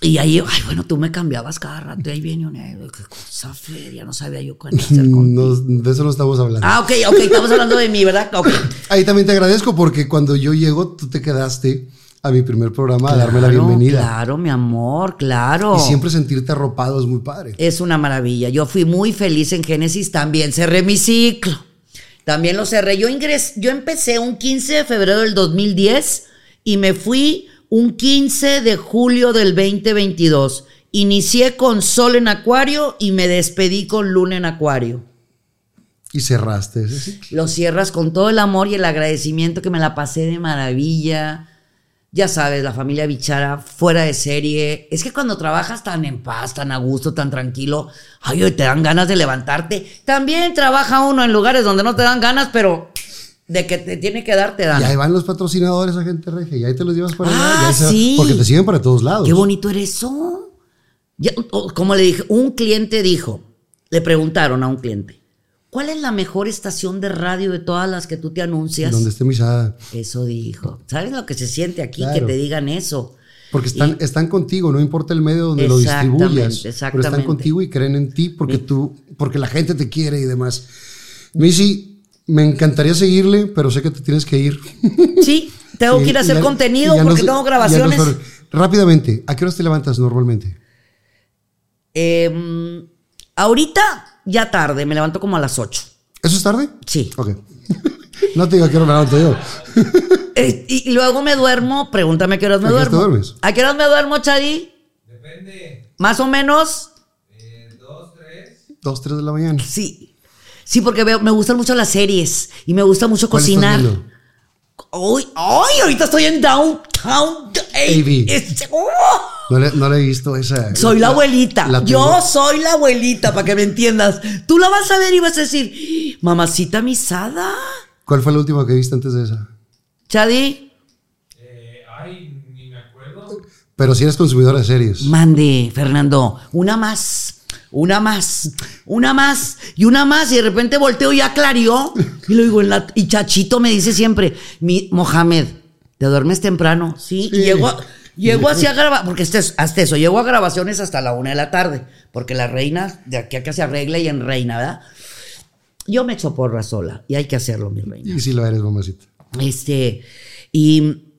Y ahí, ay, bueno, tú me cambiabas cada rato y ahí viene un qué cosa feria, no sabía yo qué hacer. No, de eso no estamos hablando. Ah, ok, ok, estamos hablando de mí, ¿verdad? Ahí también te agradezco porque cuando yo llego, tú te quedaste a mi primer programa a darme la Claro, bienvenida. Claro, mi amor, claro. Y siempre sentirte arropado es muy padre. Es una maravilla. Yo fui muy feliz en Génesis, también cerré mi ciclo. También lo cerré. Yo ingresé, yo empecé un 15 de febrero del 2010 y me fui un 15 de julio del 2022. Inicié con Sol en Acuario y me despedí con Luna en Acuario. Y cerraste ese ciclo. Lo cierras con todo el amor y el agradecimiento que me la pasé de maravilla. Ya sabes, la familia Bichara fuera de serie. Es que cuando trabajas tan en paz, tan a gusto, tan tranquilo, ay, hoy te dan ganas de levantarte. También trabaja uno en lugares donde no te dan ganas, pero de que te tiene que dar, te dan. Y ahí van los patrocinadores a gente regia. Y ahí te los llevas para allá. Ah, se sí. Porque te siguen para todos lados. Qué bonito eres eso. Ya, o- como le dije, un cliente dijo, le preguntaron a un cliente, ¿cuál es la mejor estación de radio de todas las que tú te anuncias? Donde esté misada. Eso dijo. ¿Sabes lo que se siente aquí Claro. que te digan eso? Porque están, están contigo, no importa el medio donde lo Exactamente, distribuyas. Pero están exactamente. contigo y creen en ti porque tú, porque la gente te quiere y demás. Missy, me encantaría seguirle, pero sé que te tienes que ir. Sí, tengo que ir a hacer ya- contenido porque nos- tengo grabaciones. nos- rápidamente, ¿a qué horas te levantas normalmente? Em, ahorita ya tarde, me levanto como a las 8. ¿Eso es tarde? Sí. Ok. no te digo a qué hora me levanto yo. Eh, y, luego me duermo, pregúntame a qué horas me ¿A qué horas te duermo. duermes? ¿A qué horas me duermo, Chadi? Depende. Más o menos. Eh, dos, tres. Dos, tres de la mañana. Sí. Sí, porque veo, me gustan mucho las series y me gusta mucho ¿Cuál estás cocinar. ay, ahorita estoy en Downtown. Ey, AV. este- ¡oh! No le, no le he visto esa. Soy la abuelita. la Yo soy la abuelita, para que me entiendas. Tú la vas a ver y vas a decir, mamacita misada. ¿Cuál fue la última que viste antes de esa? Chadi, Eh, ay, ni me acuerdo. Pero si eres consumidor de series. mande, Fernando, una más, una más, una más y una más. Y de repente volteo y ya clarió. Y lo digo, en la, y Chachito me dice siempre, mi, Mohamed, ¿te duermes temprano? Sí. Sí. Y llego, a- llego así a grabar, porque este es- hasta eso, llego a grabaciones hasta la una de la tarde, porque la reina de aquí a que se arregla y en reina, ¿verdad? Yo me echo porra sola y hay que hacerlo, mi reina. Y si lo eres, mamacita. Este, y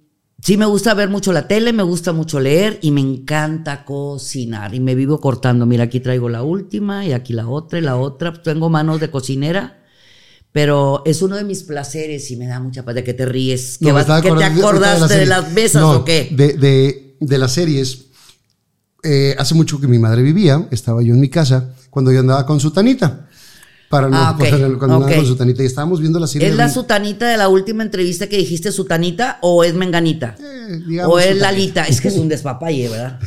sí me gusta ver mucho la tele, me gusta mucho leer y me encanta cocinar. Y me vivo cortando. Mira, aquí traigo la última y aquí la otra y la otra. Tengo manos de cocinera. Pero es uno de mis placeres y me da mucha paz de que te ríes. ¿Que, No, me vas- estaba que te de- acordaste de, las mesas No, o qué? De, de, de las series. eh, hace mucho que mi madre vivía, estaba yo en mi casa, cuando yo andaba con su tanita. Para no, Ah, cuando andaba ok. con su tanita. Y estábamos viendo la serie. ¿Es la sutanita de la última entrevista que dijiste sutanita o es menganita? Eh, digamos o es sutanita. Lalita. Es que es un despapalle, ¿verdad?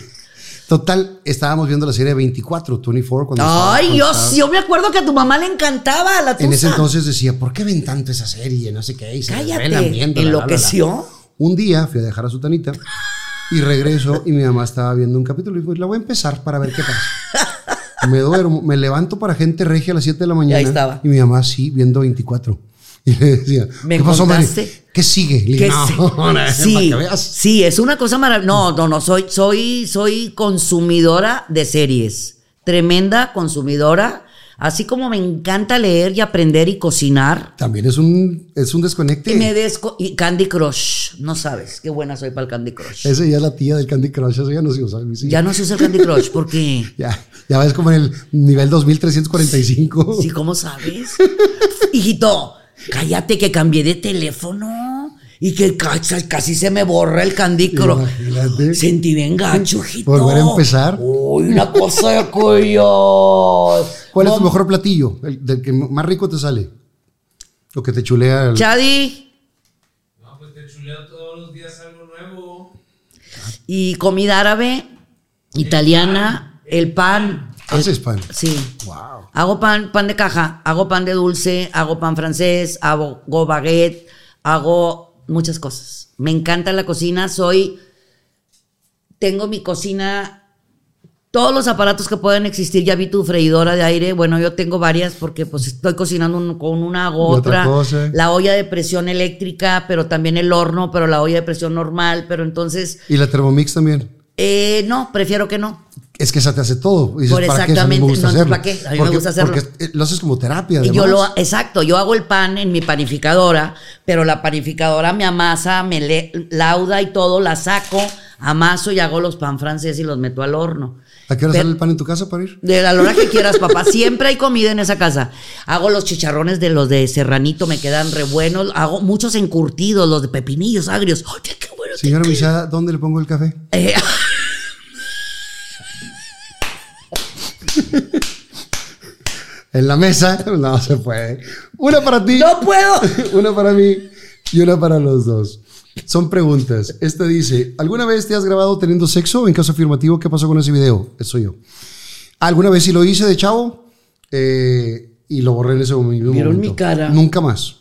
Total, estábamos viendo la serie 24, 24. Cuando Ay, yo, yo me acuerdo que a tu mamá le encantaba la tusa. En ese entonces decía, ¿por qué ven tanto esa serie? No sé qué. Y se Cállate, enloqueció. Un día fui a dejar a su tanita y regreso y mi mamá estaba viendo un capítulo y dijo, la voy a empezar para ver qué pasa. Me duermo, me levanto para gente regia a las 7 de la mañana. ahí estaba. Y mi mamá sí, viendo 24. Y le decía, ¿Me ¿qué pasó? ¿Qué sigue? Le sí. no, sí, sí, es una cosa maravillosa. No, no, no, soy, soy, soy consumidora de series. Tremenda consumidora. Así como me encanta leer y aprender y cocinar. También es un, es un desconecte. Y me desco y Candy Crush. No sabes qué buena soy para el Candy Crush. Esa ya es la tía del Candy Crush, eso ya no se usa. Sí. Ya no se usa el Candy Crush porque. Ya, ya ves como en el nivel 2345. Sí, ¿cómo sabes? Hijito, cállate que cambié de teléfono y que ca- casi se me borra el Candy Crush. Imagínate. Sentí bien gacho, hijito. Volver a empezar. Uy, una cosa de cuello. ¿Cuál es tu mejor platillo? El del que más rico te sale. Lo que te chulea. el- Chadi No, pues te chuleo todos los días algo nuevo. y comida árabe, italiana, el pan. Haces pan. Sí. Wow. Hago pan, pan de caja, hago pan de dulce, hago pan francés, hago hago baguette, hago muchas cosas. Me encanta la cocina, soy, tengo mi cocina, todos los aparatos que pueden existir. Ya vi tu freidora de aire, bueno, yo tengo varias porque pues estoy cocinando un- con una hago Y otra. La olla de presión eléctrica, pero también el horno, pero la olla de presión normal, pero entonces, Y la Thermomix también. eh, no, prefiero que no. Es que esa te hace todo. Y dices, Por ¿para qué? Eso a mí exactamente, no, hacerlo. ¿para qué? A mí me gusta hacerlo. Porque lo haces como terapia. Y yo lo, además. exacto, yo hago el pan en mi panificadora, pero la panificadora me amasa, me le- lauda y todo, la saco, amaso y hago los pan franceses y los meto al horno. ¿A qué hora Pero- sale el pan en tu casa para ir? De la hora que quieras, papá. Siempre hay comida en esa casa. Hago los chicharrones de los de serranito, me quedan re buenos. Hago muchos encurtidos, los de pepinillos agrios. Oye, qué bueno. Señora. Misada, ¿dónde le pongo el café? Eh, En la mesa. No se puede. Una para ti. no puedo. una para mí y una para los dos. Son preguntas. Esta dice, ¿alguna vez te has grabado teniendo sexo? En caso afirmativo, ¿qué pasó con ese video? Eso yo. ¿Alguna vez sí lo hice de chavo? Eh, y lo borré en ese momento. ¿Vieron mi cara? Nunca más.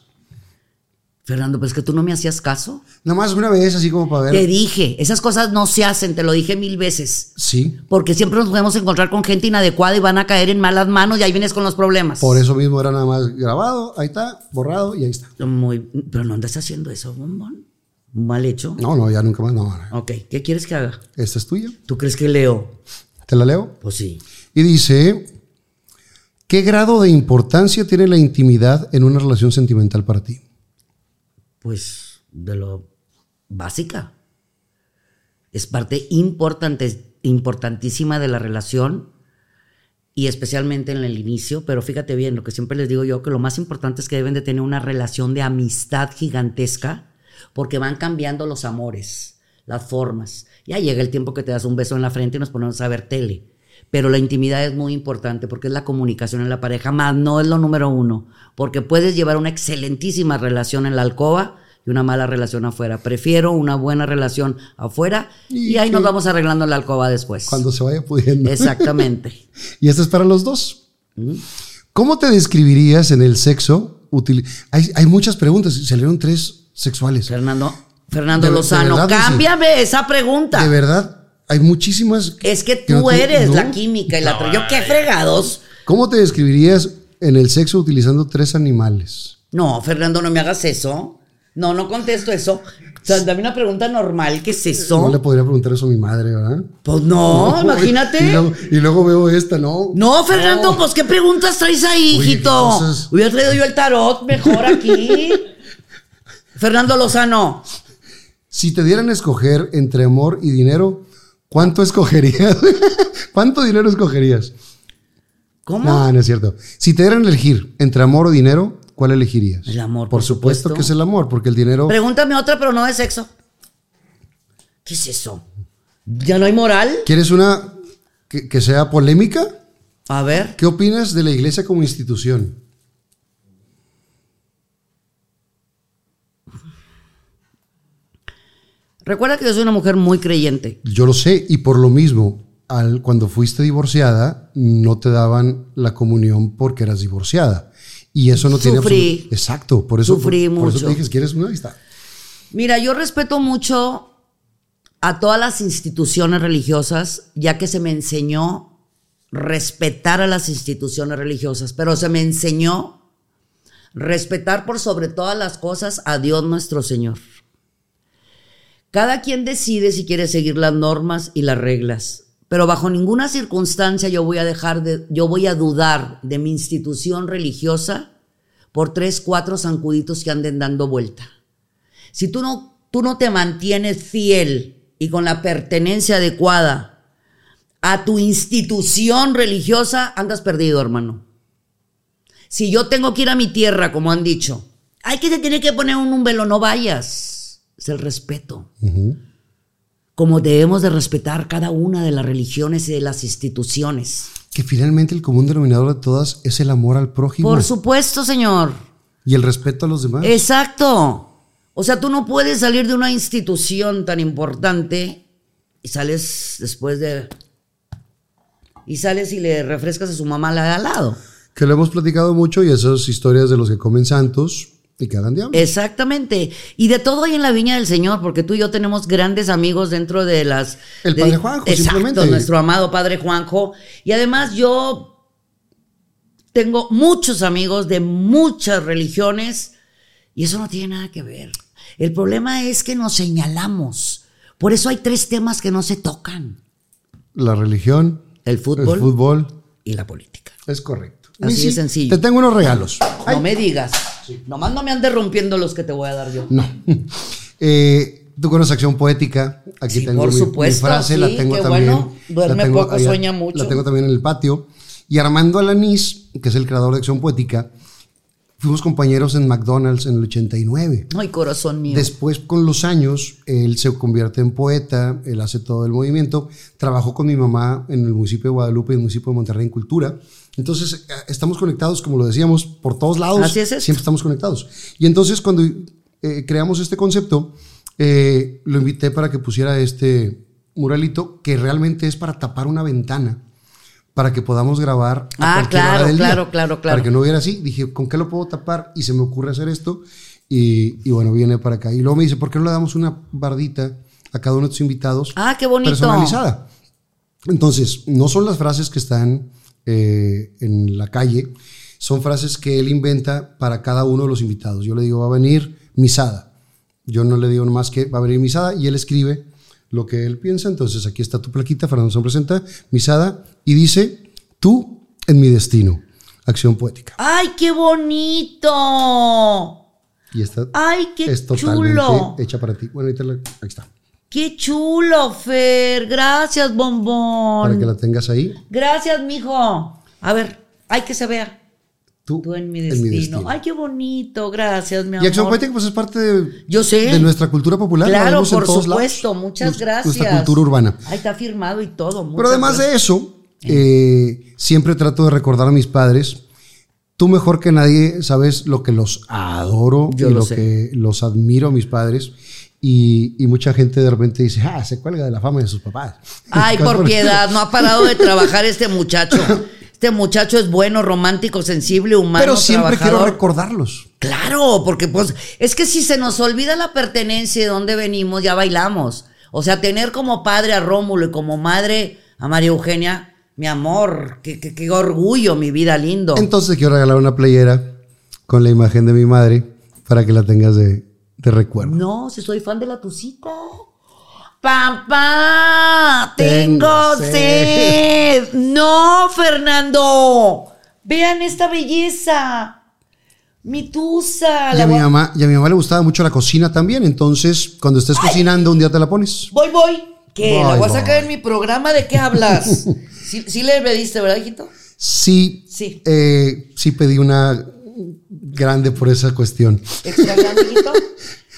Fernando, pues que tú no me hacías caso. Nada más una vez, así como para Te ver. dije, esas cosas no se hacen, te lo dije mil veces. Sí. Porque siempre nos podemos encontrar con gente inadecuada y van a caer en malas manos y ahí vienes con los problemas. Por eso mismo era nada más grabado. Ahí está, borrado y ahí está. Muy, pero no andas haciendo eso, bombón. Mal hecho. No, no, ya nunca más. No, no. Ok, ¿qué quieres que haga? Esta es tuya. ¿Tú crees que leo? ¿Te la leo? Pues sí. Y dice, ¿qué grado de importancia tiene la intimidad en una relación sentimental para ti? Pues de lo básica. Es parte importante, importantísima de la relación y especialmente en el inicio, pero fíjate bien, lo que siempre les digo yo, que lo más importante es que deben de tener una relación de amistad gigantesca porque van cambiando los amores, las formas. Ya llega el tiempo que te das un beso en la frente y nos ponemos a ver tele. Pero la intimidad es muy importante porque es la comunicación en la pareja, más no es lo número uno, porque puedes llevar una excelentísima relación en la alcoba y una mala relación afuera. Prefiero una buena relación afuera y, Y ahí nos vamos arreglando la alcoba después. Cuando se vaya pudiendo. Exactamente. y esto es para los dos. ¿Cómo te describirías en el sexo? Util- hay, hay muchas preguntas, salieron tres sexuales. Fernando, Fernando De- de Lozano, verdad, dice- cámbiame esa pregunta. De verdad, hay muchísimas. Es que no tú eres no. la química y la... tra- Yo qué fregados. ¿Cómo te describirías en el sexo utilizando tres animales? No, Fernando, no me hagas eso. No, no contesto eso. O sea, dame una pregunta normal. ¿Qué es eso? No le podría preguntar eso a mi madre, ¿verdad? Pues no, imagínate. Y luego, y luego veo esta, ¿no? No, Fernando, pues ¿qué preguntas traes ahí, Oye, hijito? Hubiera traído yo el tarot mejor aquí. Fernando Lozano. Si te dieran a escoger entre amor y dinero, ¿cuánto escogerías? ¿Cuánto dinero escogerías? ¿Cómo? No, no es cierto. Si te dieran elegir entre amor o dinero, ¿cuál elegirías? El amor, Por, por supuesto, supuesto. que es el amor, porque el dinero. Pregúntame otra, pero no de sexo. ¿Qué es eso? ¿Ya no hay moral? ¿Quieres una que, que sea polémica? A ver. ¿Qué opinas de la iglesia como institución? Recuerda que yo soy una mujer muy creyente. Yo lo sé, y por lo mismo, al, cuando fuiste divorciada, no te daban la comunión porque eras divorciada. Y eso no tiene Sufrí. Exacto, por eso, Sufrí por, por eso te mucho. dije, ¿quieres una? Está. Mira, yo respeto mucho a todas las instituciones religiosas, ya que se me enseñó respetar a las instituciones religiosas, pero se me enseñó respetar por sobre todas las cosas a Dios nuestro Señor. Cada quien decide si quiere seguir las normas y las reglas, pero bajo ninguna circunstancia yo voy a dejar de, yo voy a dudar de mi institución religiosa por tres, cuatro zancuditos que anden dando vuelta. Si tú no, tú no te mantienes fiel y con la pertenencia adecuada a tu institución religiosa, andas perdido, hermano. Si yo tengo que ir a mi tierra, como han dicho, hay que se tiene que poner un velo, no vayas. Es el respeto. como debemos de respetar cada una de las religiones y de las instituciones. Que finalmente el común denominador de todas es el amor al prójimo Por supuesto, señor. y el respeto a los demás. Exacto. O sea, tú no puedes salir de una institución tan importante y sales después de... Y sales y le refrescas a su mamá la de al lado. Que lo hemos platicado mucho y esas historias de los que comen santos y que hagan diablo. Exactamente. Y de todo hay en la viña del Señor, porque tú y yo tenemos grandes amigos dentro de las... El de- Padre Juanjo, Exacto, simplemente. nuestro amado Padre Juanjo. Y además yo tengo muchos amigos de muchas religiones y eso no tiene nada que ver. El problema es que nos señalamos. Por eso hay tres temas que no se tocan. La religión, El fútbol, el fútbol, y la política. es correcto. Así Missy, de sencillo. Te tengo unos regalos. No me digas. Nomás no me andes rompiendo los que te voy a dar yo. No. Eh, tú conoces acción poética. Aquí Sí, tengo por mi, mi supuesto, frase, sí, la tengo también. bueno. Duerme tengo poco, sueña mucho. La tengo también en el patio. Y Armando Alanís, que es el creador de acción poética, fuimos compañeros en McDonald's en el 89. Ay, corazón mío. Después, con los años, él se convierte en poeta, él hace todo el movimiento. Trabajó con mi mamá en el municipio de Guadalupe y en el municipio de Monterrey en cultura. Entonces, eh, estamos conectados, como lo decíamos, por todos lados. Así es. Siempre estamos conectados. Y entonces, cuando eh, creamos este concepto, eh, lo invité para que pusiera este muralito, que realmente es para tapar una ventana para que podamos grabar a Ah, cualquier hora claro, día. claro, claro, claro. Para que no hubiera así. Dije, ¿con qué lo puedo tapar? Y se me ocurre hacer esto. Y, y bueno, viene para acá. Y luego me dice, ¿por qué no le damos una bardita a cada uno de tus invitados? Ah, qué bonito. Personalizada. Entonces, no son las frases que están eh, en la calle, son frases que él inventa para cada uno de los invitados. Yo le digo, va a venir misada. Yo no le digo más que va a venir misada y él escribe lo que él piensa. Entonces, aquí está tu plaquita, Fernando se presenta, misada, y dice, tú en mi destino. Acción poética. ¡Ay, qué bonito! Y esta ¡Ay, qué es totalmente chulo! hecha para ti. Bueno, ahí, te la- ahí está. ¡Qué chulo, Fer! Gracias, bombón. Para que la tengas ahí. Gracias, mijo. A ver, hay que se vea. Tú, Tú en mi destino. Ay, qué bonito. Gracias, mi amor. Y Acción Poética, pues es parte de, Yo sé. de nuestra cultura popular. la Claro, por supuesto. lados. Muchas gracias. Nuestra cultura urbana. Ahí está firmado y todo. Pero además gracias. de eso, eh, siempre trato de recordar a mis padres. Tú mejor que nadie sabes lo que los adoro Yo y lo lo que los admiro a mis padres. Y, y mucha gente de repente dice, ah, se cuelga de la fama de sus papás. Ay, por piedad, no ha parado de trabajar este muchacho. Este muchacho es bueno, romántico, sensible, humano. Pero siempre quiero recordarlos. Claro, porque pues es que si se nos olvida la pertenencia de dónde venimos, ya bailamos. O sea, tener como padre a Rómulo y como madre a María Eugenia, mi amor, qué, qué- qué orgullo, mi vida lindo. Entonces quiero regalar una playera con la imagen de mi madre para que la tengas de, de recuerdo. No, si soy fan de la tucita. Papá, Tengo tengo sed. sed. No, Fernando. Vean esta belleza. Mi tusa. Y a, mi mamá, y a mi mamá le gustaba mucho la cocina también. Entonces, cuando estés cocinando, un día te la pones. Voy, voy. ¿Qué? ¿La Voy, a sacar en mi programa? ¿De qué hablas? sí, sí le pediste, ¿verdad, hijito? Sí, Sí. eh, sí pedí una grande por esa cuestión. Extra grande, hijito.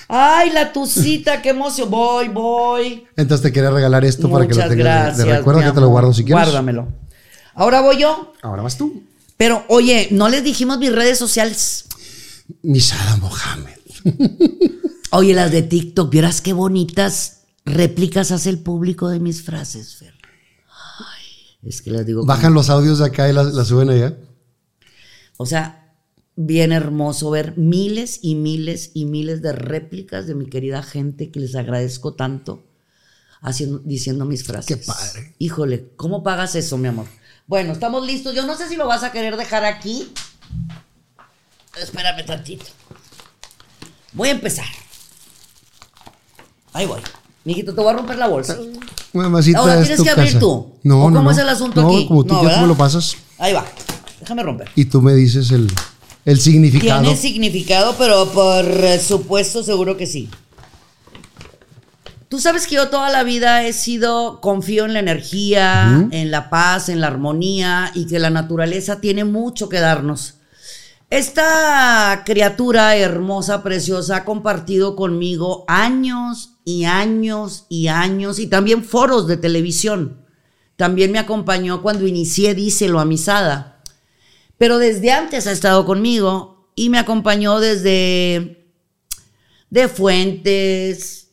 Ay, la tucita, qué emoción. Voy, voy. Entonces te quería regalar esto para que lo tengas gracias. de, recuerdo, que te lo guardo si quieres. Guárdamelo. Ahora voy yo. Ahora vas tú. Pero, oye, no les dijimos mis redes sociales. Misada Mohamed. Oye, las de TikTok, vieras qué bonitas réplicas hace el público de mis frases, Fer. Ay, es que las digo. como- Bajan los audios de acá y las las suben allá. O sea, bien hermoso ver miles y miles y miles de réplicas de mi querida gente que les agradezco tanto haciendo, diciendo mis frases. Qué padre. Híjole, ¿cómo pagas eso, mi amor? Bueno, estamos listos. Yo no sé si lo vas a querer dejar aquí. Espérame tantito. Voy a empezar. Ahí voy. Mijito, te voy a romper la bolsa. Mamacita, Ahora es tienes tu que abrir casa. tú. No, ¿O no, cómo no. es el asunto no, aquí? como tú, No, ya tú ¿verdad? me lo pasas Ahí va. Déjame romper. y tú me dices el, el significado. Tiene significado, pero por supuesto seguro que sí. Tú sabes que yo toda la vida he sido, confío en la energía, en la paz, en la armonía y que la naturaleza tiene mucho que darnos. Esta criatura hermosa, preciosa, ha compartido conmigo años y años y años y también foros de televisión. También me acompañó cuando inicié Díselo a Misada. Pero desde antes ha estado conmigo y me acompañó desde de Fuentes,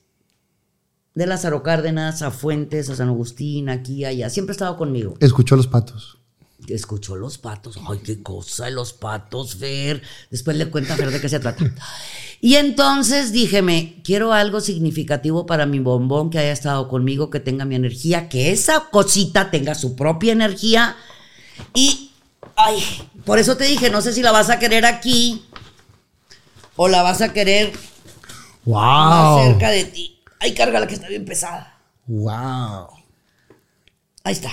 de Lázaro Cárdenas a Fuentes, a San Agustín, aquí, allá. Siempre ha estado conmigo. Escuchó a los patos. Escuchó los patos. Ay, qué cosa, los patos, Fer. Después le cuenta a Fer de qué se trata. Y entonces díjeme, quiero algo significativo para mi bombón que haya estado conmigo, que tenga mi energía, que esa cosita tenga su propia energía. Y, ay, por eso te dije, no sé si la vas a querer aquí o la vas a querer más ¡Wow! cerca de ti. Ay, cárgala que está bien pesada. ¡Wow! Ahí está.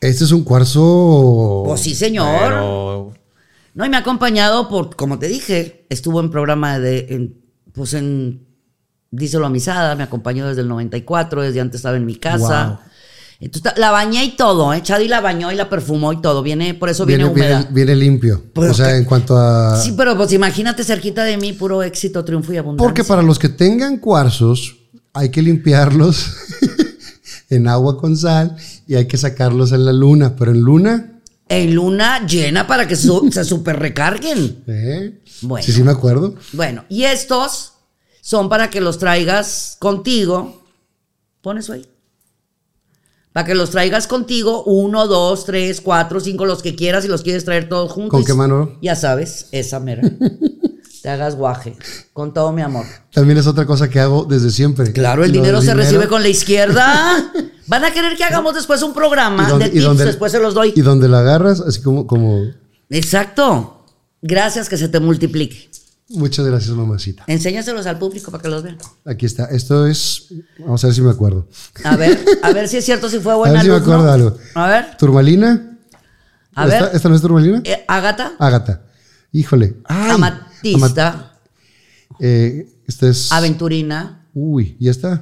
Este es un cuarzo. Pues sí, señor. Pero- No, y me ha acompañado por, como te dije, estuvo en programa de, en, pues en, díselo a misada, me acompañó desde el 94, desde antes estaba en mi casa. Wow. Entonces, la bañé y todo, ¿eh? Chadi la bañó y la perfumó y todo, viene, por eso viene, Viene, húmeda. viene, viene limpio. Pero o sea, en cuanto a. Sí, pero pues imagínate cerquita de mí, puro éxito, triunfo y abundancia. Porque para los que tengan cuarzos, hay que limpiarlos en agua con sal y hay que sacarlos en la luna. Pero en luna, En luna llena para que su- se super recarguen. ¿eh? Bueno. Sí, sí, me acuerdo. Bueno, y estos son para que los traigas contigo. Pon eso ahí. Para que los traigas contigo, uno, dos, tres, cuatro, cinco, los que quieras y los quieres traer todos juntos. ¿Con qué mano? Ya sabes, esa mera. Te hagas guaje. Con todo mi amor. También es otra cosa que hago desde siempre. Claro, el dinero se dinero. recibe con la izquierda. Van a querer que hagamos después un programa donde- de tips, donde- después se los doy. Y donde lo agarras, así como, como. Exacto. Gracias que se te multiplique. Muchas gracias, mamacita. Enséñaselos al público para que los vean. Aquí está. Esto es. Vamos a ver si me acuerdo. A ver, a ver si es cierto si fue A buena ver si me acuerdo algo. A ver, ¿Turmalina? a ¿Esta, ver. ¿Esta no es turmalina? Eh, Ágata, Ágata. Híjole. Ay, amatista, amat- eh, esta es. aventurina. Uy, ¿y esta?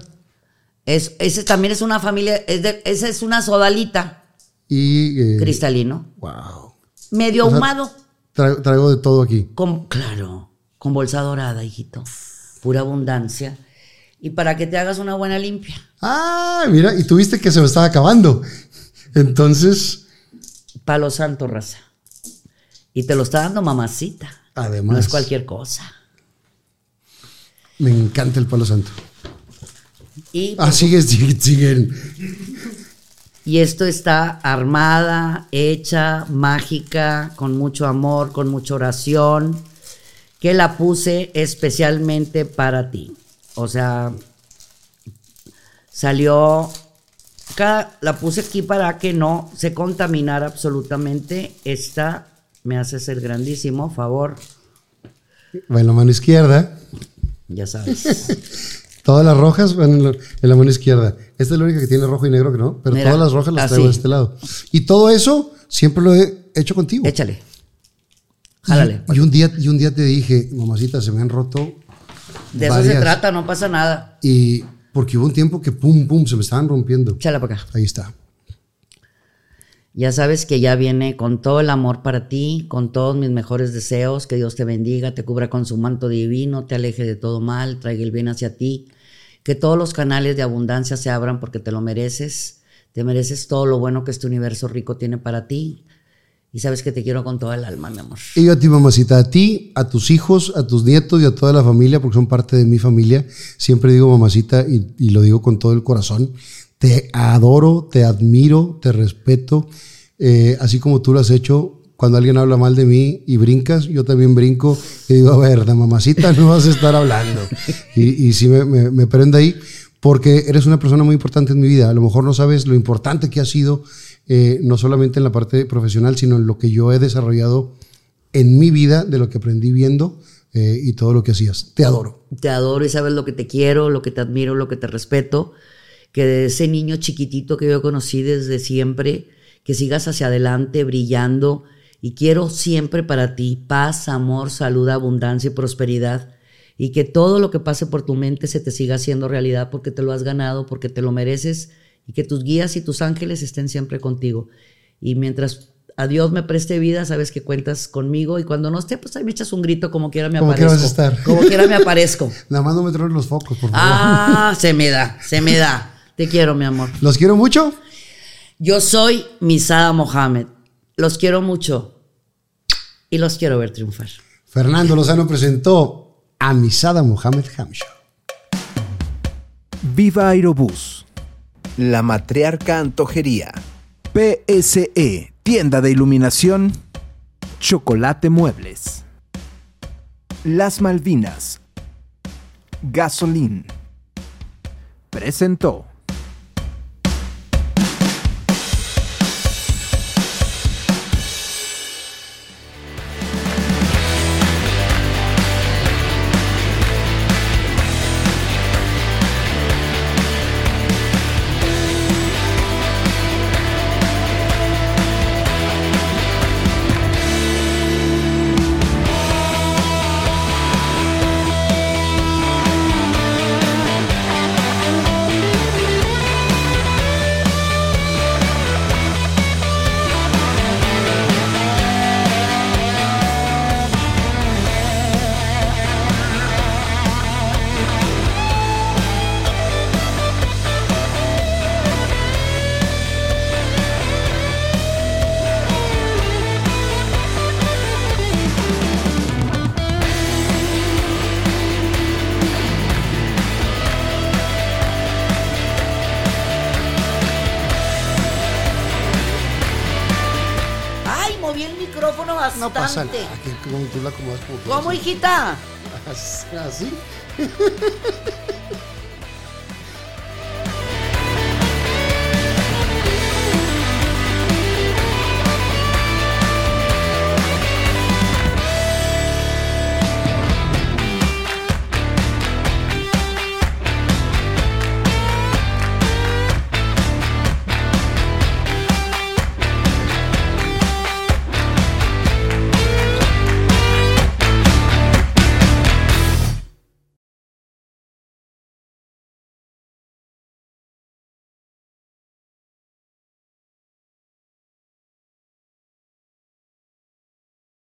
Es, ese también es una familia, es de- esa es una sodalita, Y. eh, cristalino, Wow. medio O sea, ahumado, Traigo, traigo de todo aquí. claro, con bolsa dorada, hijito, pura abundancia. Y para que te hagas una buena limpia. Ah, mira, y tuviste que se me estaba acabando. Entonces, Palo santo, raza. Y te lo está dando mamacita. Además. No es cualquier cosa. me encanta el palo santo. Y Ah, sigue, sigue, siguen. Y esto está armada, hecha, mágica, con mucho amor, con mucha oración, que la puse especialmente para ti. O sea, salió, cada- la puse aquí para que no se contaminara absolutamente. Esta me hace ser grandísimo favor, Va en la mano izquierda. ya sabes. Todas las rojas van en la, en la mano izquierda. Esta es la única que tiene rojo y negro que no, pero Mira, todas las rojas las traigo así. de este lado. Y todo eso siempre lo he hecho contigo. Échale. Jálale. Y, y un día, y un día te dije, mamacita, se me han roto. De eso se varias". trata, no pasa nada. Y porque hubo un tiempo que pum, pum, se me estaban rompiendo. Échala para acá. Ahí está. Ya sabes que ya viene con todo el amor para ti, con todos mis mejores deseos, que Dios te bendiga, te cubra con su manto divino, te aleje de todo mal, traiga el bien hacia ti, que todos los canales de abundancia se abran porque te lo mereces, te mereces todo lo bueno que este universo rico tiene para ti y sabes que te quiero con toda el alma, mi amor. Y yo a ti, mamacita, a ti, a tus hijos, a tus nietos y a toda la familia, porque son parte de mi familia. Siempre digo mamacita y, lo digo con todo el corazón. Te adoro, te admiro, te respeto. eh, así como tú lo has hecho, cuando alguien habla mal de mí y brincas, yo también brinco y digo, a ver, mamacita no vas a estar hablando. Y, y sí me, me, me prende ahí, porque eres una persona muy importante en mi vida. A lo mejor no sabes lo importante que ha sido, eh, no solamente en la parte profesional, sino en lo que yo he desarrollado en mi vida, de lo que aprendí viendo eh, y todo lo que hacías. Te adoro. Te adoro y sabes lo que te quiero, lo que te admiro, lo que te respeto. Que de ese niño chiquitito que yo conocí desde siempre, que sigas hacia adelante brillando. Y quiero siempre para ti paz, amor, salud, abundancia y prosperidad. Y que todo lo que pase por tu mente se te siga haciendo realidad porque te lo has ganado, porque te lo mereces. Y que tus guías y tus ángeles estén siempre contigo. Y mientras a Dios me preste vida, sabes que cuentas conmigo y cuando no esté, pues ahí me echas un grito como quiera me Como quiera aparezco. vas a estar. Como quiera me aparezco. Nada más no me tronen los focos, por favor. Ah, se me da, se me da. Te quiero, mi amor. Los quiero mucho. Yo soy Misada Mohamed. Los quiero mucho y los quiero ver triunfar. Fernando Lozano presentó a Misada Mohamed Hamshaw. Viva Aerobús. La Matriarca Antojería. PSE, tienda de iluminación. Chocolate Muebles. Las Malvinas. Gasolín. Presentó. Como tú la acomodas como tú ¿Cómo, hijita? Así.